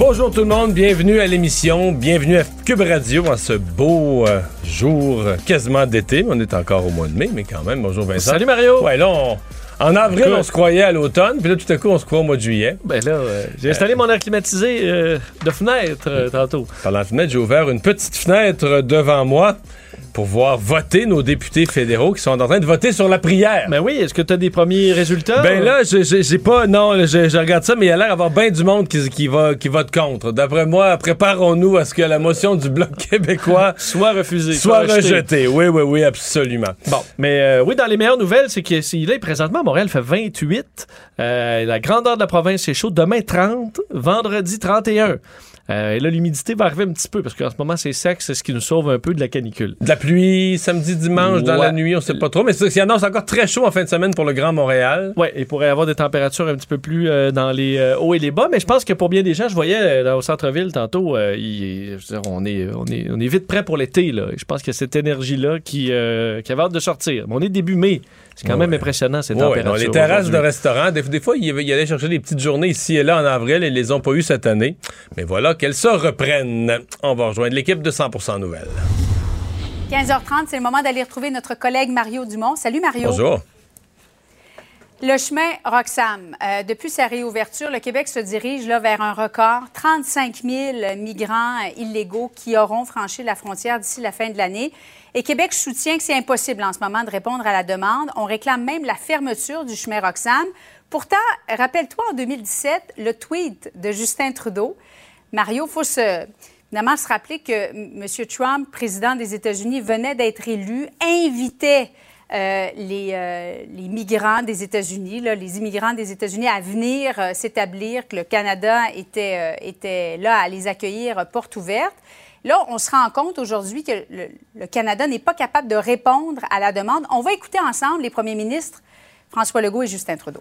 Bonjour tout le monde, bienvenue à l'émission, bienvenue à Cube Radio en ce beau euh, jour euh, quasiment d'été, on est encore au mois de mai, mais quand même, bonjour Vincent. Salut Mario! Ouais, là, on- en avril, Écoute. on se croyait à l'automne, puis là, tout à coup, on se croit au mois de juillet. Ben là, euh, j'ai installé mon air climatisé euh, de fenêtre euh, tantôt. Par la fenêtre, j'ai ouvert une petite fenêtre devant moi pour voir voter nos députés fédéraux qui sont en train de voter sur la prière. Ben oui, est-ce que tu as des premiers résultats? Ben là, j'ai- pas. Non, je, je regarde ça, mais il y a l'air d'avoir bien du monde qui, qui, va, qui vote contre. D'après moi, préparons-nous à ce que la motion du Bloc québécois soit refusé, soit rejeté. rejetée. Oui, oui, oui, absolument. Bon, mais euh, oui, dans les meilleures nouvelles, c'est que c'est- là, présentement, Montréal fait 28. Euh, la grandeur de la province, c'est chaud. Demain, 30. Vendredi, 31. Euh, et là, l'humidité va arriver un petit peu parce qu'en ce moment, c'est sec. C'est ce qui nous sauve un peu de la canicule. De la pluie samedi, dimanche, dans la nuit, on sait pas trop. Mais c'est- annonce encore très chaud en fin de semaine pour le Grand Montréal. Oui, il pourrait y avoir des températures un petit peu plus euh, dans les euh, hauts et les bas, mais je pense que pour bien des gens, je voyais dans- au centre-ville tantôt, il- dire, on, est, on, est, on est vite prêt pour l'été. là. Je pense qu'il y a cette énergie-là qui, qui avait hâte de sortir. Mais on est début mai. C'est quand Ouais. même impressionnant, ces Ouais, ouais, températures. non, les terrasses de restaurants, des, des fois, ils, ils allaient chercher des petites journées ici et là en avril et ils les ont pas eu cette année. Mais voilà, qu'elles se reprennent. On va rejoindre l'équipe de 100% Nouvelles. 15h30, c'est le moment d'aller retrouver notre collègue Mario Dumont. Salut Mario. Bonjour. Le chemin Roxham. Euh, depuis sa réouverture, le Québec se dirige vers un record 35 000 migrants euh, illégaux qui auront franchi la frontière d'ici la fin de l'année. Et Québec soutient que c'est impossible en ce moment de répondre à la demande. On réclame même la fermeture du chemin Roxham. Pourtant, rappelle-toi en 2017 le tweet de Justin Trudeau. Mario, il faut se, se rappeler que M. Trump, président des États-Unis, venait d'être élu, invitait les, euh, les migrants des États-Unis, les immigrants des États-Unis à venir euh, s'établir, que le Canada était, euh, était là à les accueillir euh, porte ouverte. Là, on se rend compte aujourd'hui que le, le Canada n'est pas capable de répondre à la demande. On va écouter ensemble les premiers ministres François Legault et Justin Trudeau.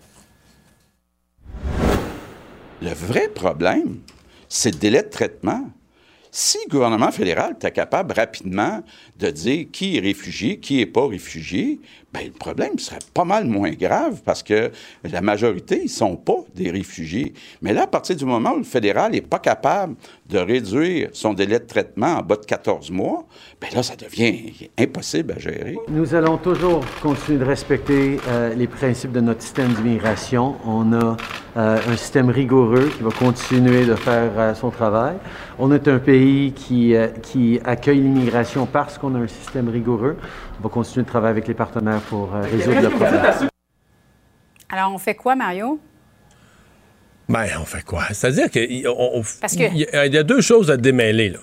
Le vrai problème, c'est le délai de traitement. Si le gouvernement fédéral était capable rapidement de dire qui est réfugié, qui n'est pas réfugié, ben, le problème serait pas mal moins grave parce que la majorité, ils ne sont pas des réfugiés. Mais là, à partir du moment où le fédéral n'est pas capable de réduire son délai de traitement en bas de 14 mois, ben là, ça devient impossible à gérer. Nous allons toujours continuer de respecter euh, les principes de notre système d'immigration. On a un système rigoureux qui va continuer de faire euh, son travail. On est un pays qui, euh, qui accueille l'immigration parce qu'on a un système rigoureux. On va continuer de travailler avec les partenaires pour euh, résoudre le problème. Alors, on fait quoi, Mario? Ben, on fait quoi? C'est-à-dire qu'il que- y a deux choses à démêler. Là.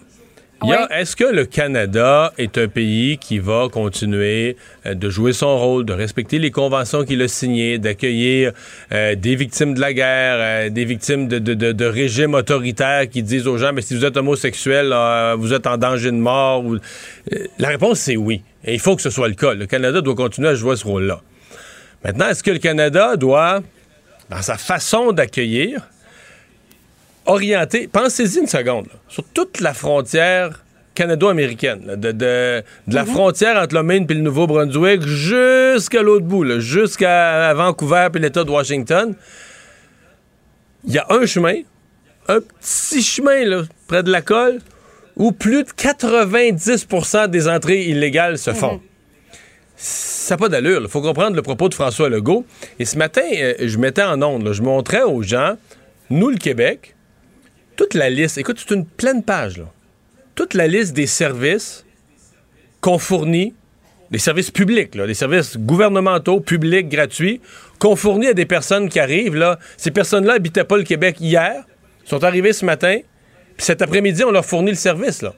Il y a, Est-ce que le Canada est un pays qui va continuer euh, de jouer son rôle, de respecter les conventions qu'il a signées, d'accueillir euh, des victimes de la guerre, euh, des victimes de, de, de- de régimes autoritaires qui disent aux gens, mais si vous êtes homosexuel, vous êtes en danger de mort? ou- La réponse, c'est oui. Et il faut que ce soit le cas. Le Canada doit continuer à jouer ce rôle-là. Maintenant, est-ce que le Canada doit, dans sa façon d'accueillir, orienté, pensez-y une seconde, là, sur toute la frontière canado-américaine, de, de- de la frontière entre le Maine et le Nouveau-Brunswick jusqu'à l'autre bout, jusqu'à Vancouver puis l'État de Washington. Il y a un chemin, un petit chemin là, près de la colle, où plus de 90% des entrées illégales se font. Ça n'a pas d'allure. Il faut comprendre le propos de François Legault. Et ce matin, euh, je mettais en onde, là, je montrais aux gens, nous, le Québec, toute la liste, écoute, c'est une pleine page, là. Toute la liste des services qu'on fournit, des services publics, là, des services gouvernementaux, publics, gratuits, qu'on fournit à des personnes qui arrivent, là. Ces personnes-là n'habitaient pas le Québec hier, sont arrivées ce matin, puis cet après-midi, on leur fournit le service, là.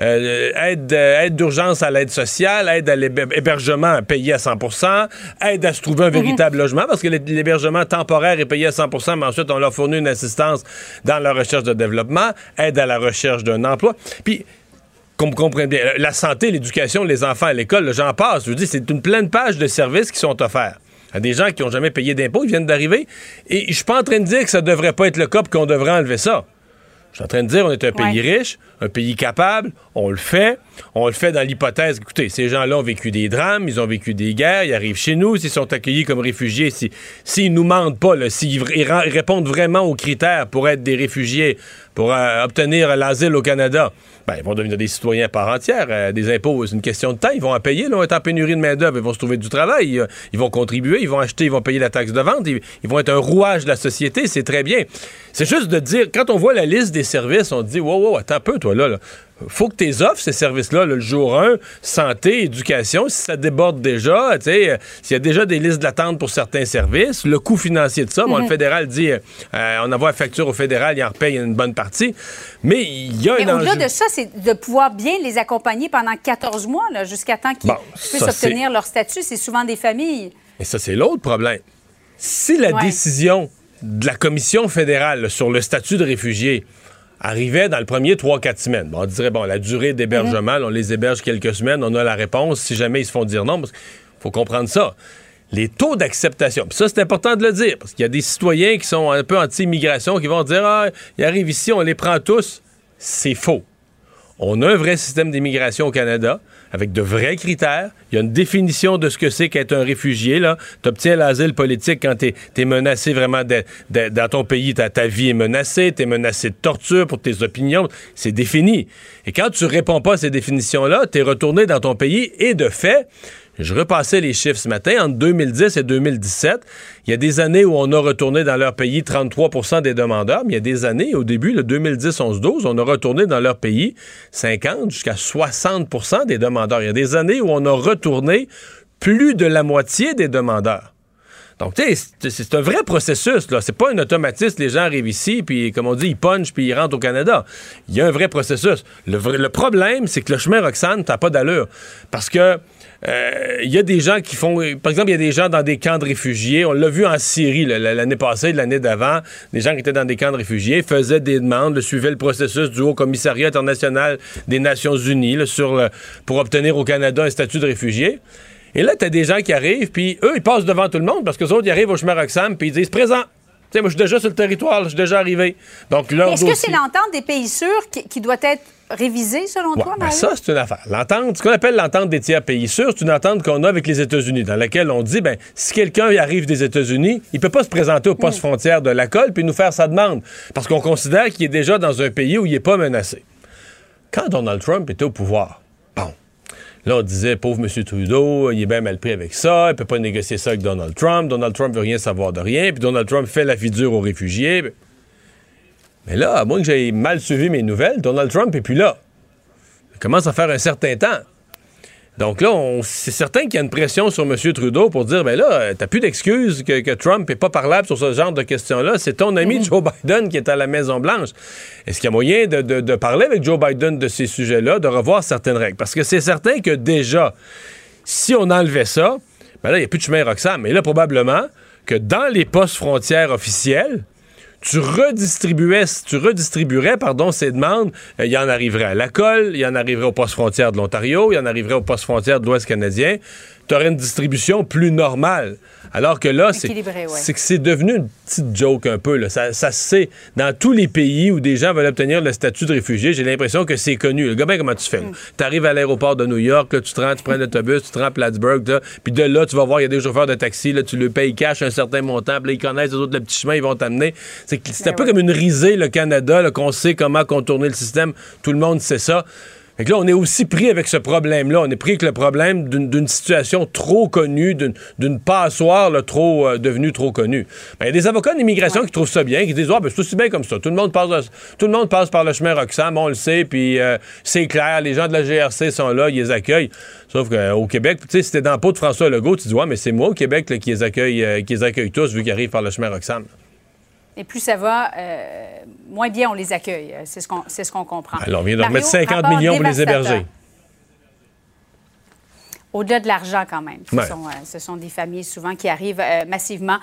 Euh, aide, euh, aide d'urgence à l'aide sociale, aide à l'hébergement payé à 100% aide à se trouver un véritable logement, parce que l'hé- l'hébergement temporaire est payé à 100% mais ensuite, on leur fournit une assistance dans la recherche de développement, aide à la recherche d'un emploi. Puis, comme vous comprenez bien, la santé, l'éducation, les enfants à l'école, le j'en passe. Je vous dis, c'est une pleine page de services qui sont offerts à des gens qui n'ont jamais payé d'impôts, ils viennent d'arriver. Et je suis pas en train de dire que ça devrait pas être le cas, qu'on devrait enlever ça. Je suis en train de dire, on est un pays riche, un pays capable, on le fait. On le fait dans l'hypothèse, écoutez, ces gens-là ont vécu des drames, ils ont vécu des guerres, ils arrivent chez nous, s'ils sont accueillis comme réfugiés, si- s'ils nous mentent pas, s'ils répondent vraiment aux critères pour être des réfugiés, pour euh, obtenir l'asile au Canada, ben, ils vont devenir des citoyens à part entière. Euh, des impôts, c'est une question de temps. Ils vont en payer. Là, on est en pénurie de main-d'œuvre. Ils vont se trouver du travail. Euh, Ils vont contribuer. Ils vont acheter. Ils vont payer la taxe de vente. Ils, vont être un rouage de la société. C'est très bien. C'est juste de dire, quand on voit la liste des services, on dit, wow, wow, attends un peu, toi, là. Faut que tu offres ces services-là, là, le jour 1, santé, éducation, si ça déborde déjà, euh, s'il y a déjà des listes d'attente pour certains services, le coût financier de ça, bon, le Mhm. fédéral dit, euh, euh, on envoie la facture au fédéral, il en repaye une bonne partie, mais il y a Mais un au-delà de ça, c'est de pouvoir bien les accompagner pendant 14 mois, jusqu'à temps qu'ils Bon, puissent obtenir leur statut. C'est souvent des familles. Et ça, c'est l'autre problème. Si la Ouais. décision de la Commission fédérale sur le statut de réfugié arrivait dans le premier 3-4 semaines, bon, on dirait, bon, la durée d'hébergement, là, on les héberge quelques semaines, on a la réponse si jamais ils se font dire non, parce qu'il faut comprendre ça. Les taux d'acceptation, puis ça, c'est important de le dire, parce qu'il y a des citoyens qui sont un peu anti-immigration qui vont dire, ah, ils arrivent ici, on les prend tous. C'est faux. On a un vrai système d'immigration au Canada avec de vrais critères. Il y a une définition de ce que c'est qu'être un réfugié. Tu obtiens l'asile politique quand tu es, menacé vraiment dans ton pays. Ta, ta vie est menacée, tu es menacé de torture pour tes opinions. C'est défini. Et quand tu réponds pas à ces définitions-là, tu es retourné dans ton pays et de fait, je repassais les chiffres ce matin. Entre 2010 et 2017, il y a des années où on a retourné dans leur pays 33% des demandeurs, mais il y a des années, au début, le 2010, 11, 12, on a retourné dans leur pays 50 jusqu'à 60% des demandeurs. Il y a des années où on a retourné plus de la moitié des demandeurs. Donc, tu sais, c'est- un vrai processus, là. C'est pas un automatisme. Les gens arrivent ici, puis, comme on dit, ils punchent, puis ils rentrent au Canada. Il y a un vrai processus. Le problème, c'est que le chemin Roxane, t'as pas d'allure. Parce que, euh, il y a des gens qui font. Par exemple, il y a des gens dans des camps de réfugiés. On l'a vu en Syrie l'année passée, l'année d'avant. Des gens qui étaient dans des camps de réfugiés faisaient des demandes, suivaient le processus du Haut Commissariat international des Nations Unies là, sur le- pour obtenir au Canada un statut de réfugié. Et là, t'as des gens qui arrivent, puis eux, ils passent devant tout le monde parce que autres, ils arrivent au chemin Roxham, puis ils disent présent. Tu sais, moi, je suis déjà sur le territoire, je suis déjà arrivé. Donc, Est-ce que c'est l'entente des pays sûrs qui, qui doit être révisée, selon Ouais, toi, ben ça, c'est une affaire. L'entente, ce qu'on appelle l'entente des tiers pays sûrs, c'est une entente qu'on a avec les États-Unis, dans laquelle on dit, ben, si quelqu'un arrive des États-Unis, il peut pas se présenter au poste frontière de la colle puis nous faire sa demande, parce qu'on considère qu'il est déjà dans un pays où il est pas menacé. Quand Donald Trump était au pouvoir, bon, là, on disait, pauvre M. Trudeau, il est bien mal pris avec ça, il peut pas négocier ça avec Donald Trump, Donald Trump veut rien savoir de rien, puis Donald Trump fait la figure aux réfugiés. Mais là, à moins que j'aie mal suivi mes nouvelles, Donald Trump est plus là. Ça commence à faire un certain temps. Donc là, c'est certain qu'il y a une pression sur M. Trudeau pour dire, ben là, euh, t'as plus d'excuses que, que Trump n'est pas parlable sur ce genre de questions-là. C'est ton ami Joe Biden qui est à la Maison-Blanche. Est-ce qu'il y a moyen de, de- de parler avec Joe Biden de ces sujets-là, de revoir certaines règles? Parce que c'est certain que déjà, si on enlevait ça, ben là, il n'y a plus de chemin Roxham. Mais là, probablement que dans les postes frontières officiels, tu redistribuerais pardon, ces demandes, euh, il y en arriverait à la colle, il y en arriverait au poste frontière de l'Ontario, il y en arriverait au poste frontière de l'Ouest canadien. Tu aurais une distribution plus normale. Alors que là, c'est ouais. que c'est devenu une petite joke un peu. Là. Ça, ça se sait. Dans tous les pays où des gens veulent obtenir le statut de réfugié, j'ai l'impression que c'est connu. Le gars, ben, comment tu fais? Mm. Tu arrives à l'aéroport de New York, là, tu te rends, tu prends l'autobus, tu te rends à Plattsburgh, puis de là, tu vas voir, il y a des chauffeurs de taxi, là, tu le payes cash un certain montant, puis là, ils connaissent les autres le petit chemin, ils vont t'amener. C'est un Ben peu comme une risée, le Canada, qu'on sait comment contourner le système. Tout le monde sait ça. Fait que là, on est aussi pris avec ce problème-là. On est pris avec le problème d'une situation trop connue, d'une passoire là, trop euh, devenue trop connue. Ben, Il y a des avocats d'immigration qui trouvent ça bien, qui disent ah, ben, c'est aussi bien comme ça. Tout le monde passe, de- tout le monde passe par le chemin Roxham, on le sait, puis euh, c'est clair. Les gens de la GRC sont là, ils les accueillent. Sauf qu'au Québec, tu sais, si t'es dans le pot de François Legault, tu dis ouais, mais c'est moi au Québec là, qui les accueille, euh, qui les accueille tous vu qu'ils arrivent par le chemin Roxham. Et plus ça va, euh, moins bien on les accueille. Euh, C'est ce qu'on ce comprend. Alors, on vient de Mario, remettre 50 rapport millions pour les héberger. Au-delà de l'argent, quand même. Ce, Ouais. sont, euh, ce sont des familles souvent qui arrivent euh, massivement.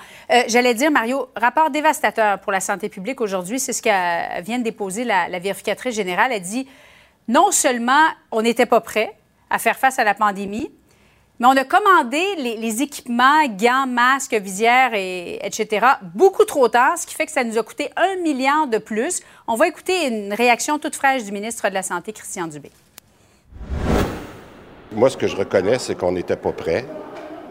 J'allais dire, Mario, rapport dévastateur pour la santé publique aujourd'hui, c'est ce que vient de déposer la, la vérificatrice générale. Elle dit non seulement on n'était pas prêt à faire face à la pandémie, mais on a commandé les, équipements, gants, masques, visières, et, etc., beaucoup trop tard, ce qui fait que ça nous a coûté un milliard de plus. On va écouter une réaction toute fraîche du ministre de la Santé, Christian Dubé. Moi, ce que je reconnais, c'est qu'on n'était pas prêt.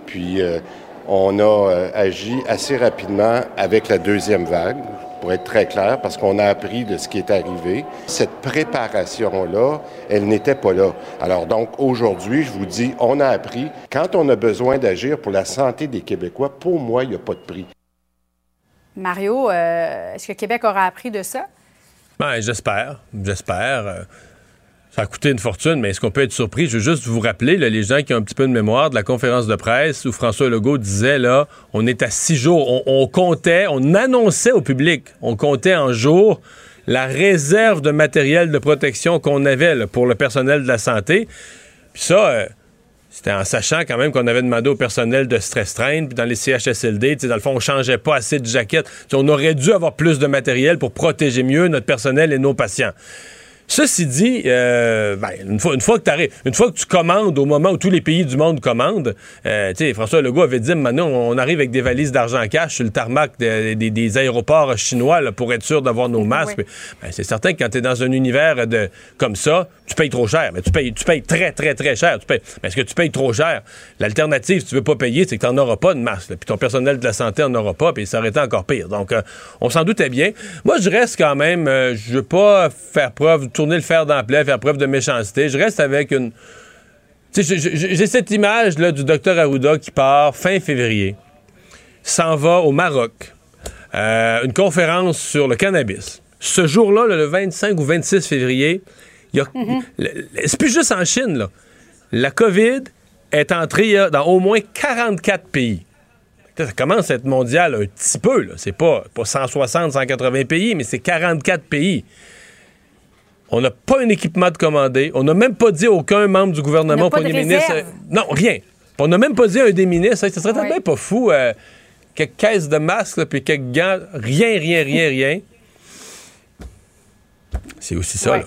Puis, euh, on a euh, agi assez rapidement avec la deuxième vague, pour être très clair, parce qu'on a appris de ce qui est arrivé. Cette préparation-là, elle n'était pas là. Alors donc, aujourd'hui, je vous dis, on a appris. Quand on a besoin d'agir pour la santé des Québécois, pour moi, il n'y a pas de prix. Mario, euh, est-ce que Québec aura appris de ça? Ben, j'espère. J'espère. Ça a coûté une fortune, mais est-ce qu'on peut être surpris? Je veux juste vous rappeler, les gens qui ont un petit peu de mémoire, de la conférence de presse où François Legault disait, là, on est à six jours. On, comptait, on annonçait au public, on comptait en jours la réserve de matériel de protection qu'on avait pour le personnel de la santé. Puis ça, euh, c'était en sachant quand même qu'on avait demandé au personnel de se restreindre. Puis dans les CHSLD, dans le fond, on changeait pas assez de jaquettes. On aurait dû avoir plus de matériel pour protéger mieux notre personnel et nos patients. Ceci dit, euh, ben, une, fois, une, fois que une fois que tu commandes au moment où tous les pays du monde commandent, euh, tu sais, François Legault avait dit, maintenant, on arrive avec des valises d'argent cash sur le tarmac de- des- des aéroports chinois là, pour être sûr d'avoir nos masques. Oui. Ben, c'est certain que quand tu es dans un univers de, comme ça, tu payes trop cher. Mais tu payes, tu payes très, très, très cher. Tu payes, mais est-ce que tu payes trop cher? L'alternative, si tu veux pas payer, c'est que tu n'en auras pas de masque. là. Puis ton personnel de la santé n'en aura pas, puis ça aurait été encore pire. Donc, euh, on s'en doutait bien. Moi, je reste quand même, euh, je veux pas faire preuve, tourner le fer dans la plaie, faire preuve de méchanceté. Je reste avec une... J'ai- cette image là, du docteur Arruda qui part fin février, s'en va au Maroc, euh, une conférence sur le cannabis. Ce jour-là, là, le 25 ou 26 février, il y a, le- le- c'est plus juste en Chine. Là. La COVID est entrée là, dans au moins 44 pays. Ça commence à être mondial un petit peu. là. C'est pas, pas 160, 180 pays, mais c'est 44 pays. On n'a pas un équipement de commandé. On n'a même pas dit à aucun membre du gouvernement, au premier ministre. euh, non, rien. On n'a même pas dit à un des ministres. Hey, ce serait Ouais. tellement pas fou. euh, quelques caisses de masques, là, puis quelques gants. Rien, rien, rien, rien. C'est aussi ça. Ouais. là.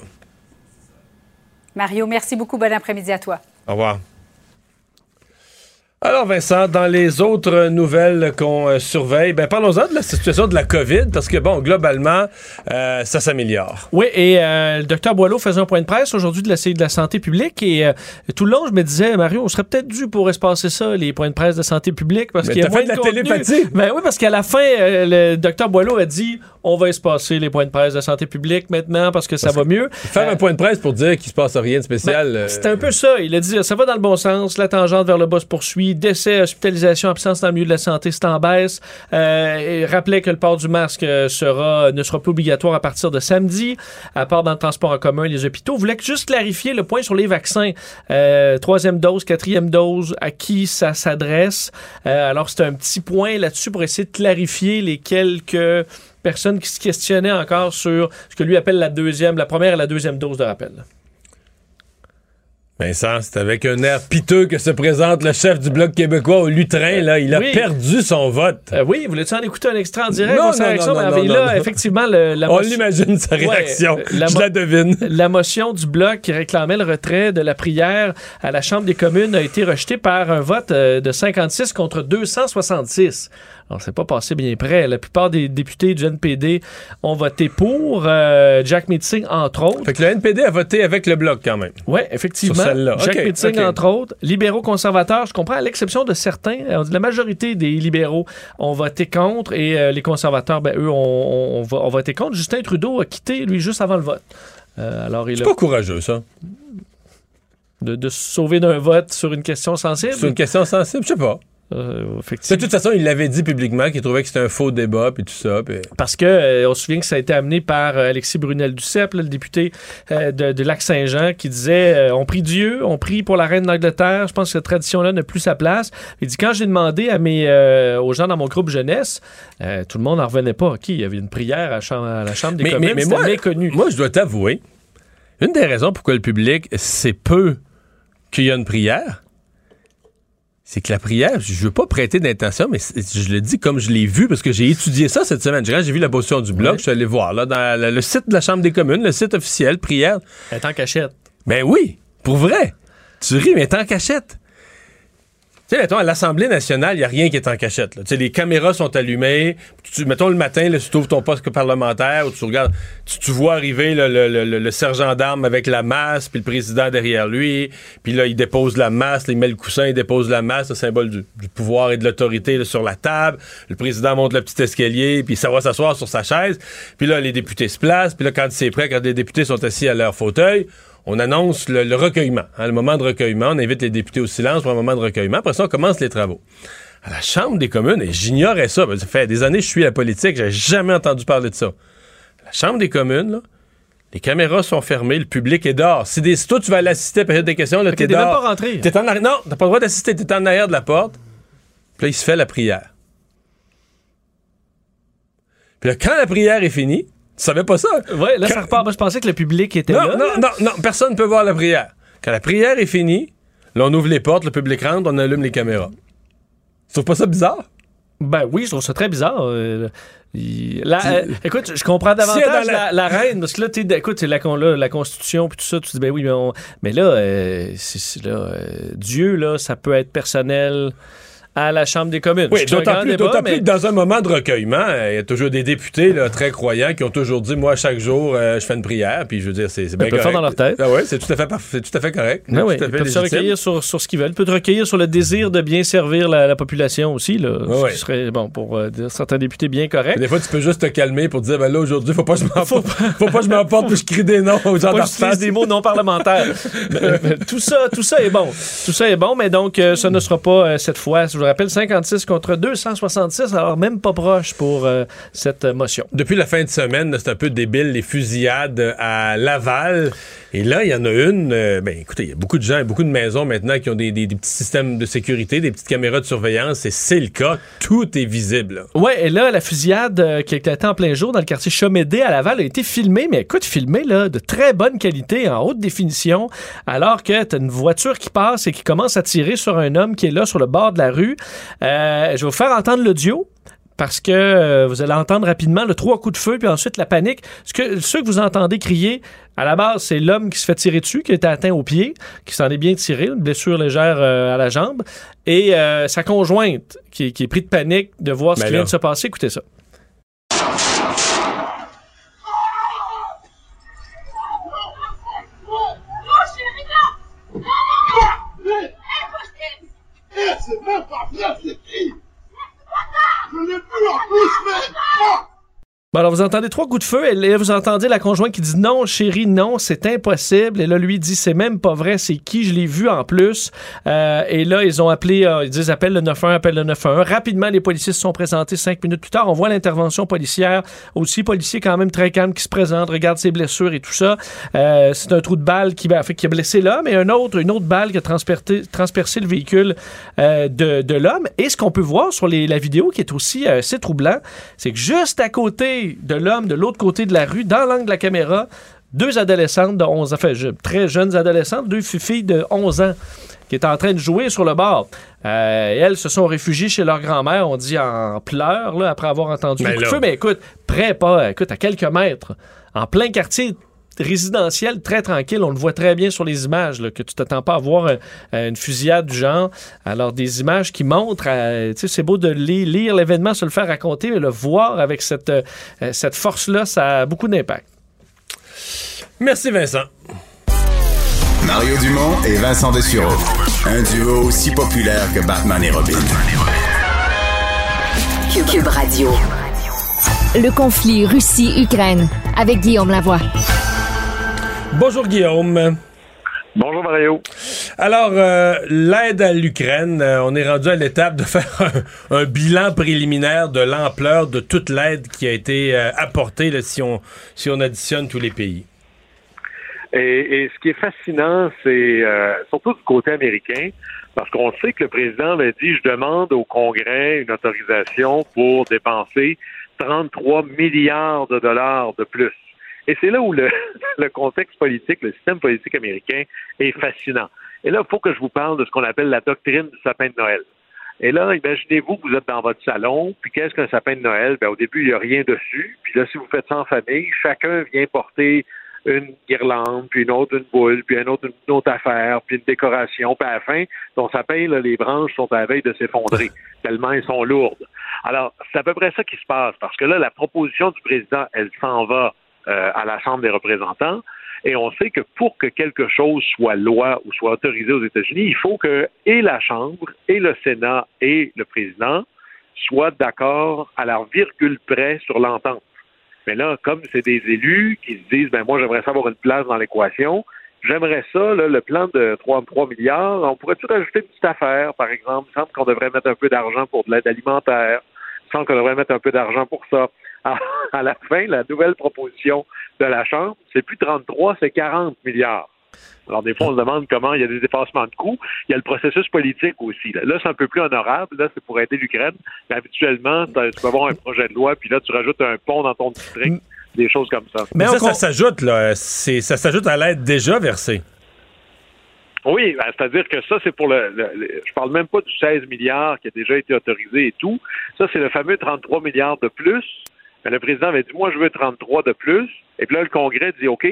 Mario, merci beaucoup. Bon après-midi à toi. Au revoir. Alors Vincent, dans les autres nouvelles qu'on euh, surveille, ben parlons-en de la situation de la COVID, parce que bon, globalement, euh, ça s'améliore. Oui, et euh, le docteur Boileau faisait un point de presse aujourd'hui de la, de la santé publique et tout le long, je me disais, Mario, on serait peut-être dû pour espacer ça, les points de presse de santé publique, parce qu'il y a moins de la contenu. télépathie. Ben oui, parce qu'à la fin, le docteur Boileau a dit, on va espacer les points de presse de santé publique maintenant parce que ça va mieux. Faire un point de presse pour dire qu'il se passe rien de spécial. ben, C'est un peu ça. Il a dit ça va dans le bon sens. La tangente vers le bas se poursuit. Décès, hospitalisation, absence dans le milieu de la santé, c'est en baisse. Euh, et rappelait que le port du masque ne sera plus obligatoire à partir de samedi, à part dans le transport en commun et les hôpitaux. Voulait juste clarifier le point sur les vaccins. Euh, troisième dose, quatrième dose, à qui ça s'adresse? Euh, alors, c'est un petit point là-dessus pour essayer de clarifier les quelques personnes qui se questionnaient encore sur ce que lui appelle la deuxième, la première et la deuxième dose de rappel. Vincent, c'est avec un air piteux que se présente le chef du Bloc québécois au Lutrin. Là. Il a Oui. perdu son vote. Euh, oui, voulez-tu en écouter un extrait en direct? Non, non, non, non, non, là, non. effectivement, le- la On motion- l'imagine, sa réaction. euh, la Je la devine. La motion du Bloc qui réclamait le retrait de la prière à la Chambre des communes a été rejetée par un vote euh, de 56 contre 266. Alors, c'est pas passé bien près. La plupart des députés du NPD ont voté pour. euh, Jack Meeting, entre autres. Fait que le NPD a voté avec le Bloc quand même. Oui, effectivement. Sur celle-là. Jack OK, Meeting, OK. entre autres. Libéraux conservateurs, je comprends, à l'exception de certains. euh, La majorité des libéraux ont voté contre et euh, les conservateurs, ben, eux, ont, ont- ont vo- ont voté contre. Justin Trudeau a quitté, lui, juste avant le vote. Euh, alors, il C'est a pas courageux, ça. de, de se sauver d'un vote sur une question sensible? C'est une question sensible, je sais pas. Euh, De toute façon, il l'avait dit publiquement qu'il trouvait que c'était un faux débat puis tout ça. Parce que euh, on se souvient que ça a été amené par euh, Alexis Brunel-Duceppe, le député de, de Lac-Saint-Jean, qui disait on prie Dieu, on prie pour la reine d'Angleterre. Je pense que cette tradition-là n'a plus sa place. Il dit quand j'ai demandé à mes aux gens dans mon groupe jeunesse, tout le monde n'en revenait pas. Qui il y avait une prière à, la chambre- à la chambre des Mais- communes, mais- moi- méconnu. Moi, je dois t'avouer, une des raisons pourquoi le public sait peu qu'il y a une prière, c'est que la prière, je veux pas prêter d'intention, mais je le dis comme je l'ai vu, parce que j'ai étudié ça cette semaine. J'ai j'ai vu la position du blog, je suis allé voir, là, dans le, le site de la Chambre des communes, le site officiel, prière. Elle est en cachette. Ben oui, pour vrai. Tu ris, mais t'es en cachette. Sais, mettons, à l'Assemblée nationale, il n'y a rien qui est en cachette. là. Les caméras sont allumées. Tu, mettons, le matin, là, tu ouvres ton poste parlementaire, ou tu regardes, tu, vois arriver le, sergent d'armes avec la masse, puis le président derrière lui. Puis là, il dépose la masse, il met le coussin, il dépose la masse, le symbole du, du pouvoir et de l'autorité sur la table. Le président monte le petit escalier, puis ça va s'asseoir sur sa chaise. Puis là, les députés se placent. Puis là, quand c'est prêt, quand les députés sont assis à leur fauteuil, on annonce le, le recueillement, hein, le moment de recueillement. On invite les députés au silence pour un moment de recueillement. Après ça, on commence les travaux. À la Chambre des communes, et j'ignorais ça, parce que ça fait des années que je suis à la politique, j'ai jamais entendu parler de ça. À la Chambre des communes, là, les caméras sont fermées, le public est dehors. Si, des, toi, tu vas aller assister à la période des questions, là, t'es t'es même dehors. pas rentré. T'es en arri- Non, t'as pas le droit d'assister, t'es en arrière de la porte. Puis là, il se fait la prière. Puis là, quand la prière est finie, tu savais pas ça? Ouais, là, Quand- ça repart. Moi, je pensais que le public était non, là. non, non, non, personne ne peut voir la prière. Quand la prière est finie, là, on ouvre les portes, le public rentre, on allume les caméras. Tu trouves pas ça bizarre? Ben oui, je trouve ça très bizarre. euh, la- euh, écoute, je comprends davantage la... la- la reine, parce que là, t'es- écoute, c'est la, là, la Constitution, puis tout ça, tu dis, ben oui, mais, on- mais là, euh, c'est- c'est là euh, Dieu, là, ça peut être personnel à la Chambre des communes. Oui, d'autant plus, débat, mais- plus que dans un moment de recueillement, il y a toujours des députés là, très croyants qui ont toujours dit Moi, chaque jour, euh, je fais une prière. Puis je veux dire, c'est, bien correct. faire dans leur tête. Ah ouais, c'est tout à fait, parfait, c'est tout à fait correct. Ben oui, tout à ils peuvent se recueillir sur, sur ce qu'ils veulent. Ils peuvent te recueillir sur le désir de bien servir la, la population aussi, là. Ouais, ce serait, bon, pour euh, dire certains députés bien corrects. Des fois, tu peux juste te calmer pour dire ben là, aujourd'hui, faut pas que je m'emporte. faut pas que je m'emporte puis je crie des noms aux gens des mots non parlementaires. Mais, mais, tout ça, tout ça est bon. Tout ça est bon, mais donc euh, ça ne sera pas euh, cette fois. Je vous rappelle 56 contre 266, alors même pas proche pour euh, cette motion. Depuis la fin de semaine, c'est un peu débile, les fusillades à Laval. Et là, il y en a une. euh, ben, écoutez, il y a beaucoup de gens, beaucoup de maisons maintenant qui ont des, des- des petits systèmes de sécurité, des petites caméras de surveillance. Et c'est le cas. Tout est visible. Ouais, et là, la fusillade euh, qui a été en plein jour dans le quartier Chomédé à Laval a été filmée, mais écoute, filmée là, de très bonne qualité, en haute définition, alors que t'as une voiture qui passe et qui commence à tirer sur un homme qui est là sur le bord de la rue. Euh, je vais vous faire entendre l'audio. Parce que euh, vous allez entendre rapidement le trois coups de feu, puis ensuite la panique. Ce que, ceux que vous entendez crier, à la base, c'est l'homme qui se fait tirer dessus, qui a été atteint au pied, qui s'en est bien tiré, une blessure légère euh, à la jambe, et euh, sa conjointe, qui, est- qui est pris de panique de voir ce Ben qui vient de se passer. Écoutez ça. C'est même pas vrai, c'est qui Bon, alors, vous entendez trois coups de feu, et là, vous entendez la conjointe qui dit non, chérie, non, c'est impossible. Et là, lui dit c'est même pas vrai, c'est qui, je l'ai vu en plus. Euh, et là, ils ont appelé, euh, ils disent appelle le 91, appelle le 91. Rapidement, les policiers se sont présentés cinq minutes plus tard. On voit l'intervention policière aussi, policier quand même très calme qui se présente, regarde ses blessures et tout ça. Euh, c'est un trou de balle qui, ben, qui a blessé l'homme et un autre, une autre balle qui a transpercé, le véhicule de, de l'homme. Et ce qu'on peut voir sur les- la vidéo qui est aussi assez troublant, c'est que juste à côté de l'homme, de l'autre côté de la rue, dans l'angle de la caméra, deux adolescentes de 11 ans, enfin, très jeunes adolescentes, deux fi- filles de 11 ans qui étaient en train de jouer sur le bord. Euh, elles se sont réfugiées chez leur grand-mère, on dit en pleurs, là, après avoir entendu Ben le feu. Mais écoute, près, pas, écoute, à quelques mètres, en plein quartier résidentiel, très tranquille. On le voit très bien sur les images, là, que tu t'attends pas à voir euh, euh, une fusillade du genre. Alors, des images qui montrent, euh, tu sais, c'est beau de li- lire l'événement, se le faire raconter, mais le voir avec cette, euh, cette force-là, ça a beaucoup d'impact. Merci, Vincent. Mario Dumont et Vincent Dessureau. Un duo aussi populaire que Batman et Robin. Cube Radio. Le conflit Russie-Ukraine avec Guillaume Lavoie. Bonjour, Guillaume. Bonjour, Mario. Alors, euh, l'aide à l'Ukraine, euh, on est rendu à l'étape de faire un, un bilan préliminaire de l'ampleur de toute l'aide qui a été euh, apportée là, si, on, si on additionne tous les pays. Et, et ce qui est fascinant, c'est surtout du côté américain, parce qu'on sait que le président avait dit, je demande au Congrès une autorisation pour dépenser 33 milliards de dollars de plus. Et c'est là où le, le contexte politique, le système politique américain est fascinant. Et là, il faut que je vous parle de ce qu'on appelle la doctrine du sapin de Noël. Et là, imaginez-vous que vous êtes dans votre salon, puis qu'est-ce qu'un sapin de Noël? Ben, au début, il n'y a rien dessus. Puis là, si vous faites ça en famille, chacun vient porter une guirlande, puis une autre une boule, puis une autre une autre affaire, puis une décoration, puis à la fin, ton sapin, là, les branches sont à la veille de s'effondrer, tellement elles sont lourdes. Alors, c'est à peu près ça qui se passe, parce que là, la proposition du président, elle s'en va euh, à la Chambre des représentants, et on sait que pour que quelque chose soit loi ou soit autorisé aux États-Unis, il faut que et la Chambre, et le Sénat, et le président soient d'accord à la virgule près sur l'entente. Mais là, comme c'est des élus qui se disent, ben moi, j'aimerais savoir une place dans l'équation, j'aimerais ça, le plan de 33 milliards, on pourrait-tu rajouter une petite affaire, par exemple, il semble qu'on devrait mettre un peu d'argent pour de l'aide alimentaire, il semble qu'on devrait mettre un peu d'argent pour ça. À, à la fin, la nouvelle proposition de la Chambre, c'est plus 33, c'est 40 milliards. Alors, des fois, on se demande comment il y a des dépassements de coûts. Il y a le processus politique aussi. Là, Là, c'est un peu plus honorable. Là, c'est pour aider l'Ukraine. Mais habituellement, tu peux avoir un projet de loi, puis là, tu rajoutes un pont dans ton district, des choses comme ça. Mais ça, ça s'ajoute, là. Ça s'ajoute à l'aide déjà versée. Oui, ben, c'est-à-dire que ça, c'est pour le, le- le- Je parle même pas du 16 milliards qui a déjà été autorisé et tout. Ça, c'est le fameux 33 milliards de plus. Mais le président avait dit, moi, je veux 33 de plus. Et puis là, le Congrès dit, OK,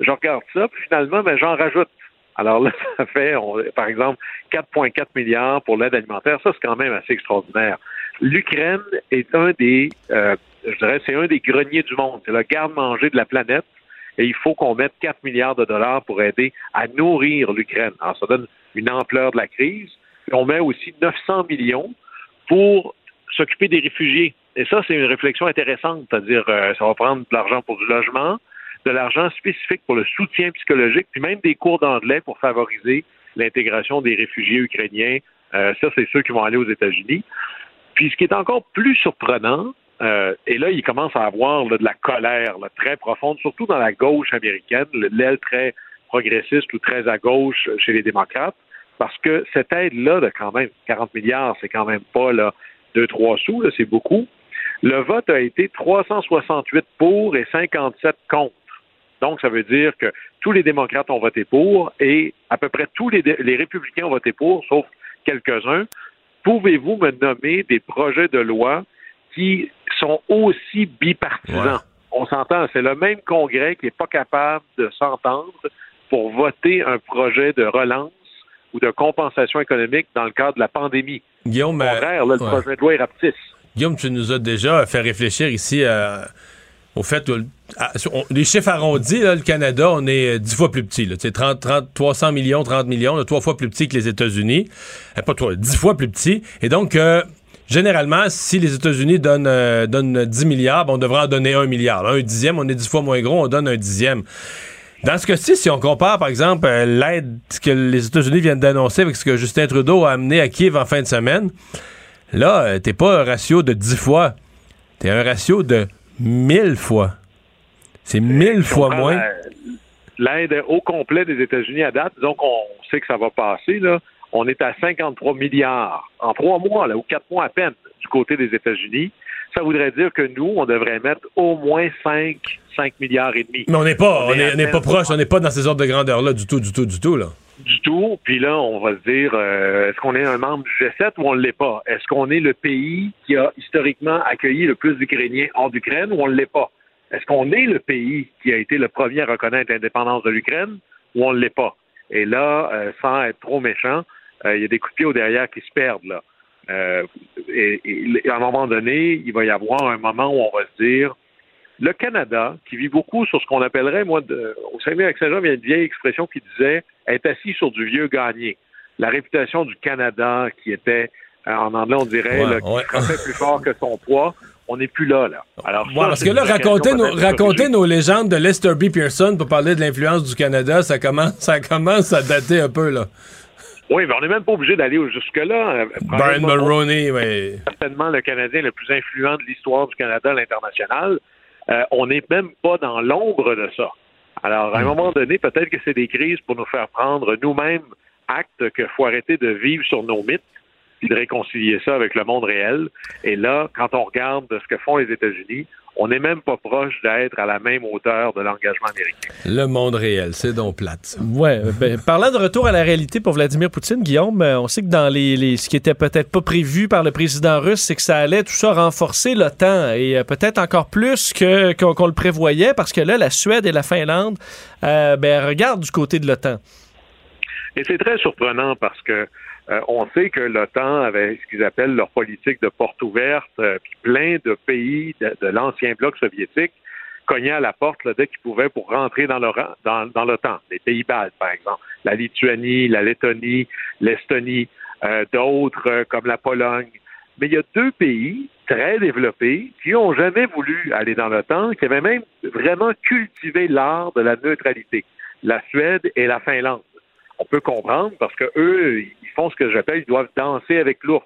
je regarde ça, puis finalement, ben, j'en rajoute. Alors là, ça fait, par exemple, 4,4 milliards pour l'aide alimentaire. Ça, c'est quand même assez extraordinaire. L'Ukraine est un des, euh, je dirais, c'est un des greniers du monde. C'est le garde-manger de la planète. Et il faut qu'on mette 4 milliards de dollars pour aider à nourrir l'Ukraine. Alors, ça donne une ampleur de la crise. On met aussi 900 millions pour s'occuper des réfugiés. Et ça, c'est une réflexion intéressante. C'est-à-dire, euh, ça va prendre de l'argent pour du logement, de l'argent spécifique pour le soutien psychologique, puis même des cours d'anglais pour favoriser l'intégration des réfugiés ukrainiens. Euh, ça, c'est ceux qui vont aller aux États-Unis. Puis ce qui est encore plus surprenant, euh, et là, il commence à avoir là, de la colère là, très profonde, surtout dans la gauche américaine, le- l'aile très progressiste ou très à gauche chez les démocrates, parce que cette aide-là de quand même 40 milliards, c'est quand même pas là, 2-3 sous, là, c'est beaucoup. Le vote a été 368 pour et 57 contre. Donc, ça veut dire que tous les démocrates ont voté pour et à peu près tous les, républicains ont voté pour, sauf quelques-uns. Pouvez-vous me nommer des projets de loi qui sont aussi bipartisans? On s'entend, c'est le même Congrès qui n'est pas capable de s'entendre pour voter un projet de relance ou de compensation économique dans le cadre de la pandémie. Guillaume, Au contraire, là, le ouais. projet de loi est rapetisse. Guillaume, tu nous as déjà fait réfléchir ici euh, au fait que on- les chiffres arrondis, là, le Canada, on est euh, 10 fois plus petit. Sais, 30, 30, 300 millions, 30 millions, là, trois fois plus petit que les États-Unis. Euh, pas trois, 10 fois plus petit. Et donc, euh, généralement, si les États-Unis donnent, euh, donnent 10 milliards, ben, on devrait en donner un milliard. Un dixième, on est 10 fois moins gros, on donne un dixième. Dans ce cas-ci, si on compare, par exemple, euh, l'aide que les États-Unis viennent d'annoncer avec ce que Justin Trudeau a amené à Kiev en fin de semaine, là, euh, t'es pas un ratio de 10 fois, t'es un ratio de 1000 fois. C'est 1000 fois moins. la- L'aide au complet des États-Unis à date, donc on sait que ça va passer, là. On est à 53 milliards en trois mois, là, ou quatre mois à peine, du côté des États-Unis. ça voudrait dire que nous, on devrait mettre au moins 5, 5 milliards et demi. Mais on n'est pas, on n'est pas proche, on n'est pas dans ces ordres de grandeur-là du tout, du tout, du tout, là. Du tout. Puis là, on va se dire, euh, est-ce qu'on est un membre du G7 ou on ne l'est pas? Est-ce qu'on est le pays qui a historiquement accueilli le plus d'Ukrainiens hors d'Ukraine ou on ne l'est pas? Est-ce qu'on est le pays qui a été le premier à reconnaître l'indépendance de l'Ukraine ou on ne l'est pas? Et là, euh, sans être trop méchant, euh, il y a des coups de pied au derrière qui se perdent là. Euh, et, et à un moment donné, il va y avoir un moment où on va se dire, le Canada, qui vit beaucoup sur ce qu'on appellerait, moi, de, au Saguenay-Lac-Saint-Jean, il y a une vieille expression qui disait être assis sur du vieux gagné. La réputation du Canada, qui était, euh, en anglais, on dirait, Ouais, là, qui ouais. frappait plus fort que son poids, on n'est plus là, là. Alors, Ouais, ça, parce que là, raconter nos, raconter légendes de Lester B. Pearson pour parler de l'influence du Canada, ça commence, ça commence à dater un peu, là. Oui, mais on n'est même pas obligé d'aller jusque-là. Euh, Brian Mulroney, oui. certainement le Canadien le plus influent de l'histoire du Canada à l'international. Euh, on n'est même pas dans l'ombre de ça. Alors, à un moment donné, peut-être que c'est des crises pour nous faire prendre nous-mêmes acte qu'il faut arrêter de vivre sur nos mythes puis de réconcilier ça avec le monde réel. Et là, quand on regarde de ce que font les États-Unis, on n'est même pas proche d'être à la même hauteur de l'engagement américain. Le monde réel, c'est donc plate, ça. Ouais, ben, parlant de retour à la réalité pour Vladimir Poutine, Guillaume, euh, on sait que dans les, les- ce qui était peut-être pas prévu par le président russe, c'est que ça allait tout ça renforcer l'OTAN et euh, peut-être encore plus que qu'on le prévoyait parce que là, la Suède et la Finlande, euh, ben, regardent du côté de l'OTAN. Et c'est très surprenant parce que euh, on sait que l'OTAN avait ce qu'ils appellent leur politique de porte ouverte, euh, puis plein de pays de, l'ancien bloc soviétique cognaient à la porte là, dès qu'ils pouvaient pour rentrer dans l'OTAN, dans. Les pays baltes, par exemple, la Lituanie, la Lettonie, l'Estonie, euh, d'autres comme la Pologne. Mais il y a deux pays très développés qui n'ont jamais voulu aller dans l'OTAN, qui avaient même vraiment cultivé l'art de la neutralité, la Suède et la Finlande on peut comprendre parce que eux, ils font ce que j'appelle, ils doivent danser avec l'ours.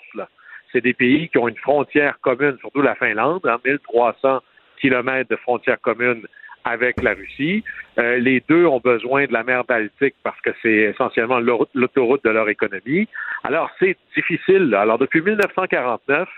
C'est des pays qui ont une frontière commune, surtout la Finlande, hein, 1300 kilomètres de frontière commune avec la Russie. Euh, les deux ont besoin de la mer Baltique parce que c'est essentiellement l'aut- l'autoroute de leur économie. Alors, c'est difficile. là. Alors, depuis 1949,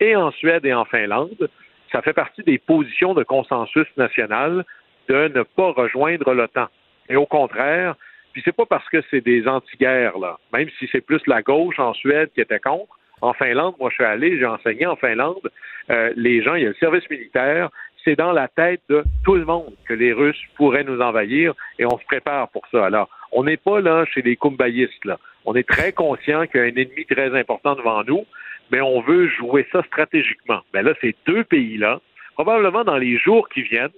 et en Suède et en Finlande, ça fait partie des positions de consensus national de ne pas rejoindre l'OTAN. Et au contraire, puis c'est pas parce que c'est des anti-guerres, là, même si c'est plus la gauche en Suède qui était contre. En Finlande, moi je suis allé, j'ai enseigné en Finlande, euh, les gens, il y a le service militaire, c'est dans la tête de tout le monde que les Russes pourraient nous envahir et on se prépare pour ça. Alors, on n'est pas là chez les kumbayistes, là. On est très conscient qu'il y a un ennemi très important devant nous, mais on veut jouer ça stratégiquement. Mais là, ces deux pays-là, probablement dans les jours qui viennent,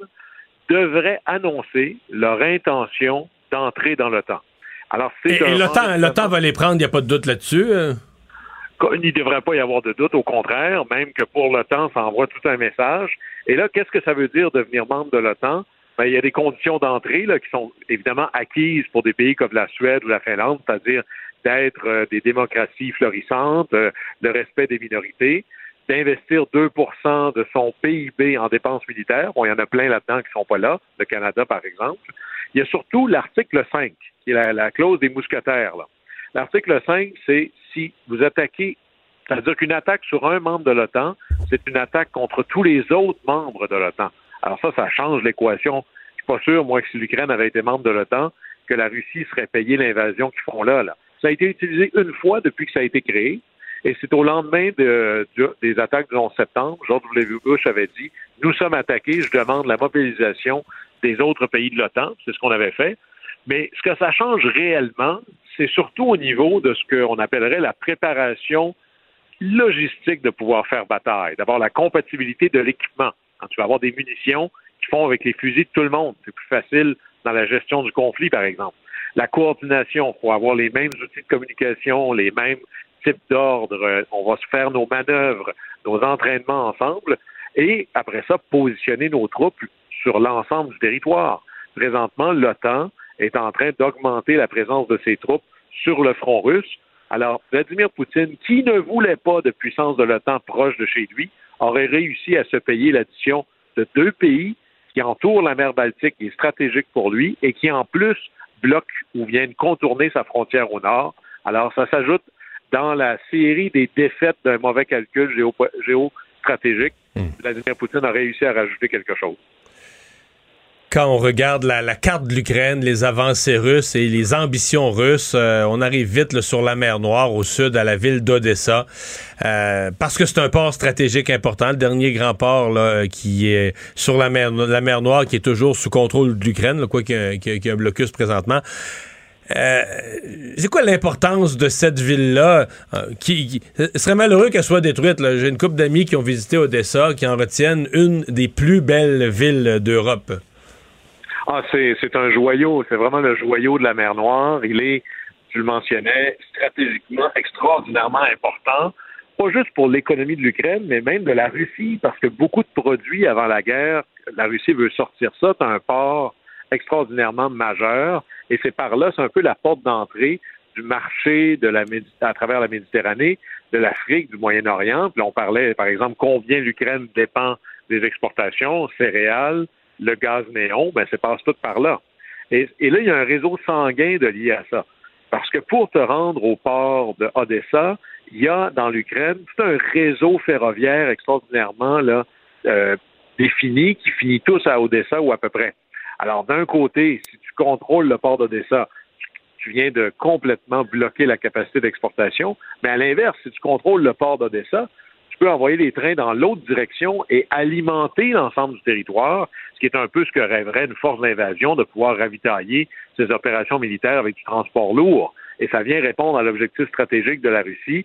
devraient annoncer leur intention d'entrer dans l'OTAN. Alors, Et, c'est et un l'OTAN, l'OTAN va les prendre, il n'y a pas de doute là-dessus. euh. il ne devrait pas y avoir de doute, au contraire, même que pour l'OTAN, ça envoie tout un message. Et là, qu'est-ce que ça veut dire devenir membre de l'OTAN? Ben, il y a des conditions d'entrée là, qui sont évidemment acquises pour des pays comme la Suède ou la Finlande, c'est-à-dire d'être euh, des démocraties florissantes, euh, le respect des minorités, d'investir 2 de son PIB en dépenses militaires. Bon, il y en a plein là-dedans qui ne sont pas là, le Canada par exemple. Il y a surtout l'article 5, qui est la, la clause des mousquetaires. L'article 5, c'est si vous attaquez, c'est-à-dire qu'une attaque sur un membre de l'OTAN, c'est une attaque contre tous les autres membres de l'OTAN. Alors ça, ça change l'équation. Je suis pas sûr, moi, que si l'Ukraine avait été membre de l'OTAN, que la Russie serait payée l'invasion qu'ils font là, là. Ça a été utilisé une fois depuis que ça a été créé, et c'est au lendemain de- de- des attaques du 11 septembre. George W. Bush avait dit Nous sommes attaqués, je demande la mobilisation des autres pays de l'OTAN. C'est ce qu'on avait fait. Mais ce que ça change réellement, c'est surtout au niveau de ce qu'on appellerait la préparation logistique de pouvoir faire bataille. D'abord, la compatibilité de l'équipement. Quand tu vas avoir des munitions qui font avec les fusils de tout le monde, c'est plus facile dans la gestion du conflit, par exemple. La coordination, il faut avoir les mêmes outils de communication, les mêmes types d'ordre. Euh, On va se faire nos manœuvres, nos entraînements ensemble. Et après ça, positionner nos troupes sur l'ensemble du territoire. Présentement, l'OTAN est en train d'augmenter la présence de ses troupes sur le front russe. Alors, Vladimir Poutine, qui ne voulait pas de puissance de l'OTAN proche de chez lui, aurait réussi à se payer l'addition de deux pays qui entourent la mer Baltique, est stratégique pour lui, et qui en plus bloquent ou viennent contourner sa frontière au nord. Alors, ça s'ajoute dans la série des défaites d'un mauvais calcul géo- stratégique. Vladimir Poutine a réussi à rajouter quelque chose quand on regarde la, carte de l'Ukraine, les avancées russes et les ambitions russes, euh, on arrive vite sur la mer Noire, au sud, à la ville d'Odessa, euh, parce que c'est un port stratégique important, le dernier grand port là, qui est sur la mer, la mer Noire, qui est toujours sous contrôle de l'Ukraine, quoi qu'il y, a un blocus présentement. Euh, c'est quoi l'importance de cette ville-là? qui, ce serait malheureux qu'elle soit détruite. J'ai une couple d'amis qui ont visité Odessa, qui en retiennent une des plus belles villes d'Europe. Ah, c'est un joyau. C'est vraiment le joyau de la mer Noire. Il est, tu le mentionnais, stratégiquement extraordinairement important. Pas juste pour l'économie de l'Ukraine, mais même de la Russie, parce que beaucoup de produits avant la guerre, la Russie veut sortir ça. C'est un port extraordinairement majeur. Et c'est par là, c'est un peu la porte d'entrée du marché à travers la Méditerranée, de l'Afrique, du Moyen-Orient. Puis on parlait, par exemple, combien l'Ukraine dépend des exportations, céréales, le gaz néon, ben, ça passe tout par là. Et, là, il y a un réseau sanguin de lié à ça. Parce que pour te rendre au port de Odessa, il y a dans l'Ukraine tout un réseau ferroviaire extraordinairement là, euh, défini qui finit tous à Odessa ou à peu près. Alors, d'un côté, si tu contrôles le port d'Odessa, tu viens de complètement bloquer la capacité d'exportation. Mais à l'inverse, si tu contrôles le port d'Odessa, peut envoyer des trains dans l'autre direction et alimenter l'ensemble du territoire, ce qui est un peu ce que rêverait une force d'invasion de pouvoir ravitailler ses opérations militaires avec du transport lourd. Et ça vient répondre à l'objectif stratégique de la Russie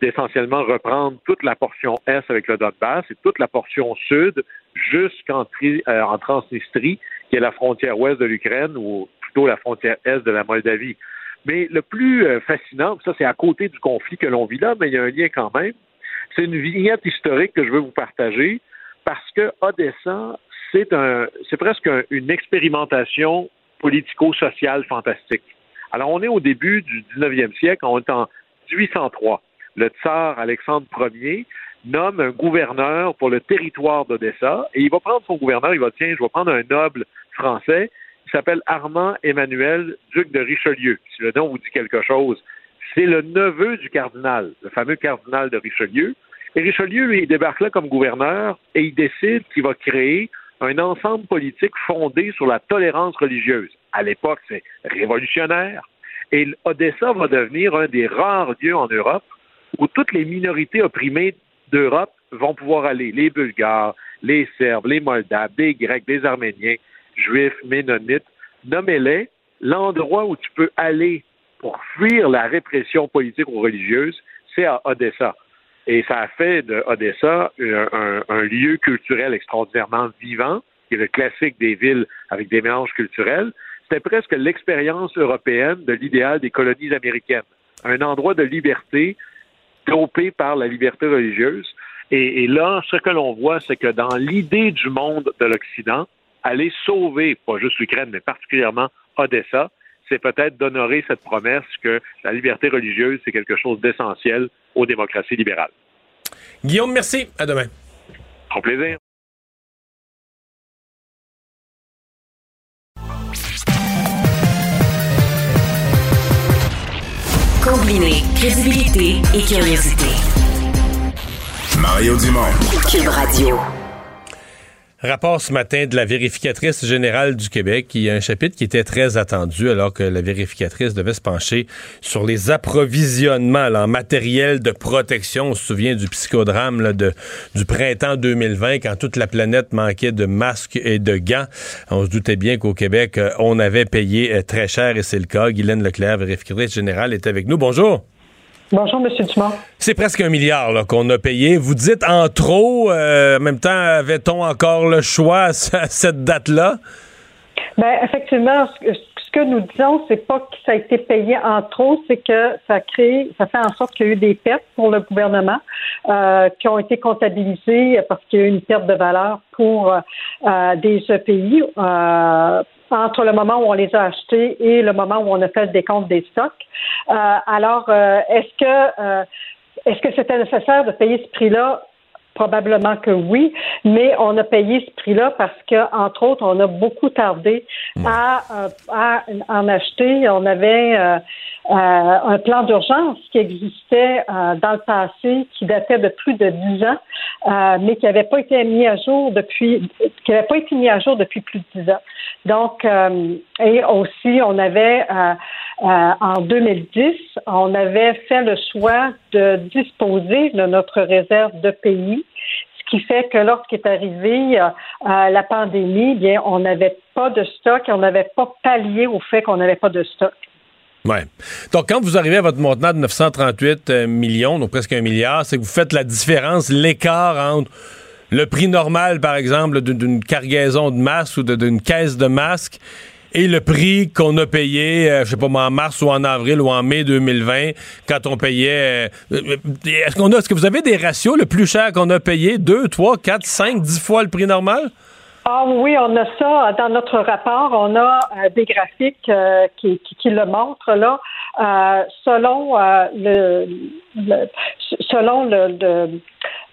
d'essentiellement reprendre toute la portion est avec le Donbass et toute la portion sud jusqu'en euh, Transnistrie, qui est la frontière ouest de l'Ukraine ou plutôt la frontière est de la Moldavie. Mais le plus euh, fascinant, ça c'est à côté du conflit que l'on vit là, mais il y a un lien quand même, c'est une vignette historique que je veux vous partager parce que Odessa, c'est un, c'est presque une expérimentation politico-sociale fantastique. Alors, on est au début du 19e siècle, on est en 1803. Le tsar Alexandre Ier nomme un gouverneur pour le territoire d'Odessa et il va prendre son gouverneur, il va tiens, je vais prendre un noble français, il s'appelle Armand Emmanuel, duc de Richelieu. Si le nom vous dit quelque chose, c'est le neveu du cardinal, le fameux cardinal de Richelieu. Et Richelieu, il débarque là comme gouverneur et il décide qu'il va créer un ensemble politique fondé sur la tolérance religieuse. À l'époque, c'est révolutionnaire. Et Odessa va devenir un des rares lieux en Europe où toutes les minorités opprimées d'Europe vont pouvoir aller. Les Bulgares, les Serbes, les Moldaves, les Grecs, les Arméniens, Juifs, Ménonites. Nommez-les. L'endroit où tu peux aller pour fuir la répression politique ou religieuse, c'est à Odessa. Et ça a fait de Odessa un, lieu culturel extraordinairement vivant, qui est le classique des villes avec des mélanges culturels. C'était presque l'expérience européenne de l'idéal des colonies américaines. Un endroit de liberté dopé par la liberté religieuse. Et, et là, ce que l'on voit, c'est que dans l'idée du monde de l'Occident, aller sauver, pas juste l'Ukraine, mais particulièrement Odessa, c'est peut-être d'honorer cette promesse que la liberté religieuse, c'est quelque chose d'essentiel aux démocraties libérales. Guillaume, merci. À demain. Au plaisir. Crédibilité et curiosité. Mario Dumont. Cube Radio. Rapport ce matin de la vérificatrice générale du Québec, qui a un chapitre qui était très attendu alors que la vérificatrice devait se pencher sur les approvisionnements en matériel de protection. On se souvient du psychodrame de, du printemps 2020 quand toute la planète manquait de masques et de gants. On se doutait bien qu'au Québec, euh, on avait payé euh, très cher et c'est le cas. Guylaine Leclerc, vérificatrice générale, est avec nous. Bonjour. Bonjour, M. Dumont. C'est presque un milliard qu'on a payé. Vous dites en trop. Euh, en même temps, avait-on encore le choix à cette date-là? Bien, effectivement, ce que nous disons, c'est pas que ça a été payé en trop, c'est que ça crée, ça fait en sorte qu'il y a eu des pertes pour le gouvernement euh, qui ont été comptabilisées parce qu'il y a eu une perte de valeur pour euh, des EPI entre le moment où on les a achetés et le moment où on a fait le décompte des stocks. Euh, alors, euh, est-ce que euh, est-ce que c'était nécessaire de payer ce prix-là? Probablement que oui, mais on a payé ce prix-là parce que, entre autres, on a beaucoup tardé à, euh, à en acheter. On avait euh, euh, un plan d'urgence qui existait euh, dans le passé, qui datait de plus de dix ans, euh, mais qui n'avait pas été mis à jour depuis, qui n'avait pas été mis à jour depuis plus de dix ans. Donc, et aussi, on avait en 2010, on avait fait le choix de disposer de notre réserve de pays ce qui fait que lorsqu'est arrivée euh, la pandémie, bien, on n'avait pas de stock et on n'avait pas pallié au fait qu'on n'avait pas de stock. Ouais. Donc, quand vous arrivez à votre montant de 938 euh, millions, donc presque un milliard, c'est que vous faites la différence, l'écart entre le prix normal, par exemple, d'une cargaison de masques ou d'une caisse de masques et le prix qu'on a payé, je euh, je sais pas en mars ou en avril ou en mai 2020, quand on payait. Euh, est-ce qu'on a, est-ce que vous avez des ratios le plus cher qu'on a payé, 2, 3, 4, 5, 10 fois le prix normal? Ah oui, on a ça dans notre rapport. On a euh, des graphiques euh, qui, qui, le montrent là. Euh, selon le, selon le,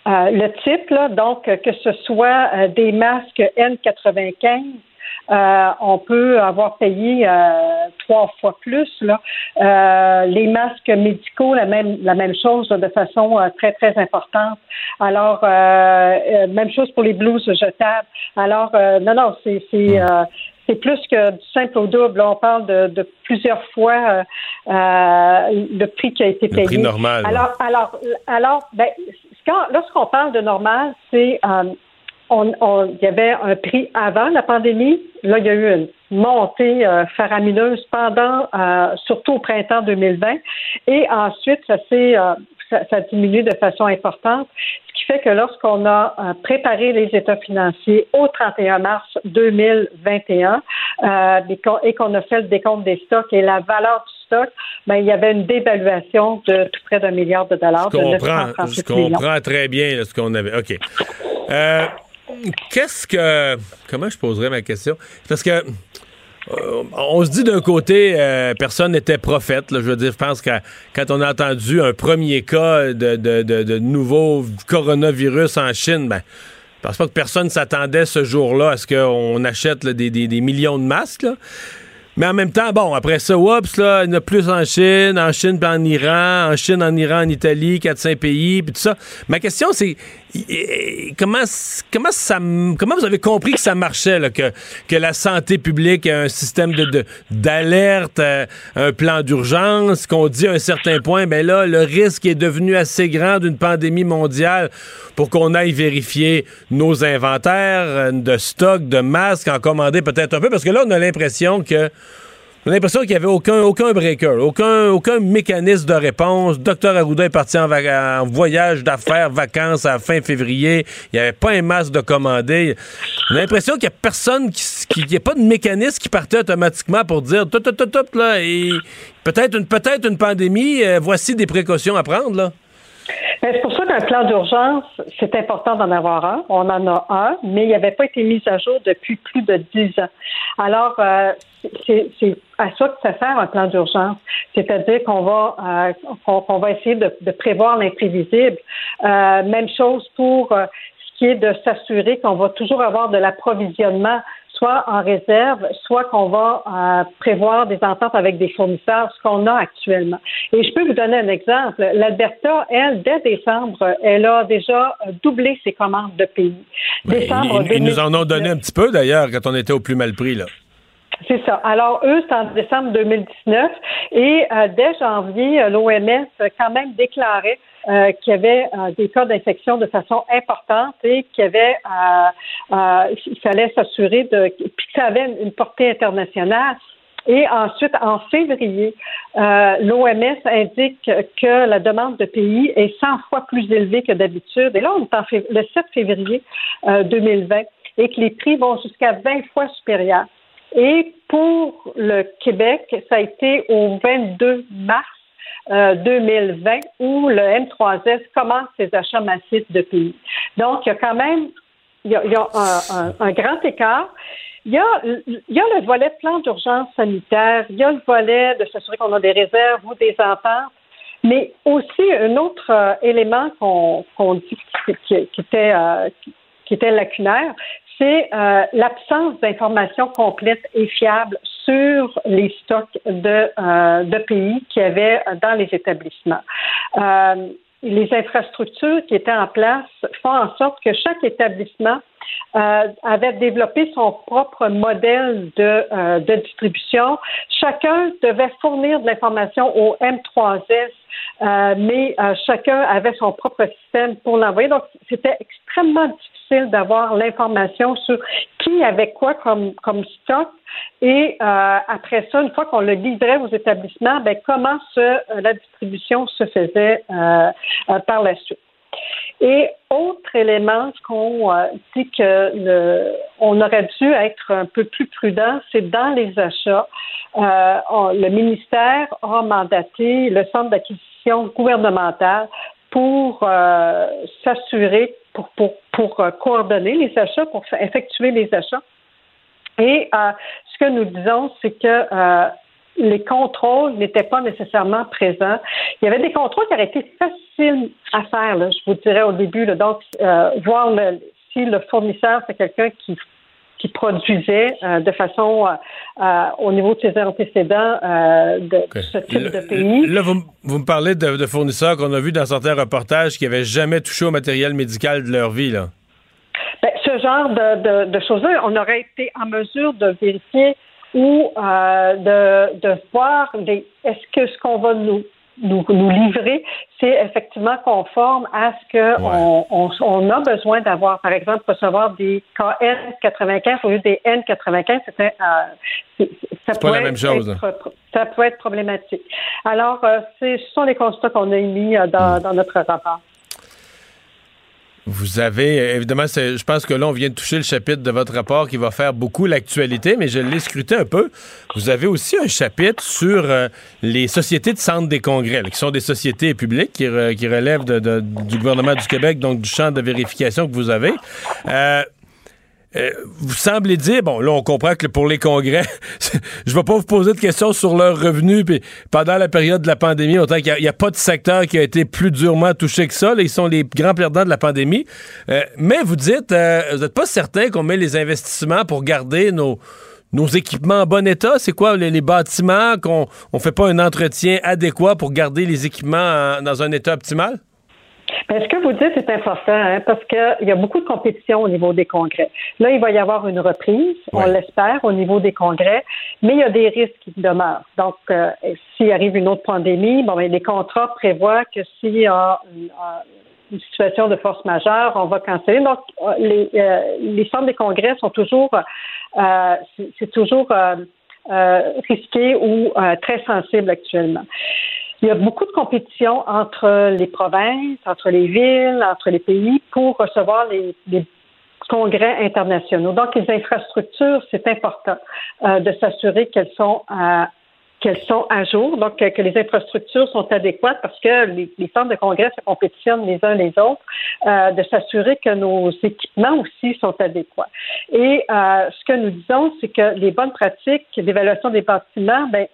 le, type, là, donc que ce soit des masques N95 euh, on peut avoir payé euh, trois fois plus. Là. Euh, les masques médicaux, la même, la même chose de façon très, très importante. Alors, même chose pour les blouses jetables. Alors, non, non, c'est c'est plus que du simple au double. on parle de, plusieurs fois le prix qui a été payé. Le prix normal. Alors, alors, alors, ben, lorsqu'on parle de normal, c'est on, il y avait un prix avant la pandémie. Là, il y a eu une montée euh, faramineuse pendant, euh, surtout au printemps 2020. Et ensuite, ça s'est euh, ça, a diminué de façon importante, ce qui fait que lorsqu'on a euh, préparé les états financiers au 31 mars 2021 et qu'on a fait le décompte des stocks et la valeur du stock, ben, il y avait une dévaluation de tout près d'un milliard de dollars. Je comprends, je comprends très bien ce qu'on avait. OK. Qu'est-ce que. Comment je poserais ma question? Parce que. Euh, on se dit d'un côté, euh, personne n'était prophète. je veux dire, je pense que quand on a entendu un premier cas de, de, nouveau coronavirus en Chine, ben, je pense pas que personne s'attendait ce jour-là à ce qu'on achète des, des, millions de masques. Mais en même temps, bon, après ça, oups, là, il y en a plus en Chine, en Chine puis en Iran, en Chine, en Iran, en Italie, 4-5 pays, puis tout ça. Ma question, c'est comment, comment, vous avez compris que ça marchait, que, que la santé publique a un système d'alerte, euh, un plan d'urgence, qu'on dit à un certain point, ben là, le risque est devenu assez grand d'une pandémie mondiale pour qu'on aille vérifier nos inventaires euh, de stock, de masques, en commander peut-être un peu, parce que là, on a l'impression que j'ai l'impression qu'il n'y avait aucun, aucun breaker, aucun, aucun mécanisme de réponse. Docteur Arruda est parti en, voyage d'affaires, vacances à fin février. Il n'y avait pas un masque de commandé. J'ai l'impression qu'il n'y a personne qui, n'y a pas de mécanisme qui partait automatiquement pour dire tout, tout, tout, tout, là, et peut-être une, peut-être une pandémie, euh, voici des précautions à prendre, là. Ben, c'est pour ça qu'un plan d'urgence, c'est important d'en avoir un. On en a un, mais il n'avait pas été mis à jour depuis plus de dix ans. Alors, euh, c'est à ça que ça sert un plan d'urgence. C'est-à-dire qu'on va euh, qu'on va essayer de, prévoir l'imprévisible. Euh, même chose pour ce qui est de s'assurer qu'on va toujours avoir de l'approvisionnement soit en réserve, soit qu'on va euh, prévoir des ententes avec des fournisseurs, ce qu'on a actuellement. Et je peux vous donner un exemple. L'Alberta, elle, dès décembre, elle a déjà doublé ses commandes de pays. Ben, décembre ils, nous en ont donné un petit peu, d'ailleurs, quand on était au plus mal prix, là. C'est ça. Alors, eux, c'est en décembre 2019. Et euh, dès janvier, l'OMS quand même déclarait euh, qu'il y avait euh, des cas d'infection de façon importante et qu'il avait, euh, il fallait s'assurer de, puis que ça avait une portée internationale. Et ensuite, en février, l'OMS indique que la demande de pays est 100 fois plus élevée que d'habitude. Et là, on est en le 7 février 2020 et que les prix vont jusqu'à 20 fois supérieurs. Et pour le Québec, ça a été au 22 mars 2020 euh, où le M3S commence ses achats massifs de pays. Donc, il y a quand même il y a, un, grand écart. Il y, a, le volet plan d'urgence sanitaire, il y a le volet de s'assurer qu'on a des réserves ou des ententes, Mais aussi, un autre euh, élément qu'on dit qui, était, euh, qui était lacunaire, c'est euh, l'absence d'informations complètes et fiables sur les stocks de, euh, de pays qu'il y avait dans les établissements. Euh, les infrastructures qui étaient en place font en sorte que chaque établissement euh, avait développé son propre modèle de, euh, de distribution. Chacun devait fournir de l'information au M3S, euh, mais euh, chacun avait son propre système pour l'envoyer. Donc, c'était extrêmement difficile d'avoir l'information sur qui avait quoi comme, comme stock. Et euh, après ça, une fois qu'on le livrait aux établissements, ben, comment ce, euh, la distribution se faisait par la suite. Et autre élément qu'on euh, dit que le, on aurait dû être un peu plus prudent, c'est dans les achats. Euh, le ministère a mandaté le centre d'acquisition gouvernementale pour euh, s'assurer, pour, pour, pour euh, coordonner les achats, pour effectuer les achats. Et euh, ce que nous disons, c'est que euh, les contrôles n'étaient pas nécessairement présents. Il y avait des contrôles qui auraient été faciles à faire, là, je vous dirais au début. Là. donc, euh, voir le- si le fournisseur, c'est quelqu'un qui qui produisait euh, de façon euh, au niveau de ses antécédents de ce type de pays. Là, vous, vous me parlez de, de fournisseurs qu'on a vus dans certains reportages qui n'avaient jamais touché au matériel médical de leur vie. Là. Ben, ce genre de, de, de choses-là, on aurait été en mesure de vérifier ou euh, de, de voir est-ce que ce qu'on va nous, nous, nous livrer, c'est effectivement conforme à ce que on, on, on a besoin d'avoir. Par exemple, recevoir des KN95 au lieu des N95, c'était euh, ça C'est pas la même chose, être- ça peut être problématique. Alors, euh, ce sont les constats qu'on a émis euh, Hmm. dans, dans notre rapport. Vous avez, évidemment, je pense que là, on vient de toucher le chapitre de votre rapport qui va faire beaucoup l'actualité, mais je l'ai scruté un peu. Vous avez aussi un chapitre sur euh, les sociétés de centre des congrès, là, qui sont des sociétés publiques qui, re- qui relèvent du gouvernement du Québec, donc du champ de vérification que vous avez. Euh, euh, vous semblez dire, bon, là, on comprend que pour les congrès, je ne vais pas vous poser de questions sur leurs revenus puis pendant la période de la pandémie, autant qu'il n'y a, pas de secteur qui a été plus durement touché que ça. Ils sont les grands perdants de la pandémie. Euh, mais vous dites, euh, vous n'êtes pas certain qu'on met les investissements pour garder nos, nos équipements en bon état? C'est quoi, les, bâtiments, qu'on ne fait pas un entretien adéquat pour garder les équipements en- dans un état optimal? Ben, ce que vous dites est important hein, parce qu'il y a beaucoup de compétition au niveau des congrès. Là, il va y avoir une reprise, on l'espère, au niveau des congrès, mais il y a des risques qui demeurent. Donc, euh, s'il arrive une autre pandémie, bon, ben, les contrats prévoient que s'il y a une, euh, une situation de force majeure, on va canceller. Donc, euh, les, euh, les centres des congrès sont toujours, euh, c'est- toujours euh, euh, risqué ou euh, très sensible actuellement. Il y a beaucoup de compétition entre les provinces, entre les villes, entre les pays pour recevoir les, congrès internationaux. Donc, les infrastructures, c'est important euh, de s'assurer qu'elles sont à qu'elles sont à jour, donc que, les infrastructures sont adéquates parce que les, les centres de congrès se compétitionnent les uns les autres, euh, de s'assurer que nos équipements aussi sont adéquats. Et euh, ce que nous disons, c'est que les bonnes pratiques d'évaluation des bâtiments, ben,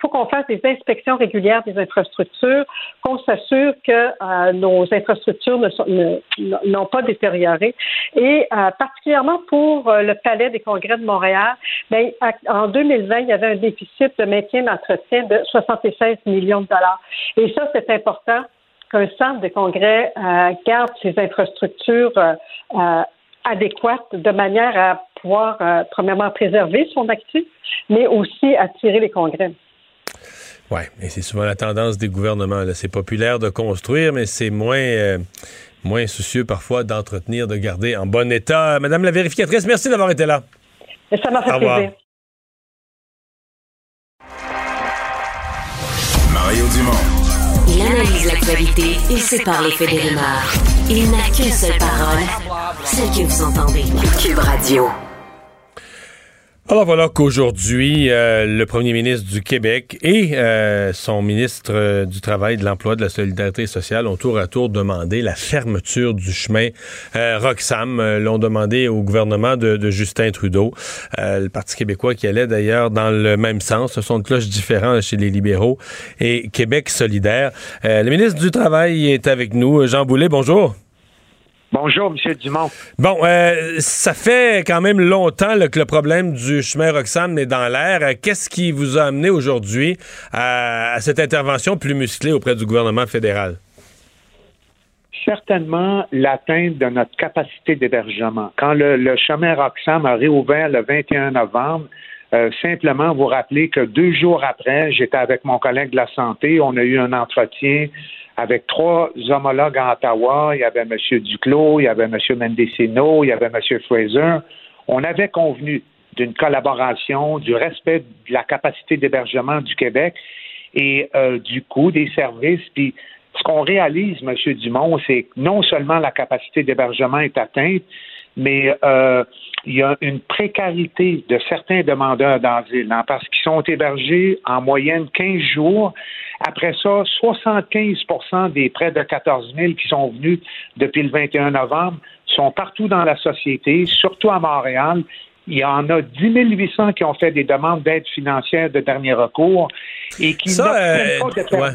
faut qu'on fasse des inspections régulières des infrastructures, qu'on s'assure que euh, nos infrastructures ne sont- ne- n'ont pas détérioré. Et euh, particulièrement pour euh, le Palais des congrès de Montréal, à- en 2020, il y avait un déficit de maintien d'entretien de 76 millions de dollars. Et ça, c'est important qu'un centre de congrès garde ses infrastructures adéquates de manière à pouvoir, premièrement, préserver son actif, mais aussi attirer les congrès. Oui, et c'est souvent la tendance des gouvernements. C'est populaire de construire, mais c'est moins, euh, moins soucieux parfois d'entretenir, de garder en bon état. Madame la vérificatrice, merci d'avoir été là. Et ça m'a fait Au plaisir. Mario Dumont. Il analyse l'actualité et sépare les faits des rumeurs. Il n'a qu'une seule parole, celle que vous entendez. Cube Radio. Alors voilà qu'aujourd'hui, euh, le premier ministre du Québec et euh, son ministre euh, du Travail, de l'Emploi, de la Solidarité sociale ont tour à tour demandé la fermeture du chemin Roxham. L'ont demandé au gouvernement de, Justin Trudeau. le Parti québécois qui allait d'ailleurs dans le même sens. Ce sont de cloches différents chez les libéraux et Québec solidaire. le ministre du Travail est avec nous. Jean Boulet, bonjour. Bonjour, M. Dumont. Bon, euh, ça fait quand même longtemps que le problème du chemin Roxham est dans l'air. Euh, qu'est-ce qui vous a amené aujourd'hui à, cette intervention plus musclée auprès du gouvernement fédéral? Certainement l'atteinte de notre capacité d'hébergement. Quand le, chemin Roxham a réouvert le 21 novembre, euh, simplement vous rappeler que deux jours après, j'étais avec mon collègue de la santé, on a eu un entretien avec trois homologues à Ottawa. Il y avait M. Duclos, il y avait M. Mendecino, il y avait M. Fraser. On avait convenu d'une collaboration, du respect de la capacité d'hébergement du Québec et euh, du coût des services. Puis ce qu'on réalise, M. Dumont, c'est que non seulement la capacité d'hébergement est atteinte, mais euh, il y a une précarité de certains demandeurs d'asile hein, parce qu'ils sont hébergés en moyenne 15 jours. Après ça, 75% des près de 14 000 qui sont venus depuis le 21 novembre sont partout dans la société, surtout à Montréal. Il y en a 10 800 qui ont fait des demandes d'aide financière de dernier recours et qui n'ont euh, pas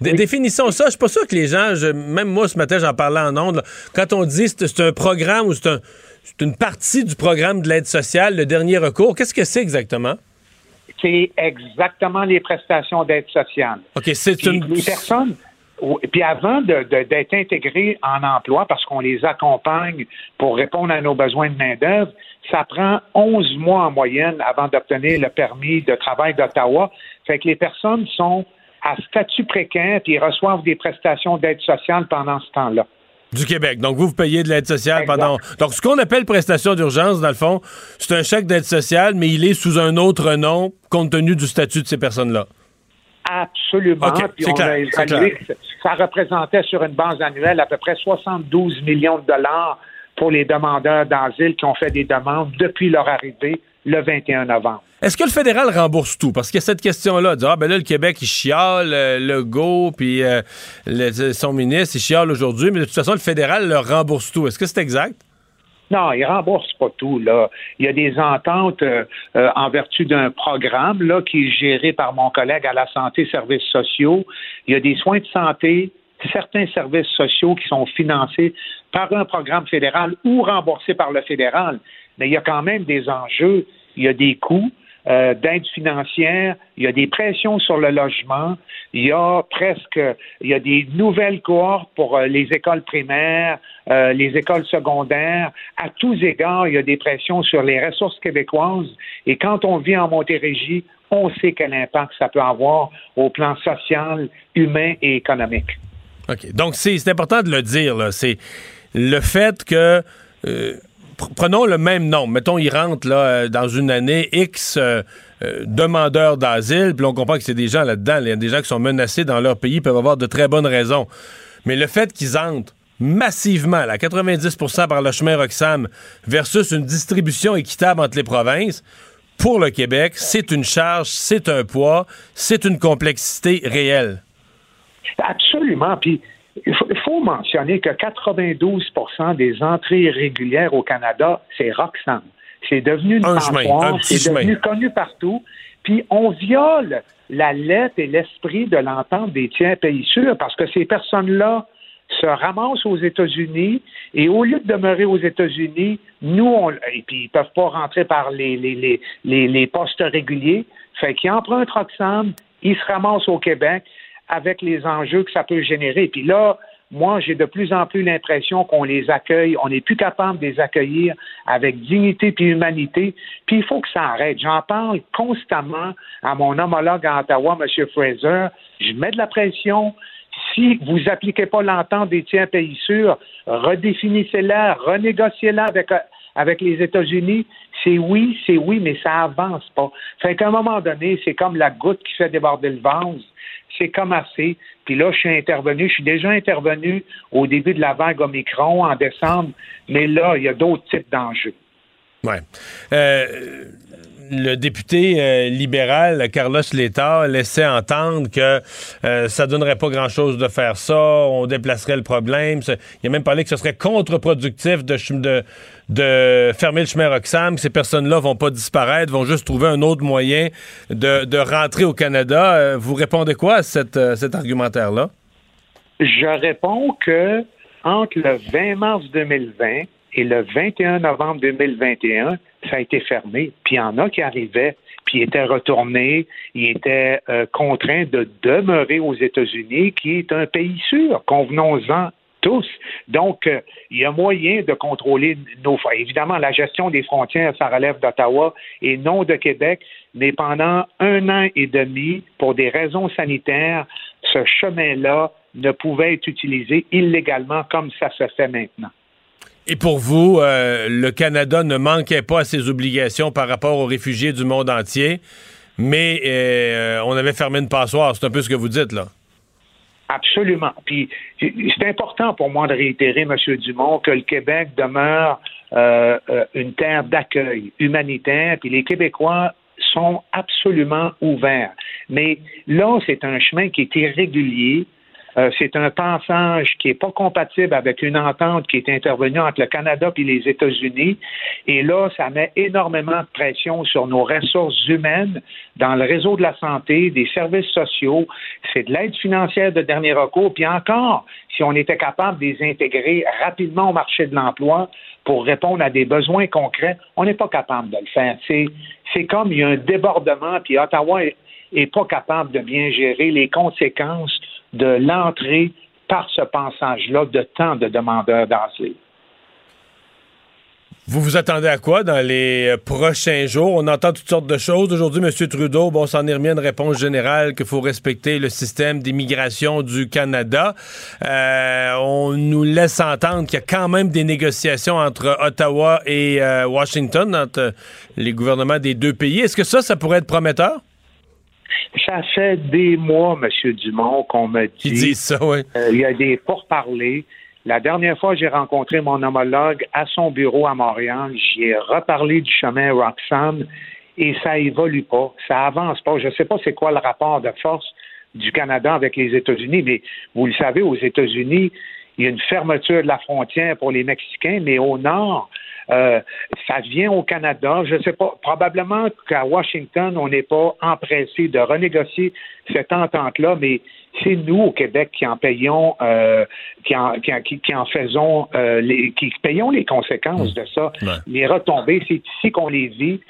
de Définissons ça. Je suis pas sûr que les gens, même moi ce matin, j'en parlais en ondes, quand on dit c'est un programme ou c'est un, c'est une partie du programme de l'aide sociale, le dernier recours. Qu'est-ce que c'est exactement? C'est exactement les prestations d'aide sociale. OK, c'est une... Les personnes... Puis avant d'être intégrées en emploi, parce qu'on les accompagne pour répondre à nos besoins de main-d'œuvre, ça prend 11 mois en moyenne avant d'obtenir le permis de travail d'Ottawa. Fait que les personnes sont à statut précaire puis reçoivent des prestations d'aide sociale pendant ce temps-là. Du Québec. Donc, vous, vous payez de l'aide sociale pendant. Donc, ce qu'on appelle prestation d'urgence, dans le fond, c'est un chèque d'aide sociale, mais il est sous un autre nom compte tenu du statut de ces personnes-là. Absolument. Puis on a évalué, ça représentait sur une base annuelle à peu près 72 millions de dollars pour les demandeurs d'asile qui ont fait des demandes depuis leur arrivée le 21 novembre. Est-ce que le fédéral rembourse tout? Parce qu'il y a cette question-là, ah ben là, le Québec, il chiale, euh, le go, puis euh, son ministre, il chiale aujourd'hui, mais de toute façon, le fédéral le rembourse tout. Est-ce que c'est exact? Non, il rembourse pas tout. Là. Il y a des ententes euh, en vertu d'un programme là, qui est géré par mon collègue à la santé services sociaux. Il y a des soins de santé, certains services sociaux qui sont financés par un programme fédéral ou remboursés par le fédéral. Mais il y a quand même des enjeux, il y a des coûts. Euh, d'aide financière, il y a des pressions sur le logement, il y a presque, il y a des nouvelles cohortes pour euh, les écoles primaires, euh, les écoles secondaires. À tous égards, il y a des pressions sur les ressources québécoises. Et quand on vit en Montérégie, on sait quel impact ça peut avoir au plan social, humain et économique. OK. Donc, c'est important de le dire, C'est le fait que prenons le même nombre. Mettons, il rentre là, euh, dans une année X euh, euh, demandeurs d'asile, puis on comprend que c'est des gens là-dedans, il y a des gens qui sont menacés dans leur pays, peuvent avoir de très bonnes raisons. Mais le fait qu'ils entrent massivement, à 90% par le chemin Roxham, versus une distribution équitable entre les provinces, pour le Québec, c'est une charge, c'est un poids, c'est une complexité réelle. Absolument. Puis il faut, mentionner que 92% des entrées régulières au Canada, c'est Roxham. C'est devenu une un c'est devenu connu partout. Puis on viole la lettre et l'esprit de l'entente des tiers pays sûrs parce que ces personnes-là se ramassent aux États-Unis et au lieu de demeurer aux États-Unis, nous, on, et puis ils peuvent pas rentrer par les, les, les, les postes réguliers, fait qu'ils empruntent Roxham, ils se ramassent au Québec avec les enjeux que ça peut générer. Puis là, moi, j'ai de plus en plus l'impression qu'on les accueille, on n'est plus capable de les accueillir avec dignité et humanité. Puis il faut que ça arrête. J'en parle constamment à mon homologue à Ottawa, M. Fraser. Je mets de la pression. Si vous n'appliquez pas l'entente des tiers pays sûrs, redéfinissez-la, renégociez-la avec, avec les États-Unis. C'est oui, c'est oui, mais ça avance pas. Fait qu'à un moment donné, c'est comme la goutte qui fait déborder le vase c'est comme assez. Puis là, je suis intervenu, je suis déjà intervenu au début de la vague Omicron en décembre, mais là, il y a d'autres types d'enjeux. Ouais. Euh, le député euh, libéral Carlos Letta laissait entendre que euh, ça donnerait pas grand-chose de faire ça, on déplacerait le problème. Il a même parlé que ce serait contre-productif de, fermer le chemin Roxham, que ces personnes-là vont pas disparaître, vont juste trouver un autre moyen de, de rentrer au Canada. Euh, vous répondez quoi à cette, cet argumentaire-là? Je réponds que entre le 20 mars 2020 et le 21 novembre 2021, ça a été fermé. Puis il y en a qui arrivaient, puis étaient retournés, ils étaient euh, contraints de demeurer aux États-Unis, qui est un pays sûr. Convenons-en tous. Donc, euh, il y a moyen de contrôler nos. Évidemment, la gestion des frontières, ça relève d'Ottawa et non de Québec, mais pendant un an et demi, pour des raisons sanitaires, ce chemin-là ne pouvait être utilisé illégalement comme ça se fait maintenant. Et pour vous, euh, le Canada ne manquait pas à ses obligations par rapport aux réfugiés du monde entier, mais euh, on avait fermé une passoire. C'est un peu ce que vous dites, là. Absolument. Puis c'est important pour moi de réitérer, M. Dumont, que le Québec demeure euh, une terre d'accueil humanitaire, puis les Québécois sont absolument ouverts. Mais là, c'est un chemin qui est irrégulier, euh, c'est un passage qui n'est pas compatible avec une entente qui est intervenue entre le Canada et les États-Unis. Et là, ça met énormément de pression sur nos ressources humaines dans le réseau de la santé, des services sociaux. C'est de l'aide financière de dernier recours. Puis encore, si on était capable de les intégrer rapidement au marché de l'emploi pour répondre à des besoins concrets, on n'est pas capable de le faire. C'est comme il y a un débordement, puis Ottawa n'est pas capable de bien gérer les conséquences de l'entrée par ce passage-là de tant de demandeurs d'asile. Vous vous attendez à quoi dans les euh, prochains jours? On entend toutes sortes de choses. Aujourd'hui, M. Trudeau, bon, s'en est remis à une réponse générale qu'il faut respecter le système d'immigration du Canada. Euh, on nous laisse entendre qu'il y a quand même des négociations entre Ottawa et euh, Washington, entre les gouvernements des deux pays. Est-ce que ça, ça pourrait être prometteur? Ça fait des mois, M. Dumont, qu'on me dit. ça, oui. Euh, il y a des pourparlers. La dernière fois, j'ai rencontré mon homologue à son bureau à Montréal. J'y ai reparlé du chemin Roxham et ça évolue pas, ça avance pas. Je ne sais pas c'est quoi le rapport de force du Canada avec les États-Unis, mais vous le savez, aux États-Unis, il y a une fermeture de la frontière pour les Mexicains, mais au nord, euh, ça vient au Canada. Je ne sais pas. Probablement qu'à Washington, on n'est pas empressé de renégocier cette entente-là, mais c'est nous au Québec qui en payons, euh, qui, en, qui, en faisons, euh, les, qui payons les conséquences de ça. Les retombées, c'est ici qu'on les vit.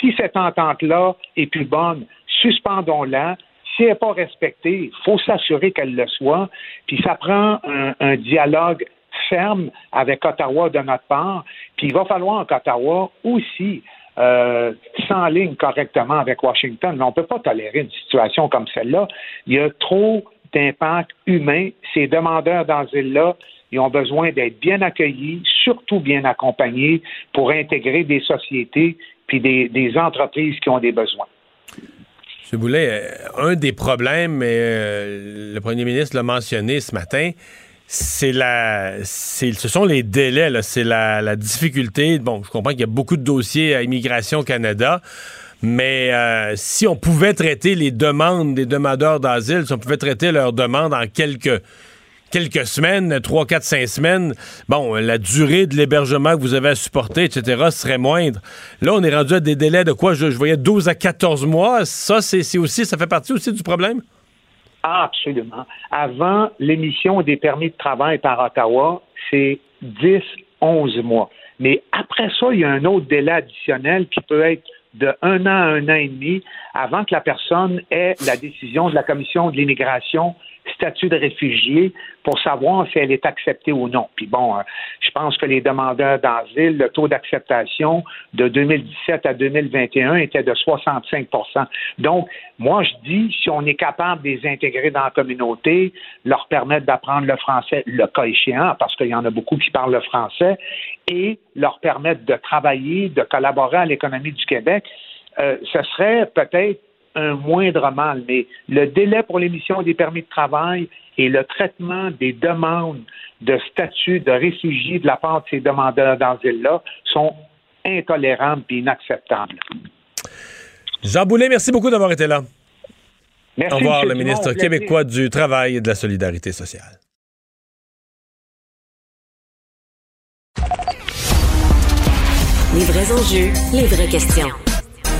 Si cette entente-là est plus bonne, suspendons-la. Si elle n'est pas respectée, il faut s'assurer qu'elle le soit. Puis ça prend un dialogue ferme avec Ottawa de notre part. Il va falloir qu'Ottawa aussi euh, s'enligne correctement avec Washington. Mais on ne peut pas tolérer une situation comme celle-là. Il y a trop d'impact humain. Ces demandeurs d'asile-là, ils ont besoin d'être bien accueillis, surtout bien accompagnés pour intégrer des sociétés puis des, entreprises qui ont des besoins. M. Boulet, euh, un des problèmes, euh, le premier ministre l'a mentionné ce matin, c'est la, ce sont les délais, c'est la, difficulté. Bon, je comprends qu'il y a beaucoup de dossiers à Immigration Canada, mais euh, si on pouvait traiter les demandes des demandeurs d'asile, si on pouvait traiter leurs demandes en quelques quelques semaines, 3, 4, 5 semaines, bon, la durée de l'hébergement que vous avez à supporter, etc., serait moindre. Là, on est rendu à des délais de quoi? Je, je voyais 12 à 14 mois. Ça, c'est aussi, ça fait partie aussi du problème? Absolument. Avant l'émission des permis de travail par Ottawa, c'est 10, 11 mois. Mais après ça, il y a un autre délai additionnel qui peut être de un an à un an et demi avant que la personne ait la décision de la Commission de l'immigration statut de réfugié pour savoir si elle est acceptée ou non. Puis bon, euh, je pense que les demandeurs d'asile, le taux d'acceptation de 2017 à 2021 était de 65% Donc, moi, je dis, si on est capable de les intégrer dans la communauté, leur permettre d'apprendre le français, le cas échéant, parce qu'il y en a beaucoup qui parlent le français, et leur permettre de travailler, de collaborer à l'économie du Québec, euh, ce serait peut-être un moindre mal, mais le délai pour l'émission des permis de travail et le traitement des demandes de statut de réfugié de la part de ces demandeurs d'asile-là sont intolérable et inacceptable. Jean Boulet, merci beaucoup d'avoir été là. Merci, Au revoir, le ministre québécois du Travail et de la Solidarité sociale. Les vrais enjeux, les vraies questions.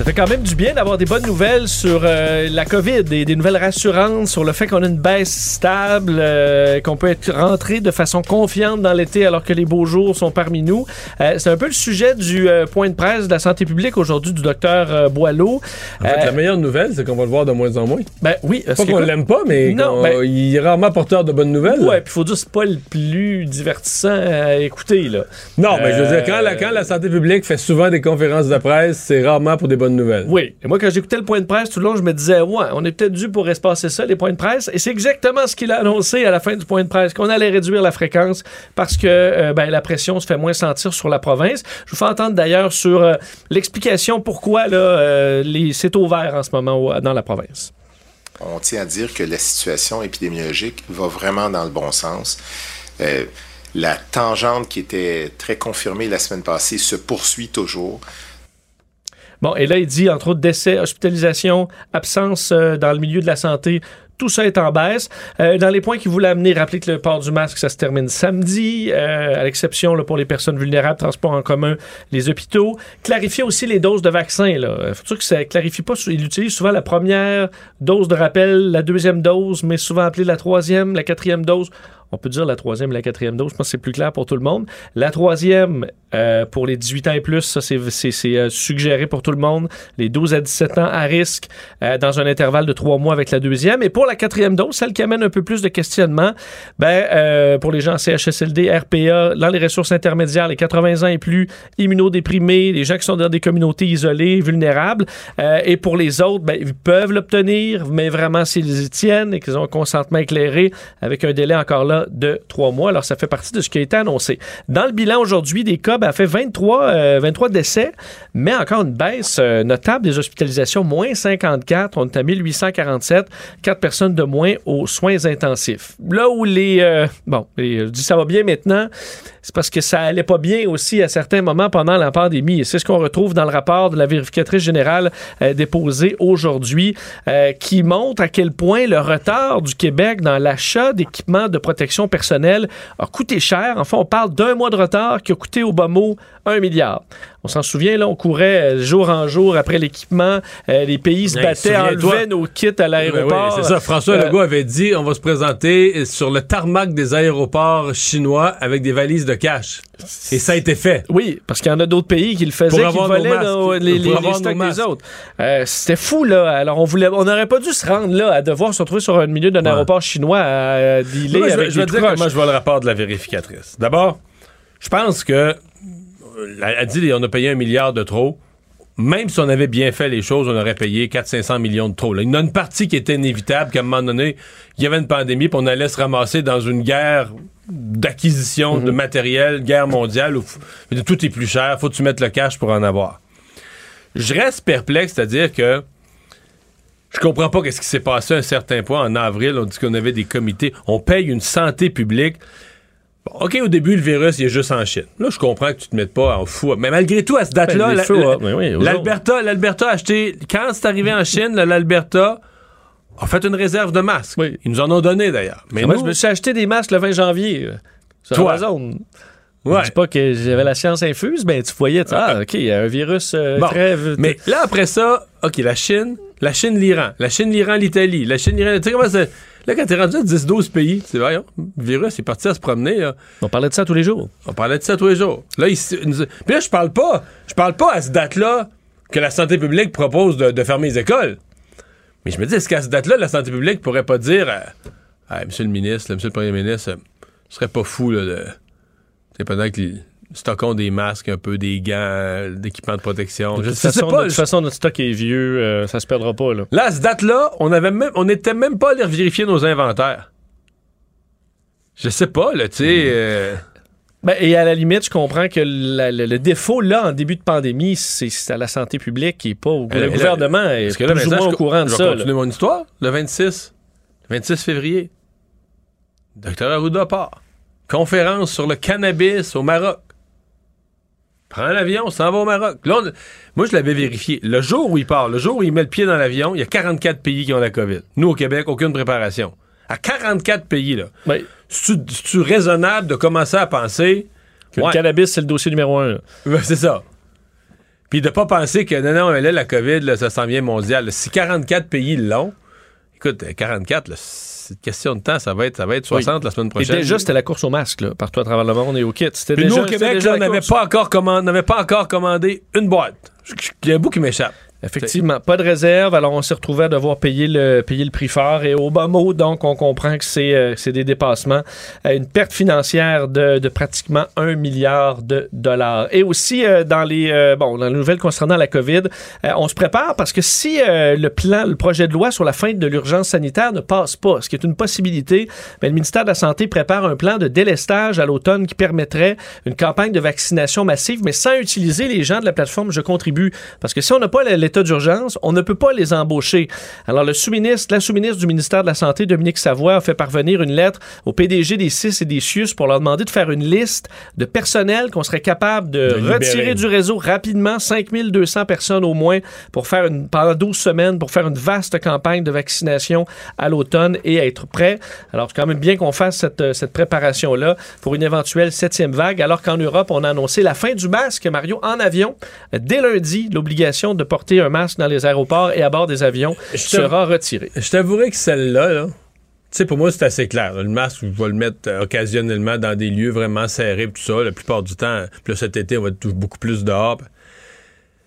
Ça fait quand même du bien d'avoir des bonnes nouvelles sur euh, la COVID et des nouvelles rassurantes sur le fait qu'on a une baisse stable, euh, qu'on peut être rentré de façon confiante dans l'été alors que les beaux jours sont parmi nous. Euh, c'est un peu le sujet du point de presse de la santé publique aujourd'hui du docteur Boileau. En fait, la meilleure nouvelle, c'est qu'on va le voir de moins en moins. Ben oui. Pas qu'on l'aime pas, mais Non, ben- il est rarement porteur de bonnes nouvelles. Ouais, puis faut dire c'est pas le plus divertissant à écouter là. Non, mais je veux dire, quand la, quand la santé publique fait souvent des conférences de presse, c'est rarement pour des bonnes Oui. Et moi, quand j'écoutais le point de presse tout le long, je me disais, ouais, on est peut-être dû pour espacer ça, les points de presse. Et c'est exactement ce qu'il a annoncé à la fin du point de presse, qu'on allait réduire la fréquence parce que euh, ben, la pression se fait moins sentir sur la province. Je vous fais entendre d'ailleurs sur euh, l'explication pourquoi là, euh, les- c'est ouvert en ce moment dans la province. On tient à dire que la situation épidémiologique va vraiment dans le bon sens. Euh, la tangente qui était très confirmée la semaine passée se poursuit toujours. Bon, et là, il dit, entre autres, décès, hospitalisation, absence euh, dans le milieu de la santé. Tout ça est en baisse. Euh, dans les points qu'il voulait amener, rappeler que le port du masque, ça se termine samedi, euh, à l'exception pour les personnes vulnérables, transport en commun, les hôpitaux. Clarifier aussi les doses de vaccins. Là. Faut que ça clarifie pas. Il utilise souvent la première dose de rappel, la deuxième dose, mais souvent appelée la troisième, la quatrième dose. On peut dire la troisième la quatrième dose. Je pense que c'est plus clair pour tout le monde. La troisième, euh, pour les 18 ans et plus, ça, c'est, euh, suggéré pour tout le monde. Les 12 à 17 ans à risque, euh, dans un intervalle de trois mois avec la deuxième. Et pour la quatrième dose, celle qui amène un peu plus de questionnement, ben, pour les gens en CHSLD, RPA, dans les ressources intermédiaires, les 80 ans et plus, immunodéprimés, les gens qui sont dans des communautés isolées, vulnérables. Et pour les autres, ben, ils peuvent l'obtenir, mais vraiment s'ils y tiennent et qu'ils ont un consentement éclairé avec un délai encore là de trois mois. Alors, ça fait partie de ce qui a été annoncé. Dans le bilan aujourd'hui des cas, ben, a fait 23, euh, 23 décès, mais encore une baisse euh, notable des hospitalisations, moins 54. On est à 1847, 4 personnes de moins aux soins intensifs. Là où les... euh, bon, je dis ça va bien maintenant, c'est parce que ça allait pas bien aussi à certains moments pendant la pandémie. Et c'est ce qu'on retrouve dans le rapport de la vérificatrice générale euh, déposé aujourd'hui, euh, qui montre à quel point le retard du Québec dans l'achat d'équipements de protection personnelle a coûté cher. Enfin, on parle d'un mois de retard qui a coûté au bas mot un milliard. On s'en souvient, là, on courait euh, jour en jour après l'équipement. Euh, les pays se Hey, battaient, souviens-toi. enlevaient nos kits à l'aéroport. Ben oui, c'est ça. François Euh, Legault avait dit on va se présenter sur le tarmac des aéroports chinois avec des valises de cash. Et ça a été fait. Oui, parce qu'il y en a d'autres pays qui le faisaient, Pour qui avoir nos volaient nos- les, Pour les- avoir les stocks nos des autres. Euh, C'était fou, là. Alors, on voulait, on n'aurait pas dû se rendre là à devoir se retrouver sur un milieu d'un aéroport chinois à dealer avec je vais dire comment je vois le rapport de la vérificatrice. D'abord, je pense que elle a dit on a payé un milliard de trop. Même si on avait bien fait les choses, on aurait payé 400-500 millions de trop. là. Il y en a une partie qui était inévitable, qu'à un moment donné, il y avait une pandémie, puis on allait se ramasser dans une guerre d'acquisition de matériel, guerre mondiale, où tout est plus cher, faut que tu mettes le cash pour en avoir. Je reste perplexe, c'est-à-dire que je comprends pas qu'est-ce qui s'est passé à un certain point en avril. On dit qu'on avait des comités. On paye une santé publique. Bon, OK, au début, le virus, il est juste en Chine. Là, je comprends que tu te mettes pas en fou. Mais malgré tout, à cette date-là, Ben, la- la- ah, ben oui, l'Alberta, l'Alberta a acheté. Quand c'est arrivé en Chine, l'Alberta a fait une réserve de masques. Ils nous en ont donné d'ailleurs. Mais Moi, nous- je me suis acheté des masques le 20 janvier. euh, Sur Toi? Amazon. Ouais. Je dis pas que j'avais la science infuse, ben tu voyais, tu- ah, OK, il y a un virus euh, Bon, très... mais là, après ça, OK, la Chine, la Chine, l'Iran, la Chine, l'Iran, l'Italie, la Chine, l'Iran. Tu sais comment c'est. Là, quand t'es rendu à 10-12 pays, c'est voyons, le virus est parti à se promener. Là. On parlait de ça tous les jours. On parlait de ça tous les jours. Là, il nous- puis là, je parle pas, je parle pas à cette date-là que la santé publique propose de, de fermer les écoles. Mais je me dis, est-ce qu'à cette date-là, la santé publique pourrait pas dire, euh, Hey, Monsieur le ministre, là, Monsieur le Premier ministre, euh, ce serait pas fou là, de, tu sais, pendant que stockons des masques, un peu des gants, euh, d'équipements de protection. De Je toute, façon, pas, de toute façon, notre stock est vieux, euh, ça se perdra pas. Là. Là, à ce date-là, on avait même, on n'était même pas allé vérifier nos inventaires. Je sais pas, là, tu sais. euh, Ben, et à la limite, je comprends que la- le, le défaut, là, en début de pandémie, c'est à la santé publique est pas au Euh, Le gouvernement est parce que là, plus ou moins je- au courant de je vais ça. continuer mon histoire. Le 26, le 26 février, Dr Arruda part. Conférence sur le cannabis au Maroc. Prend l'avion, s'en va au Maroc. Là, on- moi, je l'avais vérifié. Le jour où il part, le jour où il met le pied dans l'avion, il y a 44 pays qui ont la COVID. Nous, au Québec, aucune préparation. À 44 pays, là. C'est-tu c'est-tu raisonnable de commencer à penser... Que le cannabis, c'est le dossier numéro un. c'est ça. Puis de pas penser que non, non, mais là, la COVID, là, ça s'en vient mondial. Si 44 pays l'ont, écoute, euh, 44, là, c'est question de temps, ça va être, ça va être 60 la semaine Et prochaine. déjà, c'était la course au masque, là, partout à travers le monde et au kit. C'était déjà, nous, au Québec, déjà là, on n'avait pas, encore commandé- n'avait pas encore commandé une boîte. Il y a un bout qui m'échappe. Effectivement, pas de réserve. Alors, on s'est retrouvé à devoir payer le, payer le prix fort. Et au bas mot, donc, on comprend que c'est euh, des dépassements. Une perte financière de, pratiquement un milliard de dollars. Et aussi, euh, dans les euh, bon, dans les nouvelles concernant la COVID, on se prépare parce que si le plan, le projet de loi sur la fin de l'urgence sanitaire ne passe pas, ce qui est une possibilité, ben, le ministère de la Santé prépare un plan de délestage à l'automne qui permettrait une campagne de vaccination massive, mais sans utiliser les gens de la plateforme Je contribue. Parce que si on n'a pas l'état d'urgence, on ne peut pas les embaucher. Alors, le sous-ministre, la sous-ministre du ministère de la Santé, Dominique Savoie, a fait parvenir une lettre au PDG des CIS et des CIUS pour leur demander de faire une liste de personnel qu'on serait capable de, retirer du réseau rapidement, 5200 personnes au moins, pour faire une, pendant 12 semaines, pour faire une vaste campagne de vaccination à l'automne et être prêt. Alors, c'est quand même bien qu'on fasse cette, euh, cette préparation-là pour une éventuelle septième vague, alors qu'en Europe, on a annoncé la fin du masque, Mario, en avion. Dès lundi, l'obligation de porter un masque dans les aéroports et à bord des avions sera retirée. Je t'avouerai que celle-là, là, tu sais, pour moi, c'est assez clair. là. Le masque, je vais le mettre euh, occasionnellement dans des lieux vraiment serrés, tout ça. La plupart du temps, puis là, cet été, on va être beaucoup plus dehors.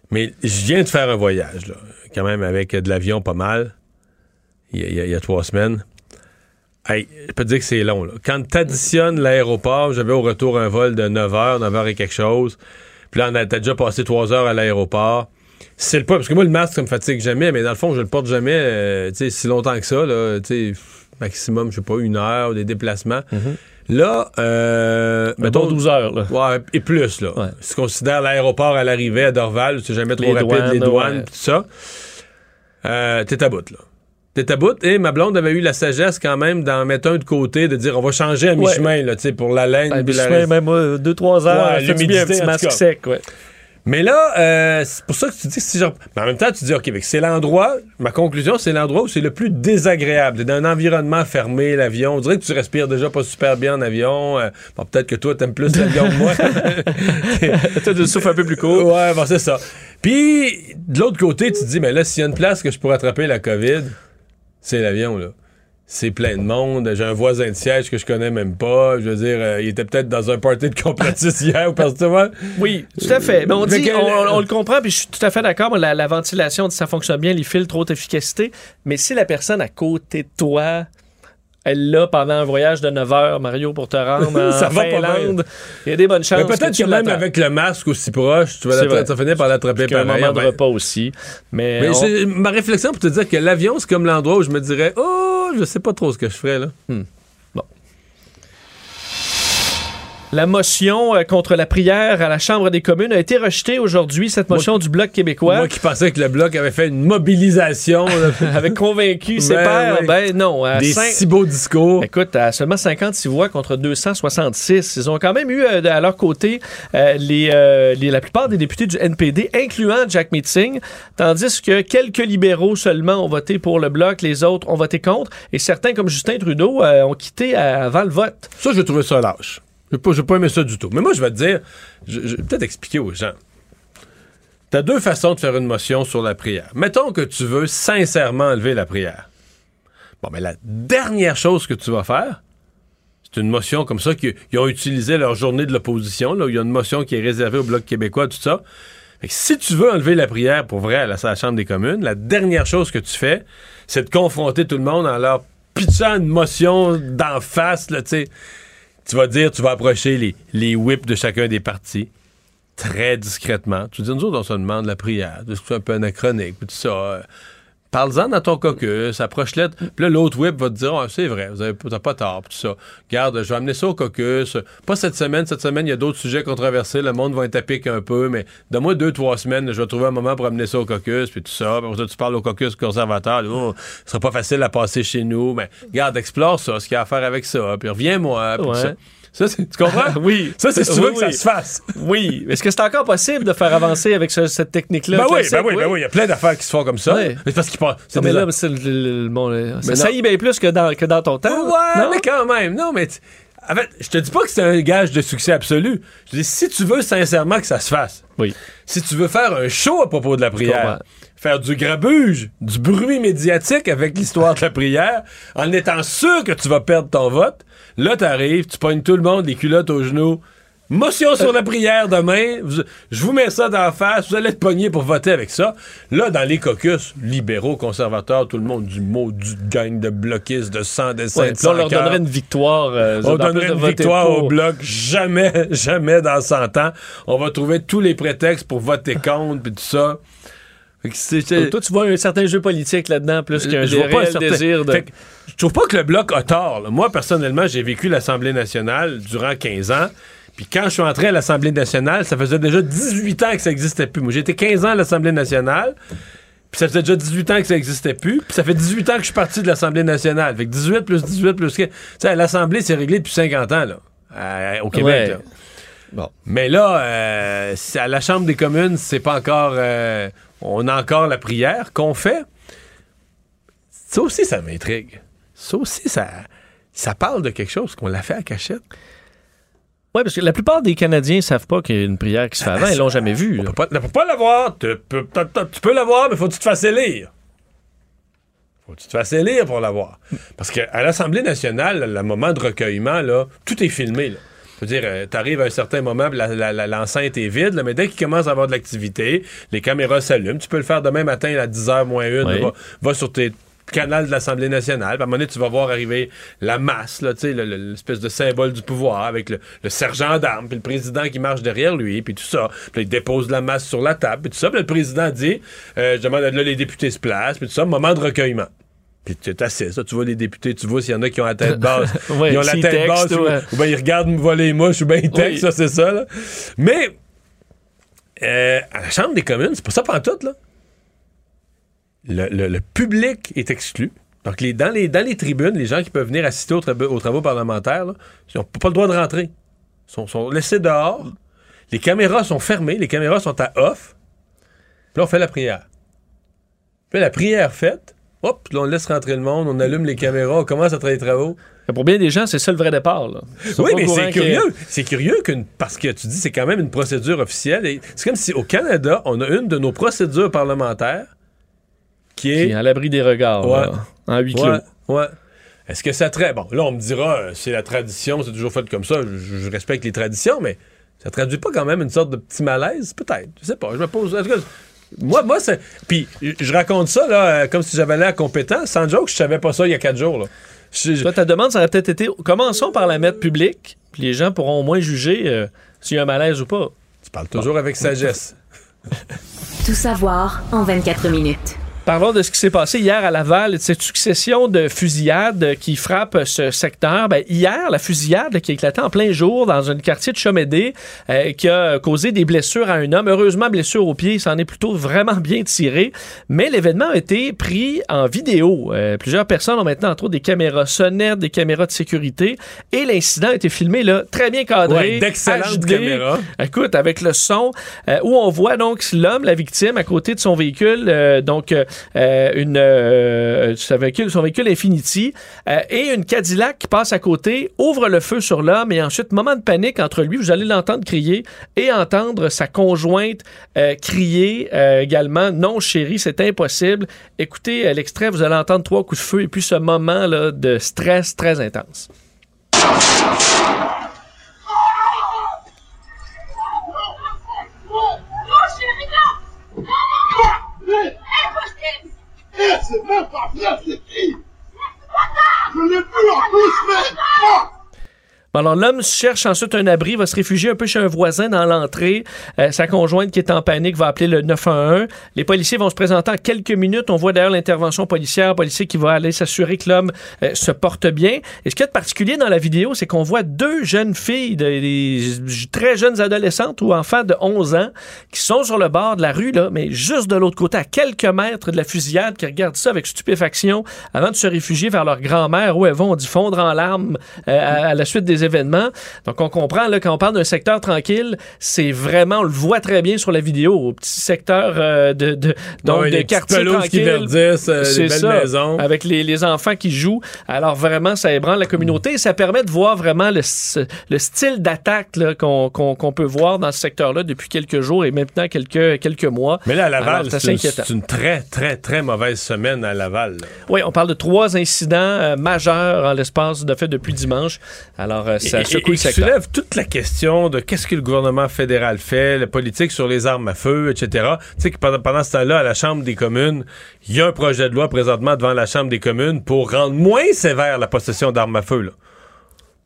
Mais je viens de faire un voyage, là, quand même, avec euh, de l'avion pas mal, il y a, il y trois semaines. Hey, je peux te dire que c'est long. Là. Quand tu additionnes l'aéroport, j'avais au retour un vol de 9 h, 9 h et quelque chose. Puis là, on a t'as déjà passé 3 heures à l'aéroport. C'est le pas, parce que moi, le masque, ça me fatigue jamais, mais dans le fond, je le porte jamais euh, si longtemps que ça. Là, maximum, je sais pas, une heure, des déplacements. Là, euh, Mettons 12 heures. Là. Ouais, et plus, là. Si tu considères l'aéroport à l'arrivée à Dorval, c'est jamais trop Les rapide, douanes, les douanes, ouais. tout ça. Euh, T'es à bout, là. T'es à bout. Et ma blonde avait eu la sagesse quand même d'en mettre un de côté, de dire on va changer à mi-chemin, là, tu sais, pour la laine. Ah, puis la- mi-chemin, même 2-3 heures, Ouais, fait du bien, un l'humidité, petit masque sec. Ouais. Mais là, euh, c'est pour ça que tu dis que si genre. Mais en même temps, tu dis, OK, c'est l'endroit, ma conclusion, c'est l'endroit où c'est le plus désagréable. Dans un environnement fermé, l'avion. On dirait que tu respires déjà pas super bien en avion. Euh, bon, peut-être que toi, t'aimes plus l'avion que moi. Toi, tu souffles un peu plus court. Ouais, bon, c'est ça. Puis, de l'autre côté, tu te dis, mais là, s'il y a une place que je pourrais attraper la COVID, c'est l'avion, là. C'est plein de monde. J'ai un voisin de siège que je connais même pas. Je veux dire, euh, il était peut-être dans un party de complotistes hier ou parce que tu vois? Oui, tout à fait. Mais on, dit, on le comprend, puis je suis tout à fait d'accord. La, la ventilation, ça fonctionne bien, les filtres, haute efficacité. Mais si la personne à côté de toi, elle l'a pendant un voyage de 9 heures, Mario, pour te rendre en Ça Finlande, il y a des bonnes chances. Mais peut-être que, que même avec le masque aussi proche, tu vas vas finir par l'attraper qu'à un moment de Ben, repas aussi. Mais, Mais on- c'est- ma réflexion pour te dire que l'avion, c'est comme l'endroit où je me dirais, oh, je sais pas trop ce que je ferais, là. La motion euh, contre la prière à la Chambre des communes a été rejetée aujourd'hui, cette motion du Bloc québécois. Moi qui pensais que le Bloc avait fait une mobilisation. avec convaincu ses Ben pairs, oui. ben non. à Des cinq- si beaux discours. Écoute, à seulement 56 voix contre 266, ils ont quand même eu euh, à leur côté euh, les, euh, les- la plupart des députés du NPD, incluant Jack Meeting, tandis que quelques libéraux seulement ont voté pour le bloc, les autres ont voté contre, et certains, comme Justin Trudeau, euh, ont quitté avant le vote. Ça, j'ai trouvé ça lâche. J'ai pas, j'ai pas aimé ça du tout. Mais moi, je vais te dire, je, je vais peut-être expliquer aux gens. T'as deux façons de faire une motion sur la prière. Mettons que tu veux sincèrement enlever la prière. Bon, mais la dernière chose que tu vas faire, c'est une motion comme ça qu'ils ils ont utilisé leur journée de l'opposition. Là, où il y a une motion qui est réservée au Bloc québécois, tout ça. Fait que si tu veux enlever la prière pour vrai à la, à la Chambre des communes, la dernière chose que tu fais, c'est de confronter tout le monde en leur pitchant une motion d'en face, là, tu sais Tu vas dire, tu vas approcher les, whips de chacun des partis très discrètement. Tu dis, nous autres, on se demande la prière. C'est un peu anachronique, tout ça. Parle-en dans ton caucus, approche-le. Puis là, l'autre whip va te dire, Ah, c'est vrai, vous avez t'as pas tort, tout ça. Garde, je vais amener ça au caucus. Pas cette semaine, cette semaine, il y a d'autres sujets controversés. Le monde va être pic un peu, mais donne-moi deux, trois semaines, je vais trouver un moment pour amener ça au caucus, puis tout ça. Puis tu parles au caucus conservateur. Oh, ce sera pas facile à passer chez nous, mais garde, explore ça, ce qu'il y a à faire avec ça. Puis reviens-moi, puis tout ça. Ça, c'est- tu comprends? oui. Ça, c'est si tu veux Oui, que ça oui. se fasse. Oui. Est-ce que c'est encore possible de faire avancer avec ce- cette technique-là? Ben oui, ben oui, ben oui, il y a plein d'affaires qui se font comme ça. Ouais. Mais c'est parce qu'ils Non, mais là, c'est le- bon, le- ça Mais saillit bien plus que dans, que dans ton temps. Ouais, non? mais quand même. Non, mais. En fait, je te dis pas que c'est un gage de succès absolu. Je dis, si tu veux sincèrement que ça se fasse, oui. si tu veux faire un show à propos de la prière. Faire du grabuge, du bruit médiatique avec l'histoire de la prière, en étant sûr que tu vas perdre ton vote, là, t'arrives, tu pognes tout le monde, les culottes aux genoux. Motion sur la prière demain. Je vous mets ça dans la face. Vous allez être pogné pour voter avec ça. Là, dans les caucus, libéraux, conservateurs, tout le monde du mot, du gang de bloquistes, de sang, de Ouais, on leur donnerait une victoire. euh, on donnerait une victoire pour. au bloc. Jamais, jamais dans 100 ans. On va trouver tous les prétextes pour voter contre, puis tout ça. Toi, tu vois un certain jeu politique là-dedans, plus qu'un je vois pas un certain- désir de. Fait que je trouve pas que le bloc a tort. là. Moi, personnellement, j'ai vécu l'Assemblée nationale durant 15 ans. Puis quand je suis entré à l'Assemblée nationale, ça faisait déjà 18 ans que ça n'existait plus. Moi, j'ai été 15 ans à l'Assemblée nationale. Puis ça faisait déjà 18 ans que ça n'existait plus. Puis ça fait 18 ans que je suis parti de l'Assemblée nationale. Fait que 18 plus 18 plus... 15. Tu sais, l'Assemblée, c'est réglé depuis 50 ans, là. euh, au Québec, Ouais. là. Bon. Mais là, euh, à la Chambre des communes, c'est pas encore... euh, on a encore la prière qu'on fait. Ça aussi, ça m'intrigue. Ça aussi, ça, ça parle de quelque chose qu'on l'a fait à cachette. Oui, parce que la plupart des Canadiens savent pas qu'il y a une prière qui se fait avant. Ils l'ont jamais vue. On peut pas, peut pas l'avoir. Tu peux, tu l'avoir, mais faut que tu te fasses élire. Faut que tu te fasses élire pour l'avoir. Parce qu'à l'Assemblée nationale, le moment de recueillement, là, tout est filmé. Là. Je veux dire, euh, t'arrives à un certain moment, puis la- la- la- l'enceinte est vide, là, mais dès qu'il commence à avoir de l'activité, les caméras s'allument. Tu peux le faire demain matin à 10h moins 1. Oui. Va, va sur tes canal de l'Assemblée nationale. Puis à un moment donné, tu vas voir arriver la masse, l'espèce de symbole du pouvoir avec le, le sergent d'armes, puis le président qui marche derrière lui, puis tout ça. Puis il dépose la masse sur la table, puis tout ça. Puis le président dit, euh, je demande là, les députés se placent, puis tout ça, moment de recueillement. Puis tu es assis, ça, tu vois les députés, tu vois s'il y en a qui ont la tête basse. Ouais, ils ont la tête basse, ou, ouais. ou bien ils regardent me voler les mouches, ou bien ils textent, Oui. ça, c'est ça, là. Mais, euh, à la Chambre des communes, c'est pas ça pantoute, là. Le, le- le public est exclu. Donc, les, dans, les, dans les tribunes, les gens qui peuvent venir assister aux, travaux parlementaires, là, ils n'ont pas le droit de rentrer. Ils sont, sont laissés dehors. Les caméras sont fermées, les caméras sont à off. Puis là, on fait la prière. Puis la prière faite, hop, là, on laisse rentrer le monde, on allume les caméras, on commence à travailler les travaux. Pour bien des gens, c'est ça le vrai départ. Là. Oui, mais c'est curieux. C'est curieux qu'une, parce que tu dis c'est quand même une procédure officielle. et C'est comme si au Canada, on a une de nos procédures parlementaires qui est Qui est à l'abri des regards. Ouais. là, en huis clos. Ouais, ouais. Est-ce que ça traite. Bon, là, on me dira, euh, c'est la tradition, c'est toujours fait comme ça. Je, je respecte les traditions, mais ça traduit pas quand même une sorte de petit malaise? Peut-être. Je sais pas. Je me pose. En tout cas, moi, moi c'est. Puis, je raconte ça, là, euh, comme si j'avais l'air compétent. Sans joke, je savais pas ça il y a quatre jours, là. Je- Toi, ta demande, ça aurait peut-être été commençons par la mettre publique, puis les gens pourront au moins juger euh, s'il y a un malaise ou pas. Tu parles toujours avec sagesse. Tout savoir en 24 minutes. Parlons de ce qui s'est passé hier à Laval, de cette succession de fusillades qui frappent ce secteur. Ben, hier, la fusillade qui a éclaté en plein jour dans un quartier de Chomédé, euh, qui a causé des blessures à un homme. Heureusement, blessure au pied, s'en est plutôt vraiment bien tiré. Mais l'événement a été pris en vidéo. Euh, plusieurs personnes ont maintenant, entre autres, des caméras sonnettes, des caméras de sécurité. Et l'incident a été filmé là, très bien cadré. Ouais, d'excellentes caméras. Écoute, avec le son, euh, où on voit donc l'homme, la victime, à côté de son véhicule, euh, donc euh, une, euh, son, véhicule, son Infinity, euh, et une Cadillac qui passe à côté, ouvre le feu sur l'homme, et ensuite, moment de panique entre lui, vous allez l'entendre crier, et entendre sa conjointe euh, crier euh, également, non chérie, c'est impossible. Écoutez euh, l'extrait, vous allez entendre trois coups de feu, et puis ce moment là, de stress très intense. Eh, c'est même pas vrai, c'est qui Je l'ai plus en bouche, mais... Ah! Alors, l'homme cherche ensuite un abri, va se réfugier un peu chez un voisin dans l'entrée. Euh, sa conjointe qui est en panique va appeler le 911. Les policiers vont se présenter en quelques minutes. On voit d'ailleurs l'intervention policière, policier qui va aller s'assurer que l'homme euh, se porte bien. Et ce qui est particulier dans la vidéo, c'est qu'on voit deux jeunes filles, de- des très jeunes adolescentes ou enfants de 11 ans, qui sont sur le bord de la rue, là, mais juste de l'autre côté, à quelques mètres de la fusillade, qui regardent ça avec stupéfaction avant de se réfugier vers leur grand-mère où elles vont d'y fondre en larmes euh, à, à la suite des événements. Donc, on comprend, là, quand on parle d'un secteur tranquille, c'est vraiment, on le voit très bien sur la vidéo, au petit secteur euh, de, de, donc, Ouais, de quartier pelouses qui tranquille. verdissent, euh, les belles ça, maisons. avec les, les enfants qui jouent. Alors, vraiment, ça ébranle la communauté et ça permet de voir vraiment le, style d'attaque qu'on peut voir dans ce secteur-là depuis quelques jours et maintenant quelques, quelques mois. Mais là, à Laval, c'est une, très, très, très mauvaise semaine à Laval. là. Oui, on parle de trois incidents euh, majeurs en l'espace de fait depuis dimanche. Alors, ça Et- secoue et- le et secteur. soulève toute la question de qu'est-ce que le gouvernement fédéral fait, la politique sur les armes à feu, etc. Tu sais que pendant, pendant ce temps-là, à la Chambre des communes, il y a un projet de loi présentement devant la Chambre des communes pour rendre moins sévère la possession d'armes à feu. là.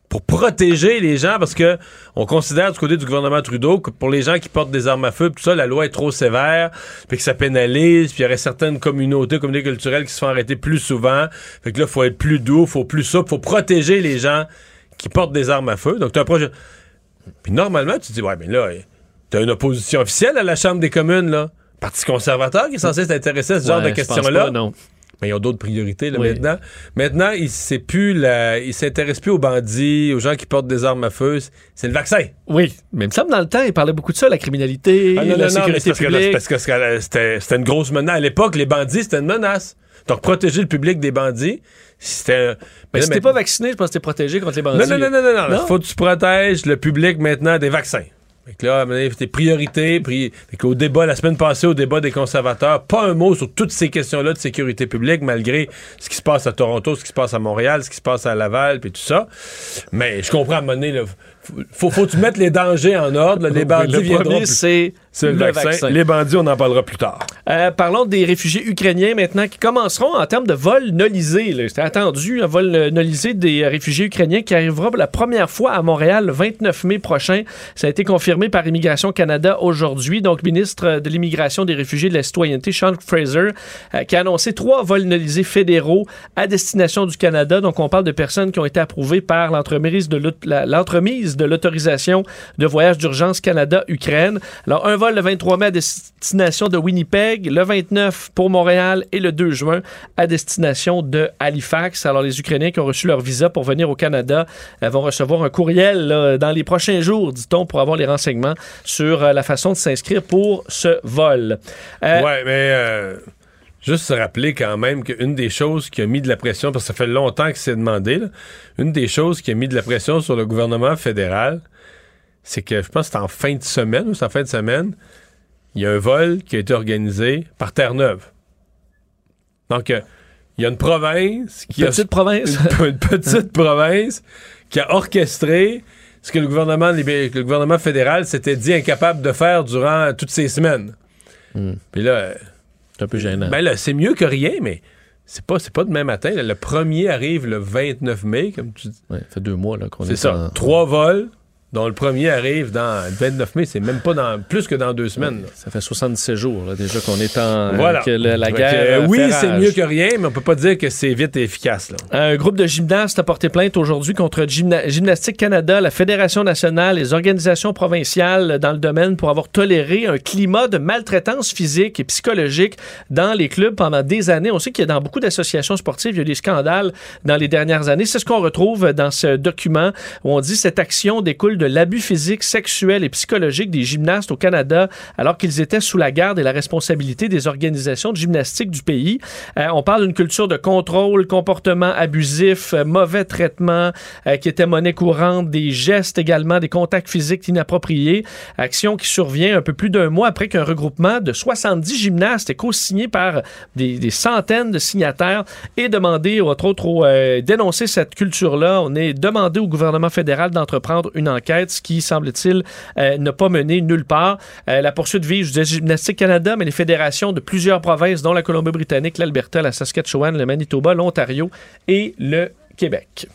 Pour protéger les gens, parce que on considère du côté du gouvernement Trudeau que pour les gens qui portent des armes à feu, tout ça, la loi est trop sévère, puis que ça pénalise, puis il y aurait certaines communautés, communautés culturelles qui se font arrêter plus souvent. Fait que là, il faut être plus doux, faut plus souple, faut protéger les gens qui portent des armes à feu. Donc, tu as un projet. Puis normalement, tu te dis, ouais, mais là, tu as une opposition officielle à la Chambre des communes, là. Parti conservateur qui est censé s'intéresser à ce genre de questions-là. non. Mais ils ont d'autres priorités là, Oui. maintenant. Maintenant, il c'est plus la, il s'intéresse plus aux bandits, aux gens qui portent des armes à feu. C'est le vaccin. Oui, mais il me semble dans le temps, il parlait beaucoup de ça, la criminalité, Ah, non, la non, non, sécurité c'est parce que publique. parce c'était une grosse menace. À l'époque, les bandits, c'était une menace. Donc, protéger le public des bandits, c'était. Mais si t'es pas vacciné, je pense que t'es protégé contre les bandits. non, non, non, non, non? Faut que tu protèges le public maintenant des vaccins. Fait que là, à un moment donné, tes priorités, pri... fait qu'au débat, la semaine passée, au débat des conservateurs, pas un mot sur toutes ces questions-là de sécurité publique, malgré ce qui se passe à Toronto, ce qui se passe à Montréal, ce qui se passe à Laval, puis tout ça. Mais je comprends à un moment donné, là, faut, tu mettes les dangers en ordre. les bandits le premier, c'est le, le vaccin. vaccin. Les bandits, on en parlera plus tard. Euh, parlons des réfugiés ukrainiens maintenant qui commenceront en termes de vol nolisé. C'était attendu, un vol euh, nolisé des euh, réfugiés ukrainiens qui arrivera pour la première fois à Montréal le 29 mai prochain. Ça a été confirmé par Immigration Canada aujourd'hui. Donc, ministre de l'Immigration, des réfugiés et de la citoyenneté, Sean Fraser, euh, qui a annoncé trois vols nolisés fédéraux à destination du Canada. Donc, on parle de personnes qui ont été approuvées par l'entremise de l'entremise de l'autorisation de voyage d'urgence Canada-Ukraine. Alors, un vol le 23 mai à destination de Winnipeg, le 29 pour Montréal et le 2 juin à destination de Halifax. Alors, les Ukrainiens qui ont reçu leur visa pour venir au Canada euh, vont recevoir un courriel dans les prochains jours, dit-on, pour avoir les renseignements sur euh, la façon de s'inscrire pour ce vol. Euh, Ouais, mais euh, juste se rappeler quand même qu'une des choses qui a mis de la pression, parce que ça fait longtemps que c'est demandé, là, une des choses qui a mis de la pression sur le gouvernement fédéral, c'est que je pense que c'est en fin de semaine ou c'est en fin de semaine, il y a un vol qui a été organisé par Terre-Neuve. Donc, euh, il y a une province qui a- Petite province. une, une petite province qui a orchestré ce que le gouvernement, le gouvernement fédéral s'était dit incapable de faire durant toutes ces semaines. Puis là, Hmm. C'est un peu gênant. Ben là, c'est mieux que rien, mais c'est pas, c'est pas demain matin. là. Le premier arrive le 29 mai, comme tu dis. Ouais, ça fait deux mois là, qu'on est, C'est ça. en- Trois vols, dont le premier arrive dans le 29 mai. C'est même pas dans plus que dans deux semaines. là. Ça fait 77 jours là, déjà qu'on est en Voilà. que le- la que, guerre. euh, euh, oui, c'est mieux que rien, mais on peut pas dire que c'est vite et efficace. Là. Un groupe de gymnastes a porté plainte aujourd'hui contre Gymna- Gymnastique Canada, la Fédération nationale, les organisations provinciales dans le domaine pour avoir toléré un climat de maltraitance physique et psychologique dans les clubs pendant des années. On sait qu'il y a dans beaucoup d'associations sportives, il y a eu des scandales dans les dernières années. C'est ce qu'on retrouve dans ce document où on dit cette action découle de l'abus physique, sexuel et psychologique des gymnastes au Canada alors qu'ils étaient sous la garde et la responsabilité des organisations de gymnastique du pays. Euh, on parle d'une culture de contrôle, comportement abusif, euh, mauvais traitement euh, qui était monnaie courante, des gestes également, des contacts physiques inappropriés. Action qui survient un peu plus d'un mois après qu'un regroupement de 70 gymnastes est co-signé par des, centaines de signataires et demandé, entre autres, au, dénoncer cette culture-là. On est demandé au gouvernement fédéral d'entreprendre une enquête, qui, semble-t-il, euh, n'a pas mené nulle part. Euh, la poursuite vise, je disais, Gymnastique Canada, mais les fédérations de plusieurs provinces, dont la Colombie-Britannique, l'Alberta, la Saskatchewan, le Manitoba, l'Ontario et le Québec.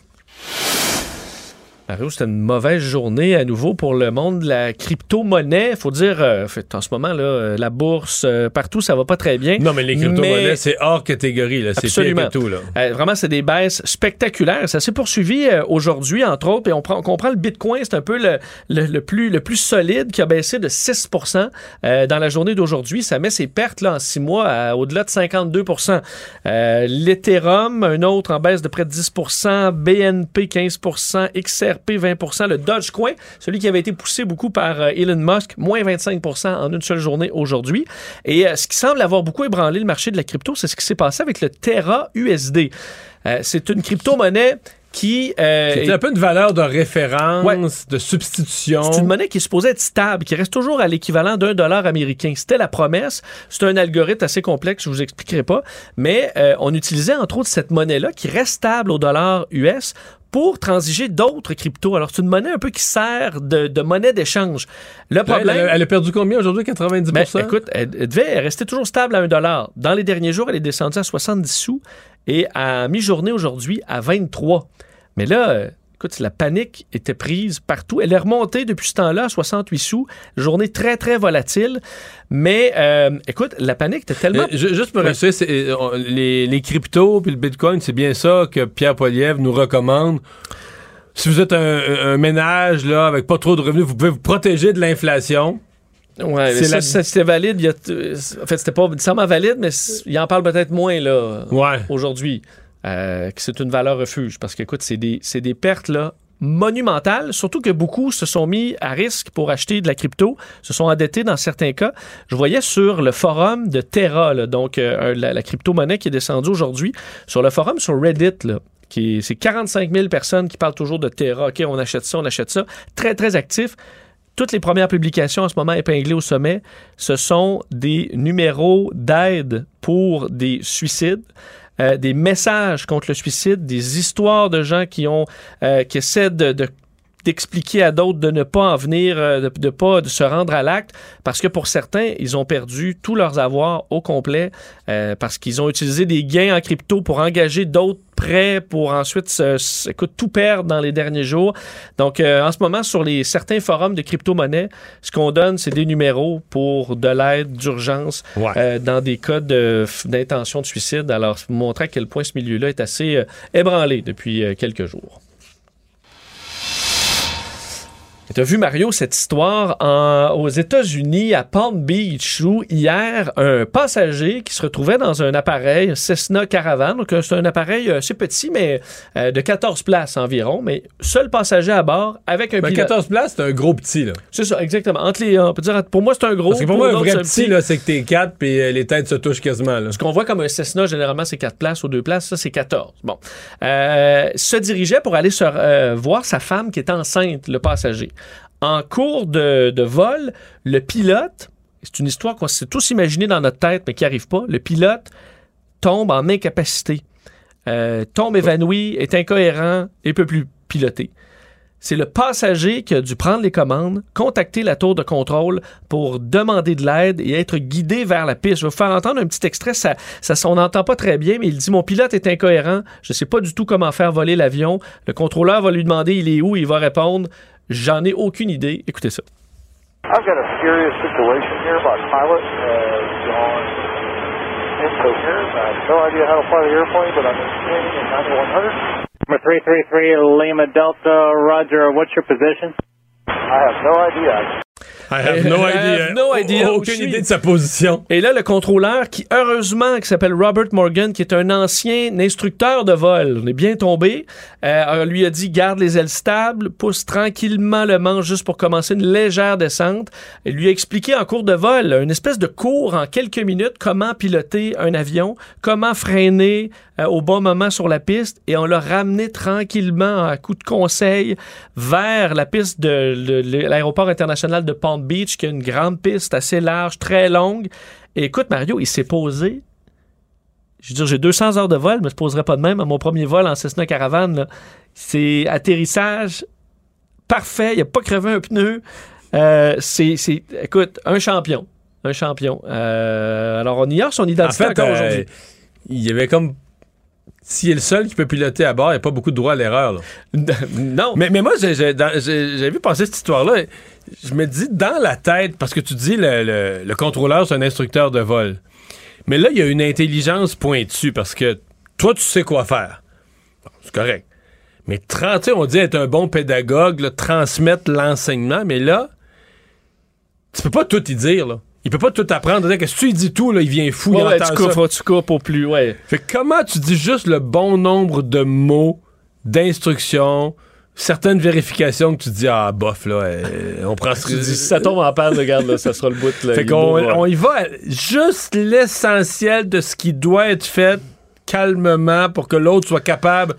Mario, c'était une mauvaise journée à nouveau pour le monde de la crypto-monnaie. Il faut dire, euh, en ce moment, là, euh, la bourse, euh, partout, ça va pas très bien. Non, mais les crypto-monnaies, c'est hors catégorie. là. C'est pire Absolument. que tout. Là. Euh, vraiment, c'est des baisses spectaculaires. Ça s'est poursuivi aujourd'hui, entre autres, et on, prend, on comprend le Bitcoin, c'est un peu le, le, le plus, le plus solide qui a baissé de 6% euh, dans la journée d'aujourd'hui. Ça met ses pertes là, en six mois à au-delà de 52% euh, L'Ethereum, un autre en baisse de près de 10 BNP 15% XRP 20 le Dogecoin, celui qui avait été poussé beaucoup par euh, Elon Musk, moins 25% en une seule journée aujourd'hui. Et euh, ce qui semble avoir beaucoup ébranlé le marché de la crypto, c'est ce qui s'est passé avec le Terra USD. Euh, c'est une crypto-monnaie qui... euh, C'est est- un peu une valeur de référence, de substitution. c'est une monnaie qui est supposée être stable, qui reste toujours à l'équivalent d'un dollar américain. C'était la promesse. C'est un algorithme assez complexe, je vous expliquerai pas. Mais euh, on utilisait entre autres cette monnaie-là qui reste stable au dollar US pour transiger d'autres cryptos. Alors, c'est une monnaie un peu qui sert de, de monnaie d'échange. Le Elle, problème... elle a- elle a perdu combien aujourd'hui? 90 Ben, écoute, elle, elle devait rester toujours stable à 1 dollar. Dans les derniers jours, elle est descendue à 70 sous et à mi-journée aujourd'hui à 23. Mais là, euh, écoute, la panique était prise partout. Elle est remontée depuis ce temps-là à 68 sous. Journée très, très volatile. Mais euh, écoute, la panique était tellement... Euh, ju- juste pour Oui. rassurer, euh, les, les cryptos puis le bitcoin, c'est bien ça que Pierre Poilievre nous recommande. Si vous êtes un, un ménage là, avec pas trop de revenus, vous pouvez vous protéger de l'inflation. Ouais, C'est ça, la- ça, c'était valide. il y a- en fait, c'était pas nécessairement valide, mais il en parle peut-être moins là aujourd'hui. Euh, que c'est une valeur refuge. Parce que, écoute, c'est des, pertes là, monumentales, surtout que beaucoup se sont mis à risque pour acheter de la crypto, se sont endettés dans certains cas. Je voyais sur le forum de Terra, donc euh, la, crypto-monnaie qui est descendue aujourd'hui, sur le forum sur Reddit, c'est 45 000 personnes qui parlent toujours de Terra. OK, on achète ça, on achète ça. Très, très actif toutes les premières publications en ce moment épinglées au sommet, ce sont des numéros d'aide pour des suicides. Euh, des messages contre le suicide, des histoires de gens qui ont euh, qui essaient de, de- d'expliquer à d'autres de ne pas en venir, euh, de, de pas de se rendre à l'acte, parce que pour certains, ils ont perdu tous leurs avoirs au complet, euh, parce qu'ils ont utilisé des gains en crypto pour engager d'autres prêts, pour ensuite se, se- écoute, tout perdre dans les derniers jours. Donc, euh, en ce moment, sur les certains forums de crypto-monnaie, ce qu'on donne, c'est des numéros pour de l'aide d'urgence euh, dans des cas de- d'intention de, suicide. Alors, montrer à quel point ce milieu-là est assez euh, ébranlé depuis euh, quelques jours. Tu as vu, Mario, cette histoire en- aux États-Unis, à Palm Beach, où hier, un passager qui se retrouvait dans un appareil, un Cessna Caravan, donc euh, c'est un appareil euh, assez petit, mais euh, de 14 places environ, mais seul passager à bord avec un Ben, pilote. 14 places, c'est un gros petit. Là. C'est ça, exactement. Entre les, on peut dire, pour moi, c'est un gros. Parce que pour moi, un vrai petit, là, c'est que t'es 4 puis euh, les têtes se touchent quasiment. Là. Ce qu'on voit comme un Cessna, généralement, c'est 4 places ou 2 places. Ça, c'est 14. Bon. Euh, se dirigeait pour aller se, euh, voir sa femme qui est enceinte, le passager. En cours de, vol, le pilote, c'est une histoire qu'on s'est tous imaginé dans notre tête, mais qui n'arrive pas, le pilote tombe en incapacité, euh, tombe évanoui, est incohérent et peut plus piloter. C'est le passager qui a dû prendre les commandes, contacter la tour de contrôle pour demander de l'aide et être guidé vers la piste. Je vais vous faire entendre un petit extrait. Ça, ça, on n'entend pas très bien, mais il dit Mon pilote est incohérent. Je ne sais pas du tout comment faire voler l'avion. Le contrôleur va lui demander il est où. Il va répondre J'en ai aucune idée. Écoutez ça. I've got a serious situation here. My pilot has gone incoherent. I have no idea how to fly the airplane, but I'm maintaining in 9100. I'm a 333 Lima Delta, Roger. What's your position? I have no idea. I have no I idea. have no idea où Aucune idée de sa position. Et là, le contrôleur, qui heureusement, qui s'appelle Robert Morgan, qui est un ancien instructeur de vol, on est bien tombé, euh, lui a dit garde les ailes stables, pousse tranquillement le manche juste pour commencer une légère descente. Et lui a expliqué en cours de vol, une espèce de cours en quelques minutes, comment piloter un avion, comment freiner euh, au bon moment sur la piste. Et on l'a ramené tranquillement à coup de conseil vers la piste de l'aéroport international de Palm Beach, qui a une grande piste assez large, très longue. Et écoute, Mario, il s'est posé. Je veux dire, j'ai 200 heures de vol, mais je ne poserai pas de même à mon premier vol en Cessna Caravane. C'est atterrissage parfait. Il n'a pas crevé un pneu. Euh, c'est, écoute, un champion. Un champion. Euh, alors, on ignore son En identité fait, encore euh, aujourd'hui. il y avait comme s'il est le seul qui peut piloter à bord, il n'y a pas beaucoup de droit à l'erreur. non. Mais, mais moi, j'ai vu passer cette histoire-là. Je me dis, dans la tête, parce que tu dis le, le- le contrôleur, c'est un instructeur de vol. Mais là, il y a une intelligence pointue parce que toi, tu sais quoi faire. Bon, c'est correct. Mais tra- tu sais, on dit être un bon pédagogue, là, transmettre l'enseignement, mais là, tu peux pas tout y dire, là. Il peut pas tout apprendre. Que si tu lui dis tout, là, il vient fou. Ouais, il ouais, tu coupes, ça. tu coupes au plus, ouais. Fait que comment tu dis juste le bon nombre de mots, d'instructions, certaines vérifications que tu dis, ah, bof, là, euh, on prend Tu dis, si ça tombe en panne, regarde, là, ça sera le bout. Là, Fait qu'on on y va juste l'essentiel de ce qui doit être fait calmement pour que l'autre soit capable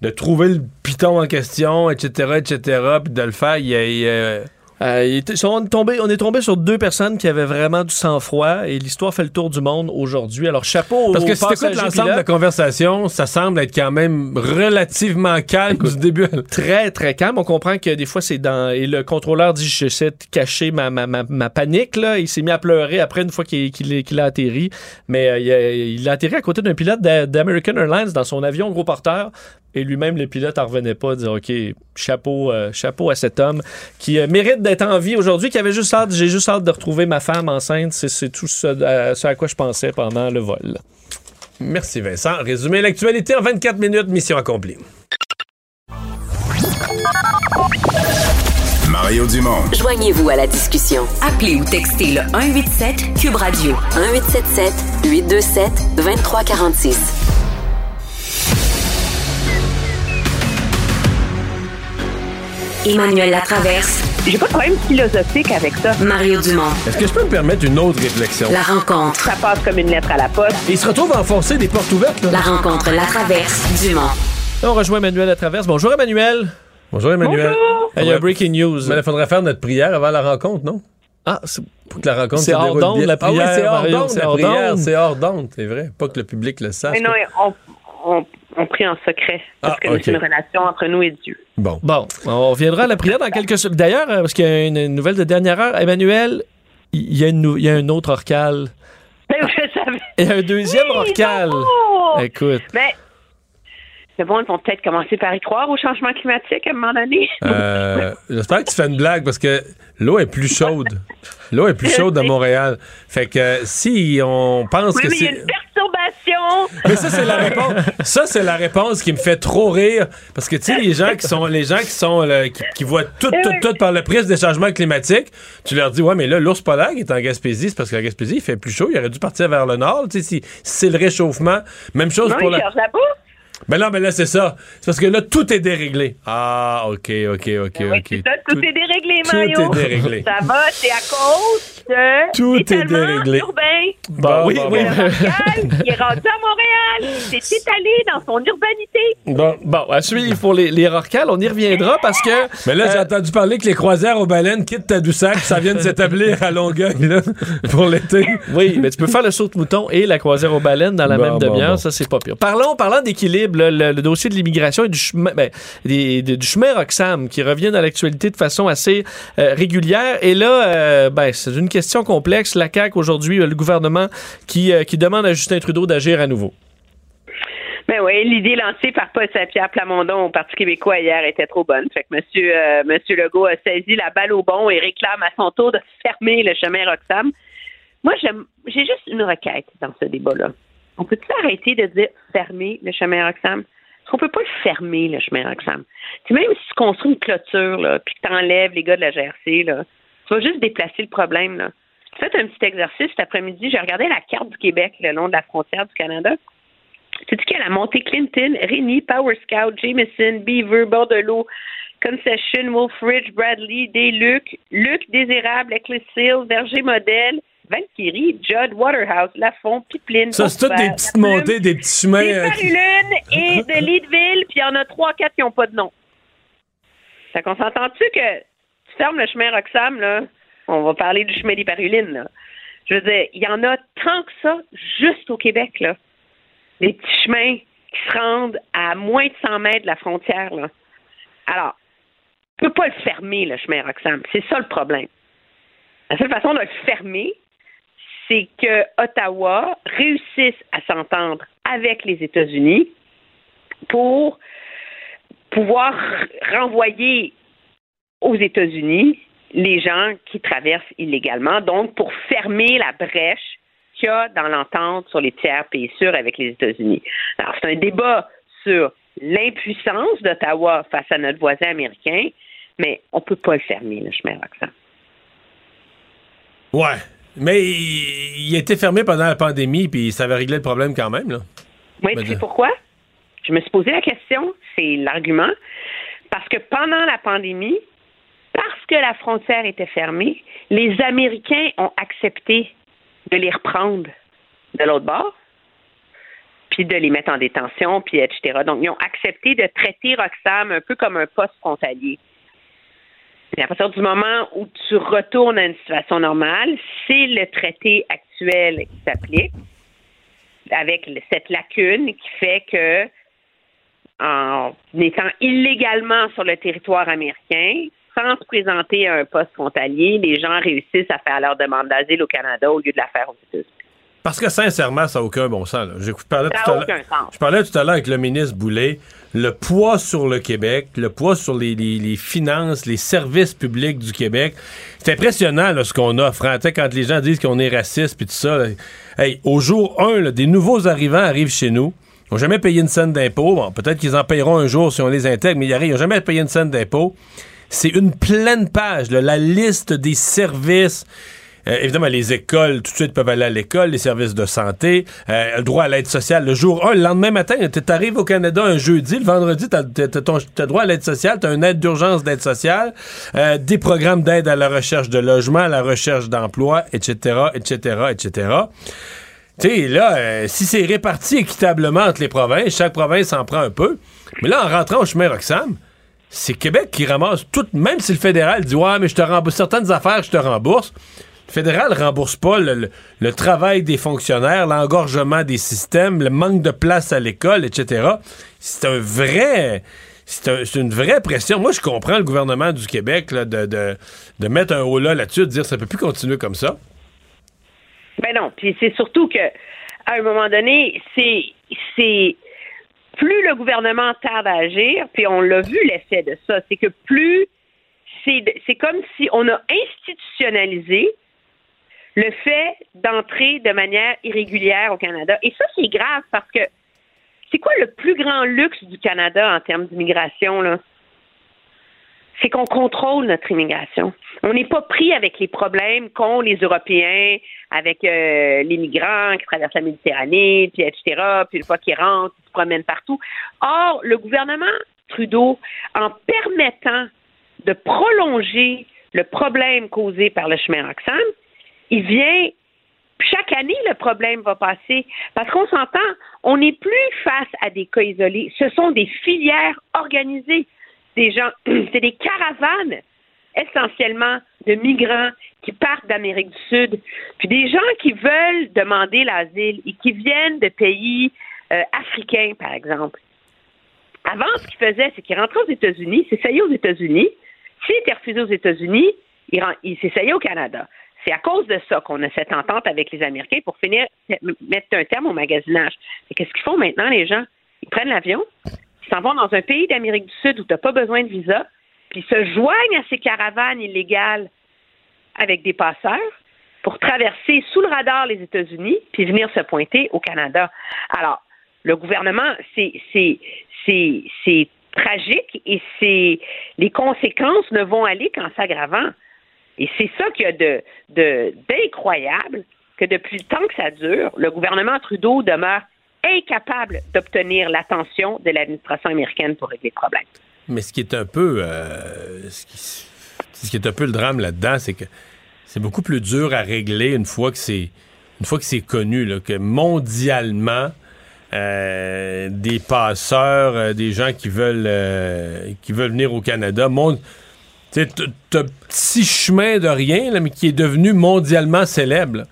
de trouver le piton en question, etc., etc., puis de le faire. Il y a- il y a- Euh, on, est tombé, on est tombé sur deux personnes qui avaient vraiment du sang-froid et l'histoire fait le tour du monde aujourd'hui. Alors, chapeau Parce que si passagers l'ensemble de la conversation, ça semble être quand même relativement calme du début. à Très, très calme. On comprend que des fois, c'est dans. Et le contrôleur dit Je sais de cacher ma, ma, ma, ma panique. Là. Il s'est mis à pleurer après une fois qu'il a atterri. Mais euh, il, a, il a atterri à côté d'un pilote d'a- d'American Airlines dans son avion gros porteur. Et lui-même, le pilote en revenait pas, dire OK, chapeau, euh, chapeau à cet homme qui euh, mérite d'être en vie aujourd'hui, qui avait juste hâte, j'ai juste hâte de retrouver ma femme enceinte. C'est c'est tout ce à, ce à quoi je pensais pendant le vol. Merci Vincent. Résumé l'actualité en 24 minutes, mission accomplie. Mario Dumont. Joignez-vous à la discussion. Appelez ou textez le 187 Cube Radio 1877 827 2346. Emmanuel Latraverse. J'ai pas de problème philosophique avec ça. Mario Dumont. Est-ce que je peux me permettre une autre réflexion? La rencontre. Ça passe comme une lettre à la poste. Il se retrouve à enfoncer des portes ouvertes. Là. La rencontre Latraverse. Dumont. On rejoint Emmanuel à travers. Bonjour Emmanuel. Bonjour Emmanuel. Il y a breaking news. Mais il faudrait faire notre prière avant la rencontre, non? Ah, c'est Pour que la rencontre C'est hors d'onde, la Ah oui, prière, c'est hors d'onde, c'est la hors prière. d'onde. C'est hors d'onde, c'est vrai. Pas que le public le sache. Mais non, on, on, on prie en secret. Parce Ah, que c'est une relation entre nous et Dieu. Bon. Bon, on reviendra à la prière dans quelques secondes. D'ailleurs, euh, parce qu'il y a une nouvelle de dernière heure, Emmanuel, il y a, une nou- il y a un autre orcal. Ben, je savais. Il y a un deuxième orcal. Oh! Écoute. Mais c'est bon, ils vont peut-être commencer par y croire au changement climatique à un moment donné. Euh, J'espère que tu fais une blague parce que l'eau est plus chaude. L'eau est plus chaude à Montréal. Fait que euh, si on pense oui, que mais il y a c'est. Mais ça, c'est la réponse. Ça, c'est la réponse qui me fait trop rire. Parce que, tu sais, les gens qui sont, les gens qui sont, là, qui, qui voient tout, tout, oui. tout par le prisme des changements climatiques, tu leur dis, ouais, mais là, l'ours polaire qui est en Gaspésie, c'est parce qu'en Gaspésie, il fait plus chaud. Il aurait dû partir vers le nord. Tu sais, si, si c'est le réchauffement. Même chose Non, pour la. Ben non, mais là, c'est ça. C'est parce que là, tout est déréglé. Ah, OK, OK, OK, Oui, OK. ça, tout, est déréglé, tout Mario. est déréglé. Ça va, c'est à cause de Tout est déréglé. urbain. Bon, oui, bon, oui. Montréal, il est rendu à Montréal. Il s'est étalé dans son urbanité. Bon. Bon, à suivre pour les, les on y reviendra parce que. Mais là, j'ai euh, entendu parler que les croisières aux baleines quittent Tadoussac, ça vient de s'établir à Longueuil, là, pour l'été. Oui, mais tu peux faire le saut de mouton et la croisière aux baleines dans la Bon, même bon, demi-heure, bon. ça c'est pas pire. Parlons, parlant d'équilibre, le, le dossier de l'immigration et du chemin, ben, des- de- du chemin Roxham qui revient dans l'actualité de façon assez euh, régulière. Et là, euh, ben, c'est une question complexe. La CAQ aujourd'hui, le gouvernement qui, euh, qui demande à Justin Trudeau d'agir à nouveau. Ben oui, l'idée lancée par Paul Saint-Pierre Plamondon au Parti québécois hier était trop bonne. Fait que monsieur, euh, monsieur Legault a saisi la balle au bon et réclame à son tour de fermer le chemin Roxham. Moi, j'ai juste une requête dans ce débat-là. On peut-tu arrêter de dire fermer le chemin Roxham? Parce qu'on peut pas le fermer, le chemin Roxham. Même si tu construis une clôture, puis que tu enlèves les gars de la GRC, là, tu vas juste déplacer le problème, là. Faites un petit exercice cet après-midi. J'ai regardé la carte du Québec le long de la frontière du Canada. Tu dis qu'il y a la montée Clinton, Rémy, Power Scout, Jameson, Beaver, Bordelot, Concession, Wolf Ridge, Bradley, Des-Luc, Luc Désirable, Eccles Hill, Verger Modèle, Valkyrie, Judd, Waterhouse, Lafont, Pipeline. Ça, c'est toutes des petites montées, des petits chemins. des euh, Paruline et de Leadville, puis il y en a trois, quatre qui n'ont pas de nom. Fait qu'on s'entend-tu que le chemin Roxham, on va parler du chemin des Parulines. Je veux dire, il y en a tant que ça juste au Québec, là. Des petits chemins qui se rendent à moins de 100 mètres de la frontière, là. Alors, tu peux pas le fermer, le chemin Roxham. C'est ça le problème. La seule façon de le fermer, c'est que Ottawa réussisse à s'entendre avec les États-Unis pour pouvoir renvoyer aux États-Unis les gens qui traversent illégalement, donc pour fermer la brèche qu'il y a dans l'entente sur les tiers pays sûrs avec les États-Unis. Alors, c'est un débat sur l'impuissance d'Ottawa face à notre voisin américain, mais on ne peut pas le fermer, le chemin Roxham. Ouais. Mais il, a été fermé pendant la pandémie, puis ça avait réglé le problème quand même, là. Oui, tu sais pourquoi? Je me suis posé la question, c'est l'argument, parce que pendant la pandémie, que la frontière était fermée, les Américains ont accepté de les reprendre de l'autre bord, puis de les mettre en détention, puis etc. Donc, ils ont accepté de traiter Roxham un peu comme un poste frontalier. À partir du moment où tu retournes à une situation normale, c'est le traité actuel qui s'applique, avec cette lacune qui fait que, en étant illégalement sur le territoire américain, sans se présenter à un poste frontalier, les gens réussissent à faire leur demande d'asile au Canada au lieu de la faire aux États-Unis. Parce que sincèrement, ça n'a aucun bon sens. Je parlais, tout à je parlais tout à l'heure avec le ministre Boulet. Le poids sur le Québec, le poids sur les, finances, les services publics du Québec. C'est impressionnant ce qu'on offre. Hein. Quand les gens disent qu'on est raciste puis tout ça. Hey, au jour 1, des nouveaux arrivants arrivent chez nous. Ils n'ont jamais payé une scène d'impôt. Bon, peut-être qu'ils en payeront un jour si on les intègre, mais ils n'ont jamais payé une scène d'impôt. C'est une pleine page, la liste des services. Euh, évidemment, les écoles, tout de suite, peuvent aller à l'école, les services de santé, euh, le droit à l'aide sociale. Le jour 1, le lendemain matin, tu arrives au Canada un jeudi, le vendredi, tu as, droit à l'aide sociale, tu as une aide d'urgence d'aide sociale, euh, des programmes d'aide à la recherche de logement, à la recherche d'emploi, etc., etc., etc. Tu sais, là, si c'est réparti équitablement entre les provinces, chaque province en prend un peu. Mais là, en rentrant au chemin Roxham, c'est Québec qui ramasse tout, même si le fédéral dit Ouais, mais je te rembourse certaines affaires, je te rembourse. Le fédéral rembourse pas le, travail des fonctionnaires, l'engorgement des systèmes, le manque de place à l'école, etc. C'est un vrai. C'est une vraie pression. Moi, je comprends le gouvernement du Québec de, de, mettre un haut là là-dessus, de dire ça peut plus continuer comme ça. Ben non. Puis c'est surtout que à un moment donné, c'est plus le gouvernement tarde à agir, puis on l'a vu l'effet de ça, c'est que plus c'est comme si on a institutionnalisé le fait d'entrer de manière irrégulière au Canada. Et ça, c'est grave parce que c'est quoi le plus grand luxe du Canada en termes d'immigration, là? C'est qu'on contrôle notre immigration. On n'est pas pris avec les problèmes qu'ont les Européens, avec euh, les migrants qui traversent la Méditerranée, puis etc., puis une fois qu'ils rentrent, ils se promènent partout. Or, le gouvernement Trudeau, en permettant de prolonger le problème causé par le chemin Roxham, il vient chaque année, le problème va passer. Parce qu'on s'entend, on n'est plus face à des cas isolés. Ce sont des filières organisées. Des gens, c'est des caravanes essentiellement de migrants qui partent d'Amérique du Sud, puis des gens qui veulent demander l'asile et qui viennent de pays euh, africains, par exemple. Avant, ce qu'ils faisaient, c'est qu'ils rentraient aux États-Unis, s'essayaient aux États-Unis. S'ils étaient refusés aux États-Unis, ils s'essayaient au Canada. C'est à cause de ça qu'on a cette entente avec les Américains pour finir mettre un terme au magasinage. Qu'est-ce qu'ils font maintenant, les gens? Ils prennent l'avion, ils s'en vont dans un pays d'Amérique du Sud où tu n'as pas besoin de visa, puis se joignent à ces caravanes illégales avec des passeurs pour traverser sous le radar les États-Unis puis venir se pointer au Canada. Alors, le gouvernement, c'est c'est tragique et c'est les conséquences ne vont aller qu'en s'aggravant. Et c'est ça qu'il y a de, d'incroyable, que depuis le temps que ça dure, le gouvernement Trudeau demeure incapable d'obtenir l'attention de l'administration américaine pour régler le problème. Mais ce qui est un peu, euh, ce, qui, est un peu le drame là-dedans, c'est que c'est beaucoup plus dur à régler une fois que c'est, une fois que c'est connu, que mondialement, euh, des passeurs, euh, des gens qui veulent, qui veulent venir au Canada, c'est un petit chemin de rien, mais qui est devenu mondialement célèbre.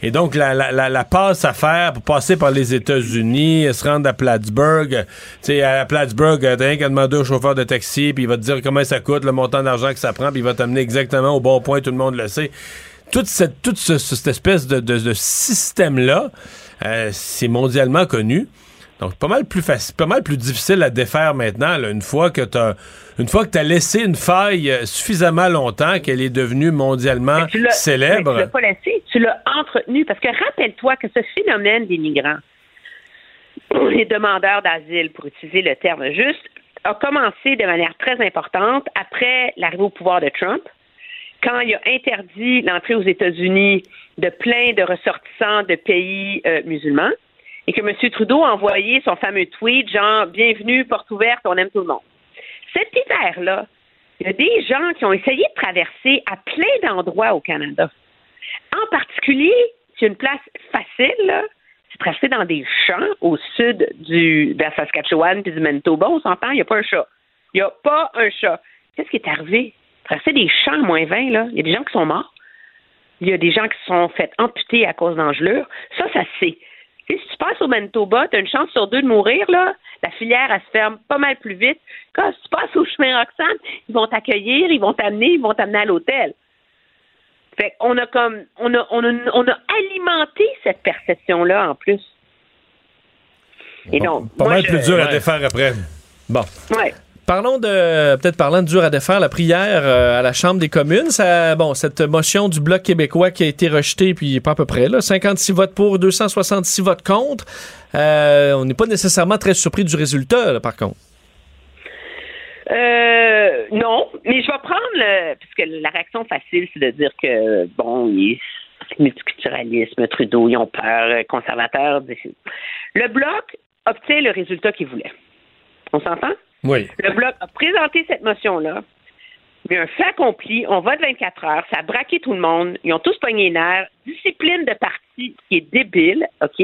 Et donc, la, la, passe à faire pour passer par les États-Unis, se rendre à Plattsburgh. Tu sais, à Plattsburgh, t'as rien qu'à demander au chauffeur de taxi, puis il va te dire comment ça coûte, le montant d'argent que ça prend, puis il va t'amener exactement au bon point, tout le monde le sait. Toute cette, toute cette espèce de, de, système-là, euh, c'est mondialement connu. Donc, pas mal plus facile, pas mal plus difficile à défaire maintenant, là, une fois que tu une fois que tu as laissé une faille euh, suffisamment longtemps qu'elle est devenue mondialement Tu célèbre. Tu l'as pas laissé, tu l'as entretenu. Parce que rappelle-toi que ce phénomène des migrants, les demandeurs d'asile, pour utiliser le terme juste, a commencé de manière très importante après l'arrivée au pouvoir de Trump, quand il a interdit l'entrée aux États-Unis de plein de ressortissants de pays euh, musulmans, et que M. Trudeau a envoyé son fameux tweet genre Bienvenue, porte ouverte, on aime tout le monde. Cet hiver-là, il y a des gens qui ont essayé de traverser à plein d'endroits au Canada. En particulier, c'est une place facile, c'est traverser dans des champs au sud du, de la Saskatchewan puis du Manitoba. On s'entend, il n'y a pas un chat. Il n'y a pas un chat. Qu'est-ce qui est arrivé? Traverser des champs à moins 20, là, il y a des gens qui sont morts. Il y a des gens qui se sont fait amputer à cause d'engelures. Ça, ça se sait. Tu sais, si tu passes au Manitoba, tu as une chance sur deux de mourir, là. La filière, elle se ferme pas mal plus vite. Quand tu passes au chemin Roxane, ils vont t'accueillir, ils vont t'amener, ils vont t'amener à l'hôtel. Fait qu'on a comme on a, on a on a alimenté cette perception-là en plus. Et donc, Pas moi, mal je- plus dur à défaire après. Bon. Ouais. Parlons de, peut-être parlant de dur à défaire, la prière euh, à la Chambre des communes. Ça, bon, cette motion du Bloc québécois qui a été rejetée, puis pas à peu près, là, 56 votes pour, 266 votes contre. Euh, on n'est pas nécessairement très surpris du résultat, par contre. Euh, non, mais je vais prendre le. Puisque la réaction facile, c'est de dire que, bon, il multiculturalisme, Trudeau, ils ont peur, euh, conservateurs. Le Bloc obtient le résultat qu'il voulait. On s'entend? Oui. Le Bloc a présenté cette motion-là. Mais un fait accompli, on vote 24 heures, ça a braqué tout le monde, ils ont tous pogné les nerfs. Discipline de parti qui est débile, OK?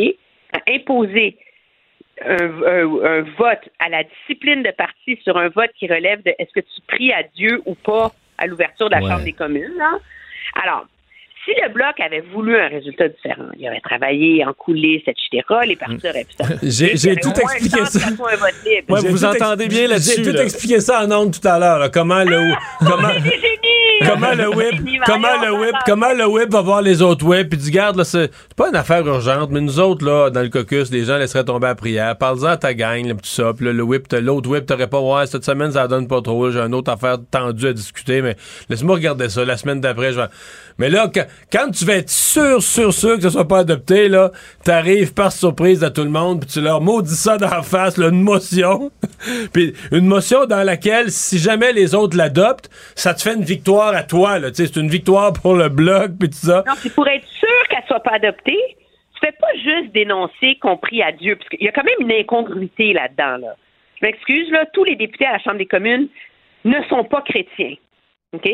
A imposé un, un- un vote à la discipline de parti sur un vote qui relève de est-ce que tu pries à Dieu ou pas à l'ouverture de la Ouais. Chambre des communes. Là? Alors, si le Bloc avait voulu un résultat différent, il aurait travaillé en coulisses, etc., les partis auraient pu. J'ai- tout expliqué ça. Ouais, vous entendez bien là-dessus, J'ai tout là. expliqué ça en ondes tout à l'heure. là. Comment le comment comment le whip comment le whip comment le whip va voir les autres whips? Puis tu gardes là c'est c'est pas une affaire urgente mais nous autres là dans le caucus les gens laisseraient tomber à prière parle-en à ta gang là, tout ça puis là, le whip l'autre whip t'aurais pas ouais cette semaine ça donne pas trop j'ai une autre affaire tendue à discuter mais laisse-moi regarder ça la semaine d'après je vais mais là quand, quand tu vas être sûr sûr sûr que ce soit pas adopté là t'arrives par surprise à tout le monde puis tu leur maudis ça dans la face une motion puis une motion dans laquelle si jamais les autres l'adoptent ça te fait une victoire à toi là c'est une victoire pour le bloc puis tout ça Non, pour être sûr qu'elle soit pas adoptée, tu fais pas juste dénoncer compris à Dieu, parce qu'il y a quand même une incongruité là-dedans. Là. Je m'excuse, là, tous les députés à la Chambre des communes ne sont pas chrétiens. OK?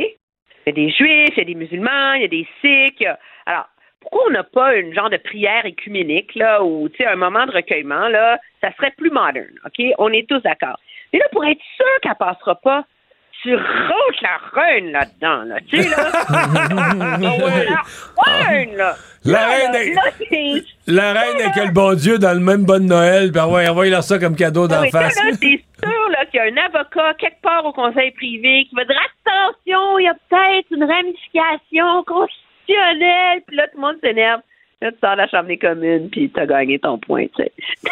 Il y a des juifs, il y a des musulmans, il y a des sikhs. Alors, pourquoi on n'a pas une genre de prière écuménique, là, ou, tu sais, un moment de recueillement, là, ça serait plus moderne, OK? On est tous d'accord. Mais là, pour être sûr qu'elle passera pas, tu rentres la reine là-dedans, là, tu sais, là? la reine, là. La reine est- là, la reine le bon Dieu dans le même bon Noël puis ouais, envoyez-leur ça comme cadeau Ah d'en oui, ça, face là, c'est sûr là, qu'il y a un avocat quelque part au conseil privé qui va dire attention, il y a peut-être une ramification constitutionnelle. Puis là, tout le monde s'énerve. Là, tu sors de la Chambre des communes, puis tu as gagné ton point, tu sais.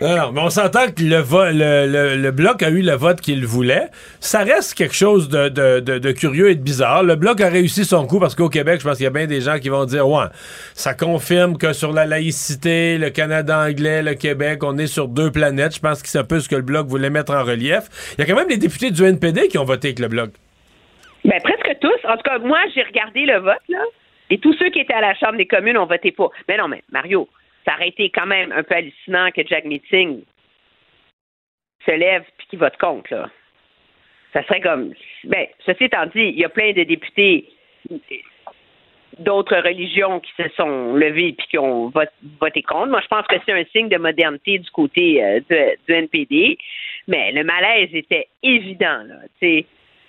Non, mais on s'entend que le, le, le- le bloc a eu le vote qu'il voulait. Ça reste quelque chose de, de- de- de curieux et de bizarre. Le bloc a réussi son coup parce qu'au Québec, je pense qu'il y a bien des gens qui vont dire ouais, ça confirme que sur la laïcité, le Canada anglais, le Québec, on est sur deux planètes. Je pense que c'est un peu ce que le bloc voulait mettre en relief. Il y a quand même des députés du NPD qui ont voté avec le bloc. Ben, presque tous. En tout cas, moi, j'ai regardé le vote, là. Et tous ceux qui étaient à la Chambre des communes ont voté pour. Mais non, mais Mario, ça aurait été quand même un peu hallucinant que Jack Meeting se lève puis qu'il vote contre, là. Ça serait comme. Ben, ceci étant dit, il y a plein de députés d'autres religions qui se sont levés puis qui ont voté contre. Moi, je pense que c'est un signe de modernité du côté euh, de- du NPD. Mais le malaise était évident, là.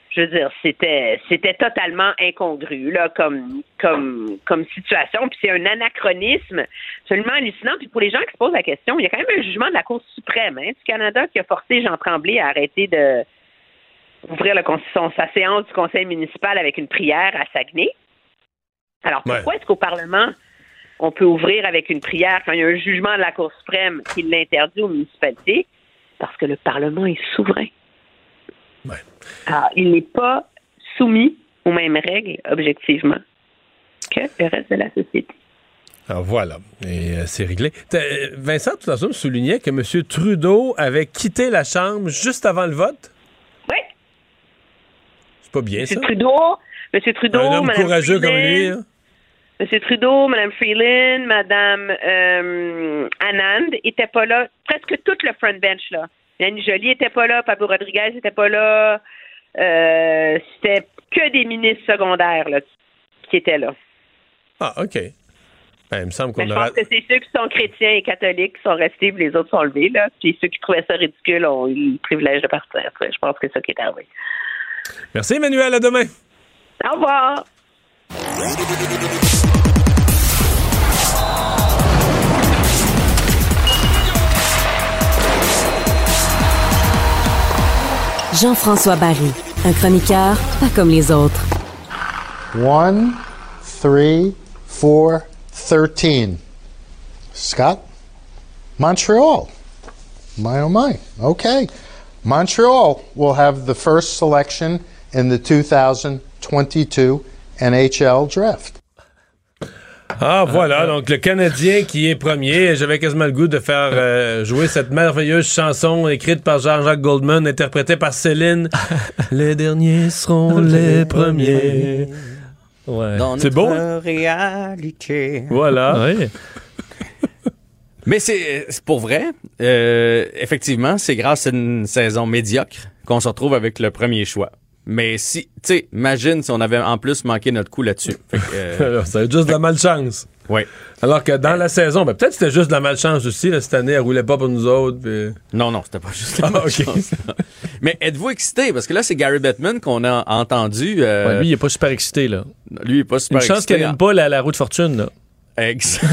Je veux dire, c'était c'était totalement incongru là comme comme comme situation. Puis c'est un anachronisme absolument hallucinant. Puis pour les gens qui se posent la question, il y a quand même un jugement de la Cour suprême hein, du Canada qui a forcé Jean Tremblay à arrêter de ouvrir le, con- son, sa séance du conseil municipal avec une prière à Saguenay. Alors pourquoi est-ce qu'au Parlement on peut ouvrir avec une prière quand il y a un jugement de la Cour suprême qui l'interdit aux municipalités, parce que le Parlement est souverain. Alors, il n'est pas soumis aux mêmes règles, objectivement, que le reste de la société. Alors voilà, et euh, c'est réglé. T'as- Vincent, tout à l'heure, soulignait que M. Trudeau avait quitté la Chambre juste avant le vote? Oui. C'est pas bien, ça. M. Trudeau, M. Trudeau, Un homme Mme courageux comme lui. Freeland, hein. M. Trudeau, Mme Freeland, Mme euh, Anand n'étaient pas là. Presque tout le front bench, là. Yanni Joly était pas là, Pablo Rodriguez n'était pas là. Euh, C'était que des ministres secondaires là, qui étaient là. Ah, OK. Ben, il me semble qu'on je aura... pense que c'est ceux qui sont chrétiens et catholiques qui sont restés, puis les autres sont levés, là. Puis ceux qui trouvaient ça ridicule ont eu le privilège de partir. Je pense que c'est ça qui est arrivé. Merci, Emmanuel. À demain. Au revoir. Jean-François Barry, un chroniqueur pas comme les autres. One, three, four, thirteen. Scott? Montreal. My oh my. Okay. Montreal will have the first selection in the 2022 NHL draft. Ah, voilà. Donc, le Canadien qui est premier. J'avais quasiment le goût de faire euh, jouer cette merveilleuse chanson écrite par Jean-Jacques Goldman, interprétée par Céline. les derniers seront les premiers. Ouais. C'est beau? réalité. Voilà. Mais c'est c'est pour vrai. Euh, effectivement, c'est grâce à une saison médiocre qu'on se retrouve avec le premier choix. Mais si, tu sais, imagine si on avait en plus manqué notre coup là-dessus. Euh, c'est juste de la malchance. Oui. Alors que dans la saison, ben, peut-être que c'était juste de la malchance aussi. Là, cette année, elle roulait pas pour nous autres. puis- Non, non, c'était pas juste la Ah, malchance. Mais êtes-vous excité? Parce que là, c'est Gary Bettman qu'on a entendu. euh, Ouais, lui, il est pas super excité, là. Lui, il est pas super Une chance excité. qu'elle n'aime pas la, la roue de fortune, là. Exact.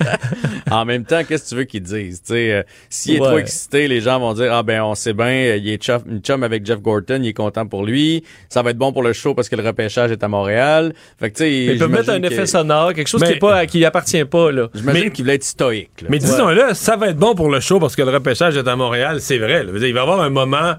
en même temps, qu'est-ce que tu veux qu'ils disent? Euh, S'il est Ouais. trop excité, les gens vont dire Ah ben on sait bien, euh, il est chum, chum avec Jeff Gorton, il est content pour lui. Ça va être bon pour le show parce que le repêchage est à Montréal. Fait que. Il peut mettre un effet sonore, quelque chose Mais- qui est pas, qui appartient pas, là. J'imagine qu'il voulait être stoïque. là. Mais disons-le, ça va être bon pour le show parce que le repêchage est à Montréal, c'est vrai. là. Il va y avoir un moment,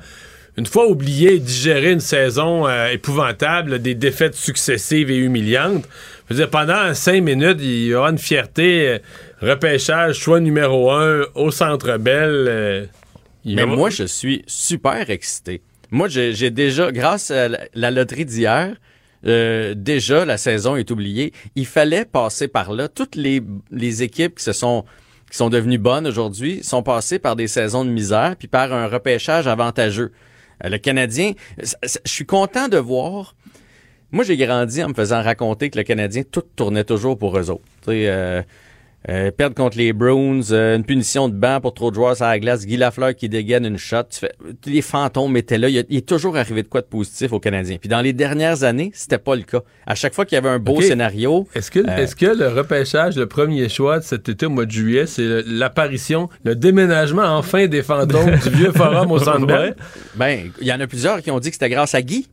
une fois oublié et digéré une saison euh, épouvantable, des défaites successives et humiliantes. Je veux dire, pendant cinq minutes, il y aura une fierté. euh, repêchage, choix numéro un au Centre Bell. euh, Mais moi, je suis super excité. Moi, j'ai déjà, grâce à la, loterie d'hier, euh, déjà la saison est oubliée. Il fallait passer par là. Toutes les, les équipes qui se sont qui sont devenues bonnes aujourd'hui sont passées par des saisons de misère puis par un repêchage avantageux. Euh, le Canadien, je suis content de voir. Moi, j'ai grandi en me faisant raconter que le Canadien, tout tournait toujours pour eux autres. Euh, euh, perdre contre les Bruins, euh, une punition de banc pour trop de joueurs sur la glace, Guy Lafleur qui dégaine une shot. Tu fais, les fantômes étaient là. Il, y a- il est toujours arrivé de quoi de positif aux Canadiens. Puis dans les dernières années, c'était pas le cas. À chaque fois qu'il y avait un beau scénario, Est-ce que, Euh, est-ce que le repêchage, le premier choix de cet été au mois de juillet, c'est l'apparition, le déménagement enfin des fantômes du vieux forum au Centre Bell? ben, il y en a plusieurs qui ont dit que c'était grâce à Guy.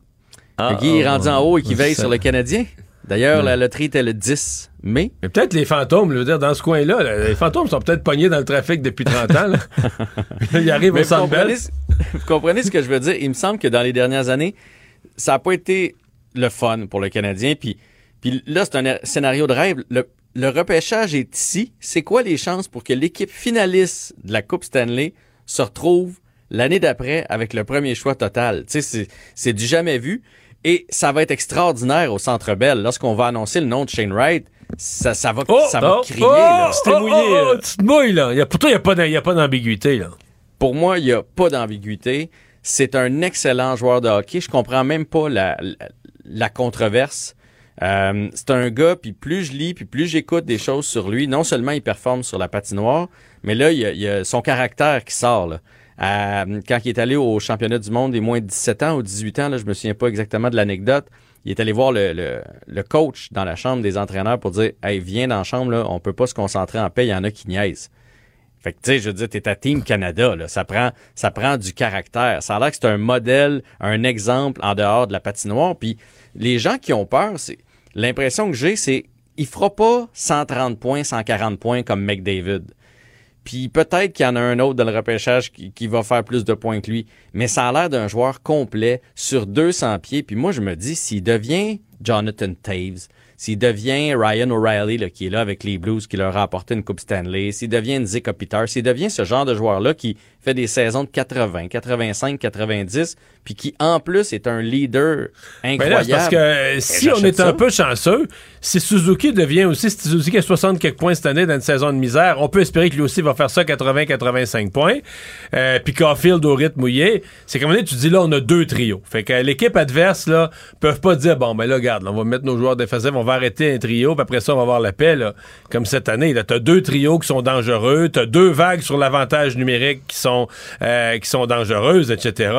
Ah, Guy est rendu en haut et qui veille ça- sur le Canadien. D'ailleurs, la loterie était le 10 mai. Mais peut-être les fantômes, je veux dire, dans ce coin-là, là, les fantômes sont peut-être pognés dans le trafic depuis 30 ans. Là. Ils arrivent Mais au vous Centre comprenez, vous comprenez ce que je veux dire? Il me semble que dans les dernières années, ça n'a pas été le fun pour le Canadien. Puis, puis là, c'est un scénario de rêve. Le, le repêchage est ici. C'est quoi les chances pour que l'équipe finaliste de la Coupe Stanley se retrouve l'année d'après avec le premier choix total? Tu sais, c'est du jamais vu. Et ça va être extraordinaire au Centre Bell. Lorsqu'on va annoncer le nom de Shane Wright, ça, ça va, ça va oh, crier. oh, là. oh, oh, oh, tu te mouilles, là. Il y a, pour toi, il n'y a pas d'am- il y a pas d'ambiguïté. là. Pour moi, il n'y a pas d'ambiguïté. C'est un excellent joueur de hockey. Je comprends même pas la, la, la controverse. Euh, c'est un gars, puis plus je lis, puis plus j'écoute des choses sur lui, non seulement il performe sur la patinoire, mais là, il y a, il y a son caractère qui sort. Là. Euh, quand il est allé au championnat du monde des moins de 17 ans ou 18 ans, je me souviens pas exactement de l'anecdote, il est allé voir le, coach dans la chambre des entraîneurs pour dire « Hey, viens dans la chambre, on peut pas se concentrer en paix, il y en a qui niaisent. » Fait que, tu sais, je veux dire, t'es à Team Canada. Ça prend, ça prend du caractère. Ça a l'air que c'est un modèle, un exemple en dehors de la patinoire. Puis les gens qui ont peur, c'est, l'impression que j'ai, c'est il fera pas 130 points, 140 points comme McDavid. Puis peut-être qu'il y en a un autre dans le repêchage qui, va faire plus de points que lui. Mais ça a l'air d'un joueur complet sur 200 pieds. Puis moi, je me dis, s'il devient Jonathan Taves, s'il devient Ryan O'Reilly, qui est là avec les Blues, qui leur a apporté une Coupe Stanley, s'il devient Zika Peter, s'il devient ce genre de joueur-là qui fait des saisons de 80, 85, 90, puis qui en plus est un leader Ben là, incroyable. parce que euh, si on est un peu chanceux, si Suzuki devient aussi, si Suzuki a 60 quelques points cette année dans une saison de misère, on peut espérer que lui aussi va faire ça 80-85 points. Euh, Puis Caulfield au rythme mouillé, c'est comme tu dis là, on a deux trios. Fait que l'équipe adverse, là, peuvent pas dire, bon, ben là, regarde, là, on va mettre nos joueurs défensifs, on va arrêter un trio, puis après ça, on va avoir la paix, là. Comme cette année, là, t'as deux trios qui sont dangereux, t'as deux vagues sur l'avantage numérique qui sont, euh, qui sont dangereuses, etc.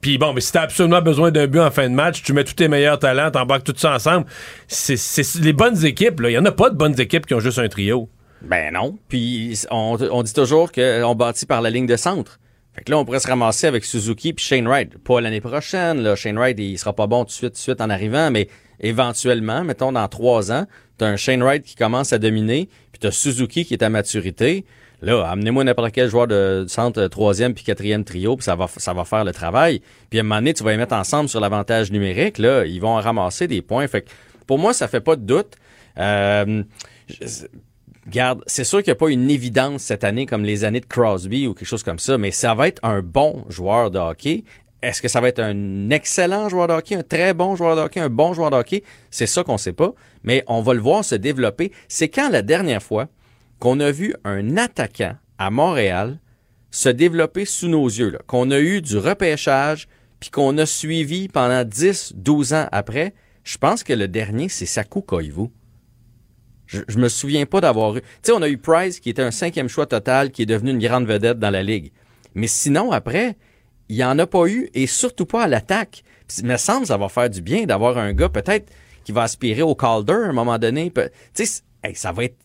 Puis bon, mais si t'as absolument besoin d'un but en fin de match, tu mets tous tes meilleurs talents, t'embarques tout ça ensemble. C'est les bonnes équipes. Il y en a pas de bonnes équipes qui ont juste un trio. Ben non. Puis on, on dit toujours qu'on bâtit par la ligne de centre. Fait que là, on pourrait se ramasser avec Suzuki puis Shane Wright. Pas l'année prochaine, là. Shane Wright, il sera pas bon tout de suite, tout de suite en arrivant, mais éventuellement, mettons dans trois ans, t'as un Shane Wright qui commence à dominer, puis t'as Suzuki qui est à maturité. Là, amenez-moi n'importe quel joueur de centre troisième puis quatrième trio, puis ça va, ça va faire le travail. Puis à un moment donné, tu vas les mettre ensemble sur l'avantage numérique. Là, ils vont ramasser des points. Fait que pour moi, ça fait pas de doute. Euh, je- Garde, c'est sûr qu'il n'y a pas une évidence cette année comme les années de Crosby ou quelque chose comme ça, mais ça va être un bon joueur de hockey. Est-ce que ça va être un excellent joueur de hockey, un très bon joueur de hockey, un bon joueur de hockey? C'est ça qu'on sait pas, mais on va le voir se développer. C'est quand la dernière fois qu'on a vu un attaquant à Montréal se développer sous nos yeux, qu'on a eu du repêchage, puis qu'on a suivi pendant 10, 12 ans après. Je pense que le dernier, c'est Saku Koivu. Je, je me souviens pas d'avoir eu. Tu sais, on a eu Price qui était un cinquième choix total, qui est devenu une grande vedette dans la ligue. Mais sinon, après, il y en a pas eu, et surtout pas à l'attaque. Il me semble ça va faire du bien d'avoir un gars peut-être qui va aspirer au Calder à un moment donné. Tu sais, ça va être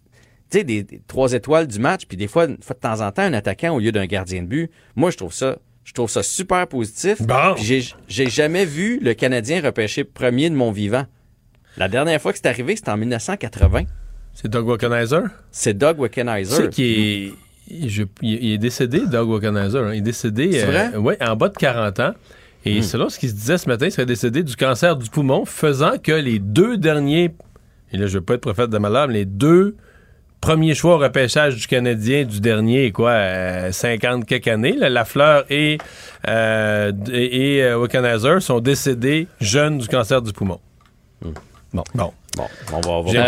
tu sais, des, des trois étoiles du match, puis des fois, une fois de temps en temps, un attaquant au lieu d'un gardien de but. Moi, je trouve ça, je trouve ça super positif. Puis J'ai, jamais vu le Canadien repêcher premier de mon vivant. La dernière fois que c'est arrivé, c'était en 1980. C'est Doug Wickenheiser? C'est Doug Tu Wickenheiser. sais qu'il est, il, je- il- il est décédé, Doug Wickenheiser. hein. Il est décédé C'est vrai? euh, ouais, en bas de 40 ans. Et Hmm. selon ce qu'il se disait ce matin, il serait décédé du cancer du poumon, faisant que les deux derniers, et là je veux pas être prophète de malheur, mais les deux premiers choix au repêchage du Canadien du dernier, quoi, euh, 50 quelques années, là, Lafleur et, euh, et, et euh, sont décédés jeunes du cancer du poumon. Bon. Bon. Bon, on va, on va J'ai une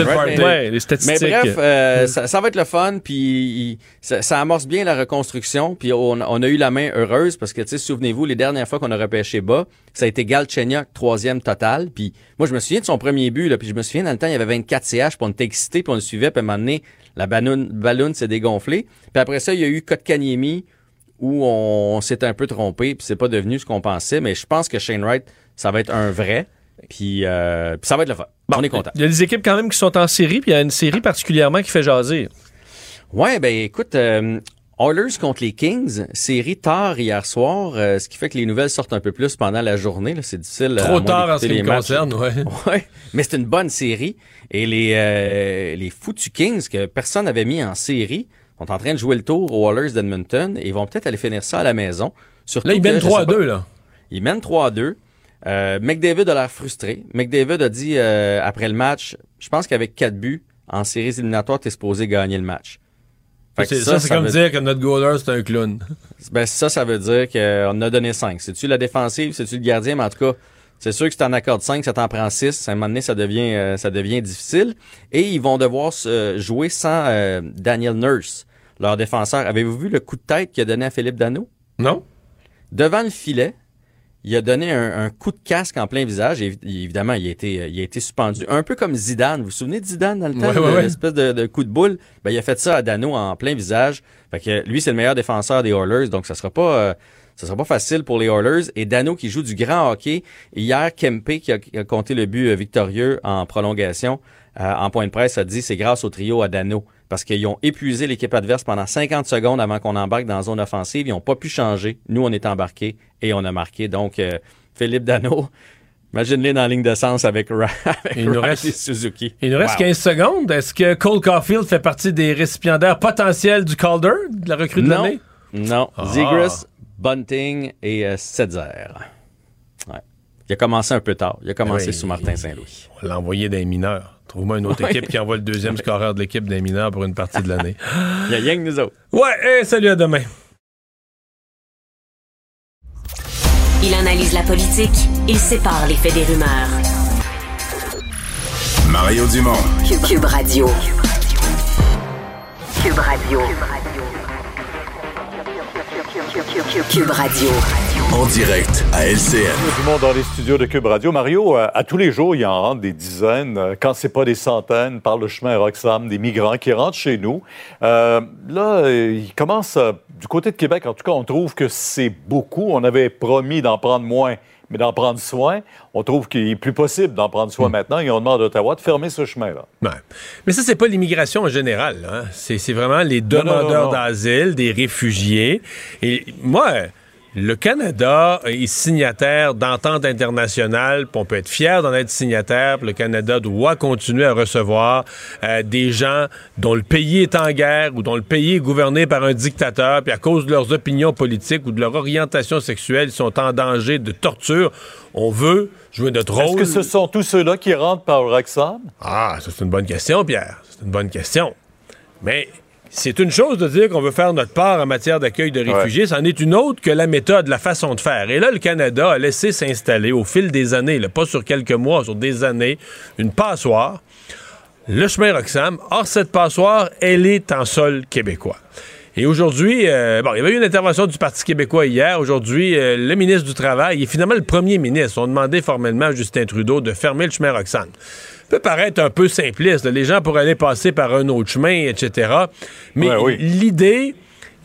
Euh, ouais, mais- Ouais, les statistiques. Mais bref, euh, ça, ça va être le fun, puis il- ça, ça amorce bien la reconstruction, puis on, on a eu la main heureuse, parce que, tu sais, souvenez-vous, les dernières fois qu'on a repêché bas, ça a été Galchenyuk, troisième total, puis moi, je me souviens de son premier but, là, puis je me souviens, dans le temps, il y avait 24 CH, puis on était excités, puis on le suivait, puis à un moment donné, la ballon, ballon s'est dégonflée, puis après ça, il y a eu Kotkaniemi, où on, s'est un peu trompé, puis c'est pas devenu ce qu'on pensait, mais je pense que Shane Wright, ça va être un vrai, puis, euh, puis ça va être le fun. on est content. Il y a des équipes quand même qui sont en série, puis il y a une série particulièrement qui fait jaser. Ouais, ben écoute, euh, Oilers contre les Kings, série tard hier soir, euh, ce qui fait que les nouvelles sortent un peu plus pendant la journée. là. C'est difficile. à Trop tard en ce qui les me matchs. concerne, ouais. Ouais, mais c'est une bonne série. Et les, euh, les foutus Kings, que personne n'avait mis en série, sont en train de jouer le tour aux Oilers d'Edmonton et ils vont peut-être aller finir ça à la maison. Surtout Là, ils mènent je 3 à sais pas- 2, là. Ils mènent 3 à 2. Euh, McDavid a l'air frustré. McDavid a dit euh, après le match, je pense qu'avec 4 buts, en séries éliminatoires, t'es supposé gagner le match. Fait Ça, c'est comme veut- dire que notre goaler, c'est un clown. ben, ça, ça veut dire qu'on a donné 5. C'est-tu la défensive, c'est-tu le gardien, mais en tout cas, c'est sûr que si t'en accordes 5, ça t'en prend 6. À un moment donné, ça devient, euh, ça devient difficile. Et ils vont devoir se jouer sans euh, Daniel Nurse, leur défenseur. Avez-vous vu le coup de tête qu'il a donné à Philippe Dano? Non. Devant le filet, il a donné un, un coup de casque en plein visage. Et évi- évidemment, il a, été, il a été suspendu. Un peu comme Zidane. Vous vous souvenez de Zidane dans le temps? Ouais, ouais, ouais. L'espèce de, de coup de boule? Ben, il a fait ça à Dano en plein visage. Fait que lui, c'est le meilleur défenseur des Oilers. Donc, ça sera pas... euh, ça sera pas facile pour les Oilers. Et Dano qui joue du grand hockey. Hier, Kempe qui a, qui a compté le but euh, victorieux en prolongation, euh, en point de presse, a dit c'est grâce au trio à Dano. Parce qu'ils ont épuisé l'équipe adverse pendant 50 secondes avant qu'on embarque dans la zone offensive. Ils n'ont pas pu changer. Nous, on est embarqués et on a marqué. Donc, euh, Philippe Dano, Imagine-les dans la ligne d'essence avec, Ra- avec Il nous reste- Suzuki. Il nous reste Wow. 15 secondes. Est-ce que Cole Caulfield fait partie des récipiendaires potentiels du Calder, de la recrue de Non. l'année? Non. Ah. Zegras, Bunting et euh. Ouais. Il a commencé un peu tard. Il a commencé Oui. sous Martin Saint-Louis. On l'a envoyé d'un mineur. Trouve-moi une autre Oui. équipe qui envoie le deuxième scoreur de l'équipe d'un mineur pour une partie de l'année. Il y a rien que nous autres. Ouais, hey, salut, à demain. Il analyse la politique, il sépare les faits des rumeurs. Mario Dumont. Cube, Cube Radio. Cube Radio. Cube Radio. En direct à LCN. Du monde dans les studios de Cube Radio. Mario, euh, à tous les jours, il en rentre des dizaines, euh, quand c'est pas des centaines, par le chemin Roxham, des migrants qui rentrent chez nous. Euh, là, euh, il commence, du côté de Québec, en tout cas, on trouve que c'est beaucoup. On avait promis d'en prendre moins, mais d'en prendre soin. On trouve qu'il est plus possible d'en prendre soin maintenant et on demande à Ottawa de fermer ce chemin-là. Ouais. Mais ça, c'est pas l'immigration en général. hein. C'est vraiment les demandeurs d'asile, des réfugiés. Et moi, le Canada est signataire d'ententes internationales, on peut être fier d'en être signataire. Le Canada doit continuer à recevoir euh, des gens dont le pays est en guerre ou dont le pays est gouverné par un dictateur, puis à cause de leurs opinions politiques ou de leur orientation sexuelle, ils sont en danger de torture. On veut jouer notre rôle. Est-ce que ce sont tous ceux-là qui rentrent par Roxham? Ah, ça, c'est une bonne question, Pierre. C'est une bonne question. Mais c'est une chose de dire qu'on veut faire notre part en matière d'accueil de réfugiés, c'en est une autre que la méthode, la façon de faire. Et là, le Canada a laissé s'installer au fil des années, là, pas sur quelques mois, sur des années, une passoire. Le chemin Roxham. Or, cette passoire, elle est en sol québécois. Et aujourd'hui, euh, bon, il y avait eu une intervention du Parti québécois hier. Aujourd'hui, euh, le ministre du Travail et finalement le premier ministre ont demandé formellement à Justin Trudeau de fermer le chemin Roxham. Peut paraître un peu simpliste. là. Les gens pourraient aller passer par un autre chemin, etc. Mais l'idée,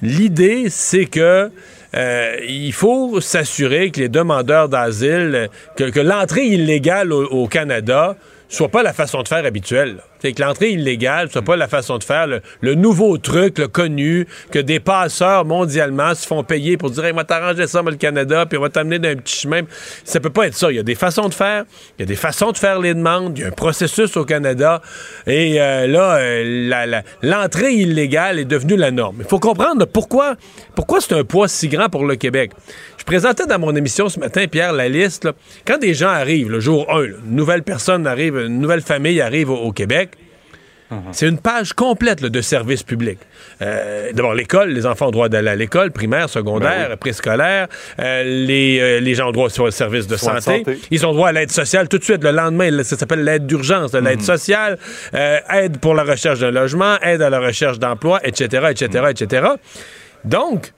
l'idée, c'est que euh, il faut s'assurer que les demandeurs d'asile, que, que l'entrée illégale au, au Canada soit pas la façon de faire habituelle. C'est que l'entrée illégale soit pas la façon de faire, le, nouveau truc, le connu, que des passeurs mondialement se font payer pour dire, hey, moi t'arranger ça, le Canada, puis on va t'amener d'un petit chemin. Ça peut pas être ça. Il y a des façons de faire, il y a des façons de faire les demandes, il y a un processus au Canada, et euh, là, euh, l'entrée illégale est devenue la norme. Il faut comprendre pourquoi, pourquoi c'est un poids si grand pour le Québec. Je présentais dans mon émission ce matin, Pierre, la liste. là. quand des gens arrivent, le jour 1, là, une nouvelle personne arrive, une nouvelle famille arrive au, au Québec, c'est une page complète là, de services publics. Euh, D'abord, l'école, les enfants ont droit d'aller à l'école, primaire, secondaire, préscolaire. Euh, les, euh, les gens ont droit au service de santé. santé. Ils ont droit à l'aide sociale tout de suite. Le lendemain, ça s'appelle l'aide d'urgence, là, Mhm. l'aide sociale, aide pour la recherche d'un logement, aide à la recherche d'emploi, etc., etc., etc. Donc,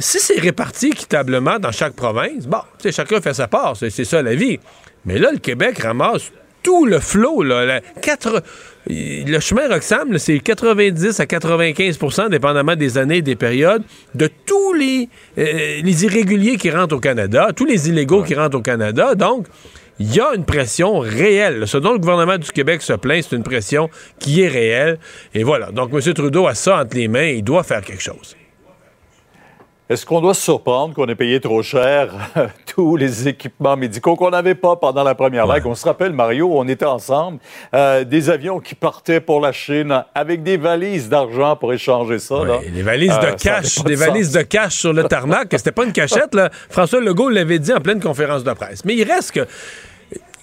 si c'est réparti équitablement dans chaque province, bon, tu sais, chacun fait sa part, c'est ça la vie. Mais là, le Québec ramasse tout le flot. Là, la- quatre- le chemin Roxham, c'est 90 à 95% dépendamment des années et des périodes, de tous les, euh, les irréguliers qui rentrent au Canada, tous les illégaux qui rentrent au Canada. Donc, il y a une pression réelle. Ce dont le gouvernement du Québec se plaint, c'est une pression qui est réelle. Et voilà. Donc, M. Trudeau a ça entre les mains. Il doit faire quelque chose. Est-ce qu'on doit se surprendre qu'on ait payé trop cher tous les équipements médicaux qu'on n'avait pas pendant la première vague? On se rappelle, Mario, on était ensemble, euh, des avions qui partaient pour la Chine avec des valises d'argent pour échanger ça. là. Des valises Euh, de ça cash, des de valises de cash sur le tarmac. C'était pas une cachette, là. François Legault l'avait dit en pleine conférence de presse. Mais il reste que.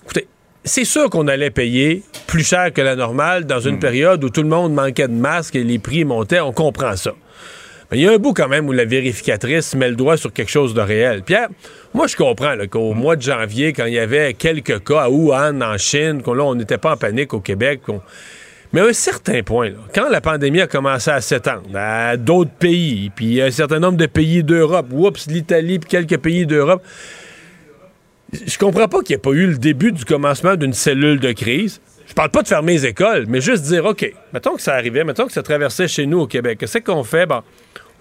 Écoutez, c'est sûr qu'on allait payer plus cher que la normale dans Hmm. une période où tout le monde manquait de masques et les prix montaient. On comprend ça. Il y a un bout quand même où la vérificatrice met le doigt sur quelque chose de réel. Pierre, moi je comprends qu'au mois de janvier, quand il y avait quelques cas à Wuhan, en Chine, qu'on on n'était pas en panique au Québec, mais à un certain point, quand la pandémie a commencé à s'étendre à d'autres pays, puis un certain nombre de pays d'Europe, oups, l'Italie, puis quelques pays d'Europe, je comprends pas qu'il n'y ait pas eu le début du commencement d'une cellule de crise. Je parle pas de fermer les écoles, mais juste dire, OK, mettons que ça arrivait, mettons que ça traversait chez nous au Québec. Qu'est-ce qu'on fait? Bon,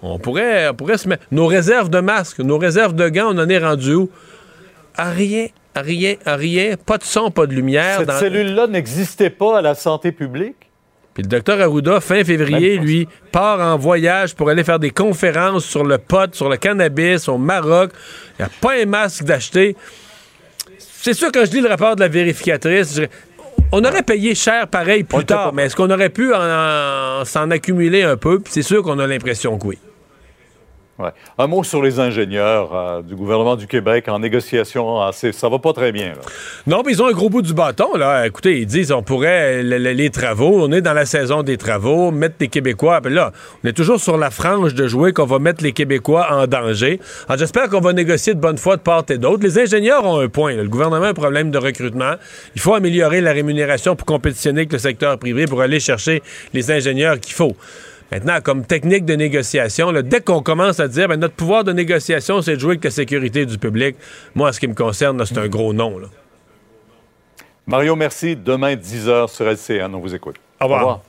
on pourrait, on pourrait se mettre... Nos réserves de masques, nos réserves de gants, on en est rendu où? À rien, à rien, à rien. Pas de son, pas de lumière. Cette dans- cellule-là n'existait pas à la santé publique? Puis le docteur Arruda, fin février, lui, part en voyage pour aller faire des conférences sur le pot, sur le cannabis au Maroc. Il n'y a pas un masque d'acheter. c'est sûr, quand je lis le rapport de la vérificatrice, je- on aurait payé cher pareil plus tard, mais est-ce qu'on aurait pu en- en- s'en accumuler un peu? C'est sûr qu'on a l'impression que oui. Un mot sur les ingénieurs euh, du gouvernement du Québec en négociation. c'est- ça va pas très bien. Non, puis ils ont un gros bout du bâton, là. Écoutez, ils disent on pourrait, le- le- les travaux, on est dans la saison des travaux, mettre les Québécois. Là, on est toujours sur la frange de jouer qu'on va mettre les Québécois en danger. J'espère qu'on va négocier de bonne foi de part et d'autre. Les ingénieurs ont un point. Le gouvernement a un problème de recrutement. Il faut améliorer la rémunération pour compétitionner avec le secteur privé pour aller chercher les ingénieurs qu'il faut. Maintenant, comme technique de négociation, là, dès qu'on commence à dire ben, notre pouvoir de négociation, c'est de jouer avec la sécurité du public, moi, en ce qui me concerne, c'est un gros non. Là. Mario, merci. Demain, 10h sur LCN. On vous écoute. Au revoir.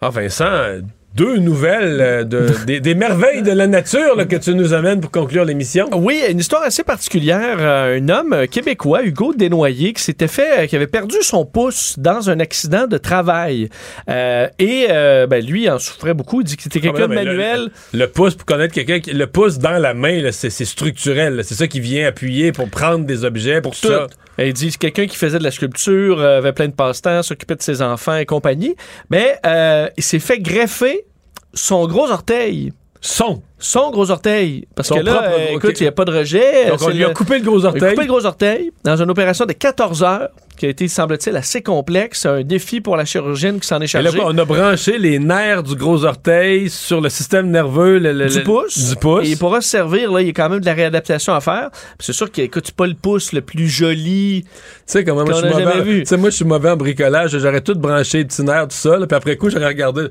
Ah, Vincent, deux nouvelles euh, de, des, des merveilles de la nature là, que tu nous amènes pour conclure l'émission. Oui, une histoire assez particulière. Euh, Un homme euh, québécois, Hugo Desnoyers, qui s'était fait, qui avait perdu son pouce dans un accident de travail. Euh, et euh, ben, lui en souffrait beaucoup. Il dit que c'était quelqu'un de Ah, mais là, manuel. Le, le pouce, pour connaître quelqu'un, qui- le pouce dans la main, c'est structurel. C'est ça qui vient appuyer pour prendre des objets, pour tout. ça. Et Il dit c'est quelqu'un qui faisait de la sculpture, avait plein de passe-temps, s'occupait de ses enfants et compagnie. Mais euh, il s'est fait greffer son gros orteil. Son. Son gros orteil. Parce Son que là, propre euh, écoute, il n'y a pas de rejet. Donc, on lui a coupé le gros Il a orteil. coupé le gros orteil dans une opération de 14 heures qui a été, semble-t-il, assez complexe. Un défi pour la chirurgienne qui s'en est là, chargée. on a branché les nerfs du gros orteil sur le système nerveux le- le- du le- pouce. Du pouce. Et il pourra se servir, là, il y a quand même de la réadaptation à faire. C'est sûr qu'il écoute pas le pouce le plus joli. Tu sais comment moi je suis mauvais. moi je suis mauvais en bricolage, j'aurais tout branché les petits nerfs tout ça, là, puis après coup j'aurais regardé.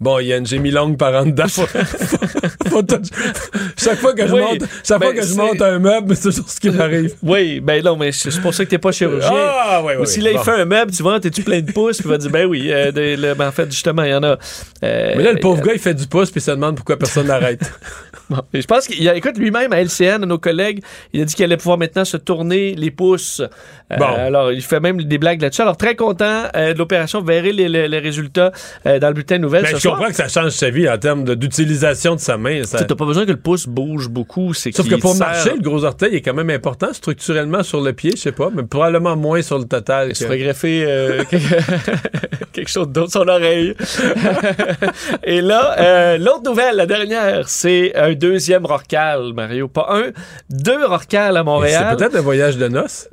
Bon, Yann, j'ai mis longue par en dedans. Faut- faut tout- chaque fois que je Oui, monte, chaque fois ben, que je monte un meuble, c'est toujours ce qui m'arrive. Oui, ben non, mais c'est pour ça que t'es pas chirurgien. Ah, ouais, ouais, Ou si là, il fait un meuble, tu vois, t'es-tu plein de pouces, puis il va dire, ben oui, euh, de- le- ben, en fait, justement, il y en a. euh, Mais là, le pauvre gars, il fait du pouce puis il se demande pourquoi personne n'arrête. Bon, je pense qu'il a, écoute, lui-même à LCN, à nos collègues, il a dit qu'il allait pouvoir maintenant se tourner les pouces. Euh, Bon. Alors, il fait même des blagues là-dessus. Alors, très content euh, de l'opération. Vous verrez les, les- les résultats euh, dans le bulletin de nouvelles ce je comprends que ça change sa vie en termes d'utilisation de sa main. ça- Tu T'as pas besoin que le pouce bouge beaucoup. Sauf que pour marcher, le gros orteil est quand même important structurellement sur le pied, je sais pas, mais probablement moins sur le total. Il se que- ferait greffer euh, quelque- quelque chose d'autre sur l'oreille. Et là, euh, l'autre nouvelle, la dernière, c'est un deuxième Rorcal, Mario. Pas un, deux Rorcal à Montréal. C'est peut-être un voyage de noces.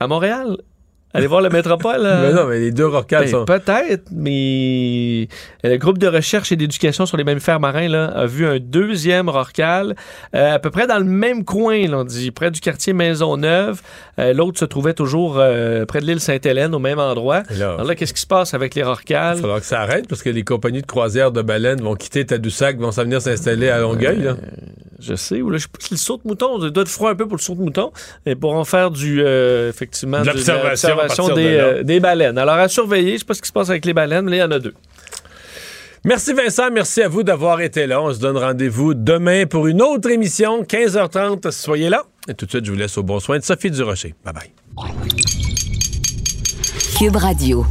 À Montréal? Allez voir le métropole. euh. Mais non, mais les deux rocales Ben, sont. Peut-être, mais le groupe de recherche et d'éducation sur les mammifères marins là, a vu un deuxième rorcal, euh, à peu près dans le même coin, là, on dit, près du quartier Maisonneuve. Euh, L'autre se trouvait toujours euh, près de l'île Sainte-Hélène, au même endroit. Là- Alors là, qu'est-ce qui se passe avec les rorcals? Il va falloir que ça arrête parce que les compagnies de croisière de baleines vont quitter Tadoussac, vont s'en venir s'installer à Longueuil. là. Je sais, ou là, je sais pas si le saut de mouton, il doit être froid un peu pour le saut de mouton, et pour en faire du, euh, effectivement, De l'observation des, de euh, des baleines. Alors, à surveiller, je sais pas ce qui se passe avec les baleines, mais il y en a deux. Merci Vincent, merci à vous d'avoir été là. On se donne rendez-vous demain pour une autre émission, 15h30. Soyez là. Et tout de suite, je vous laisse au bon soin de Sophie Durocher. Bye bye. Cube Radio.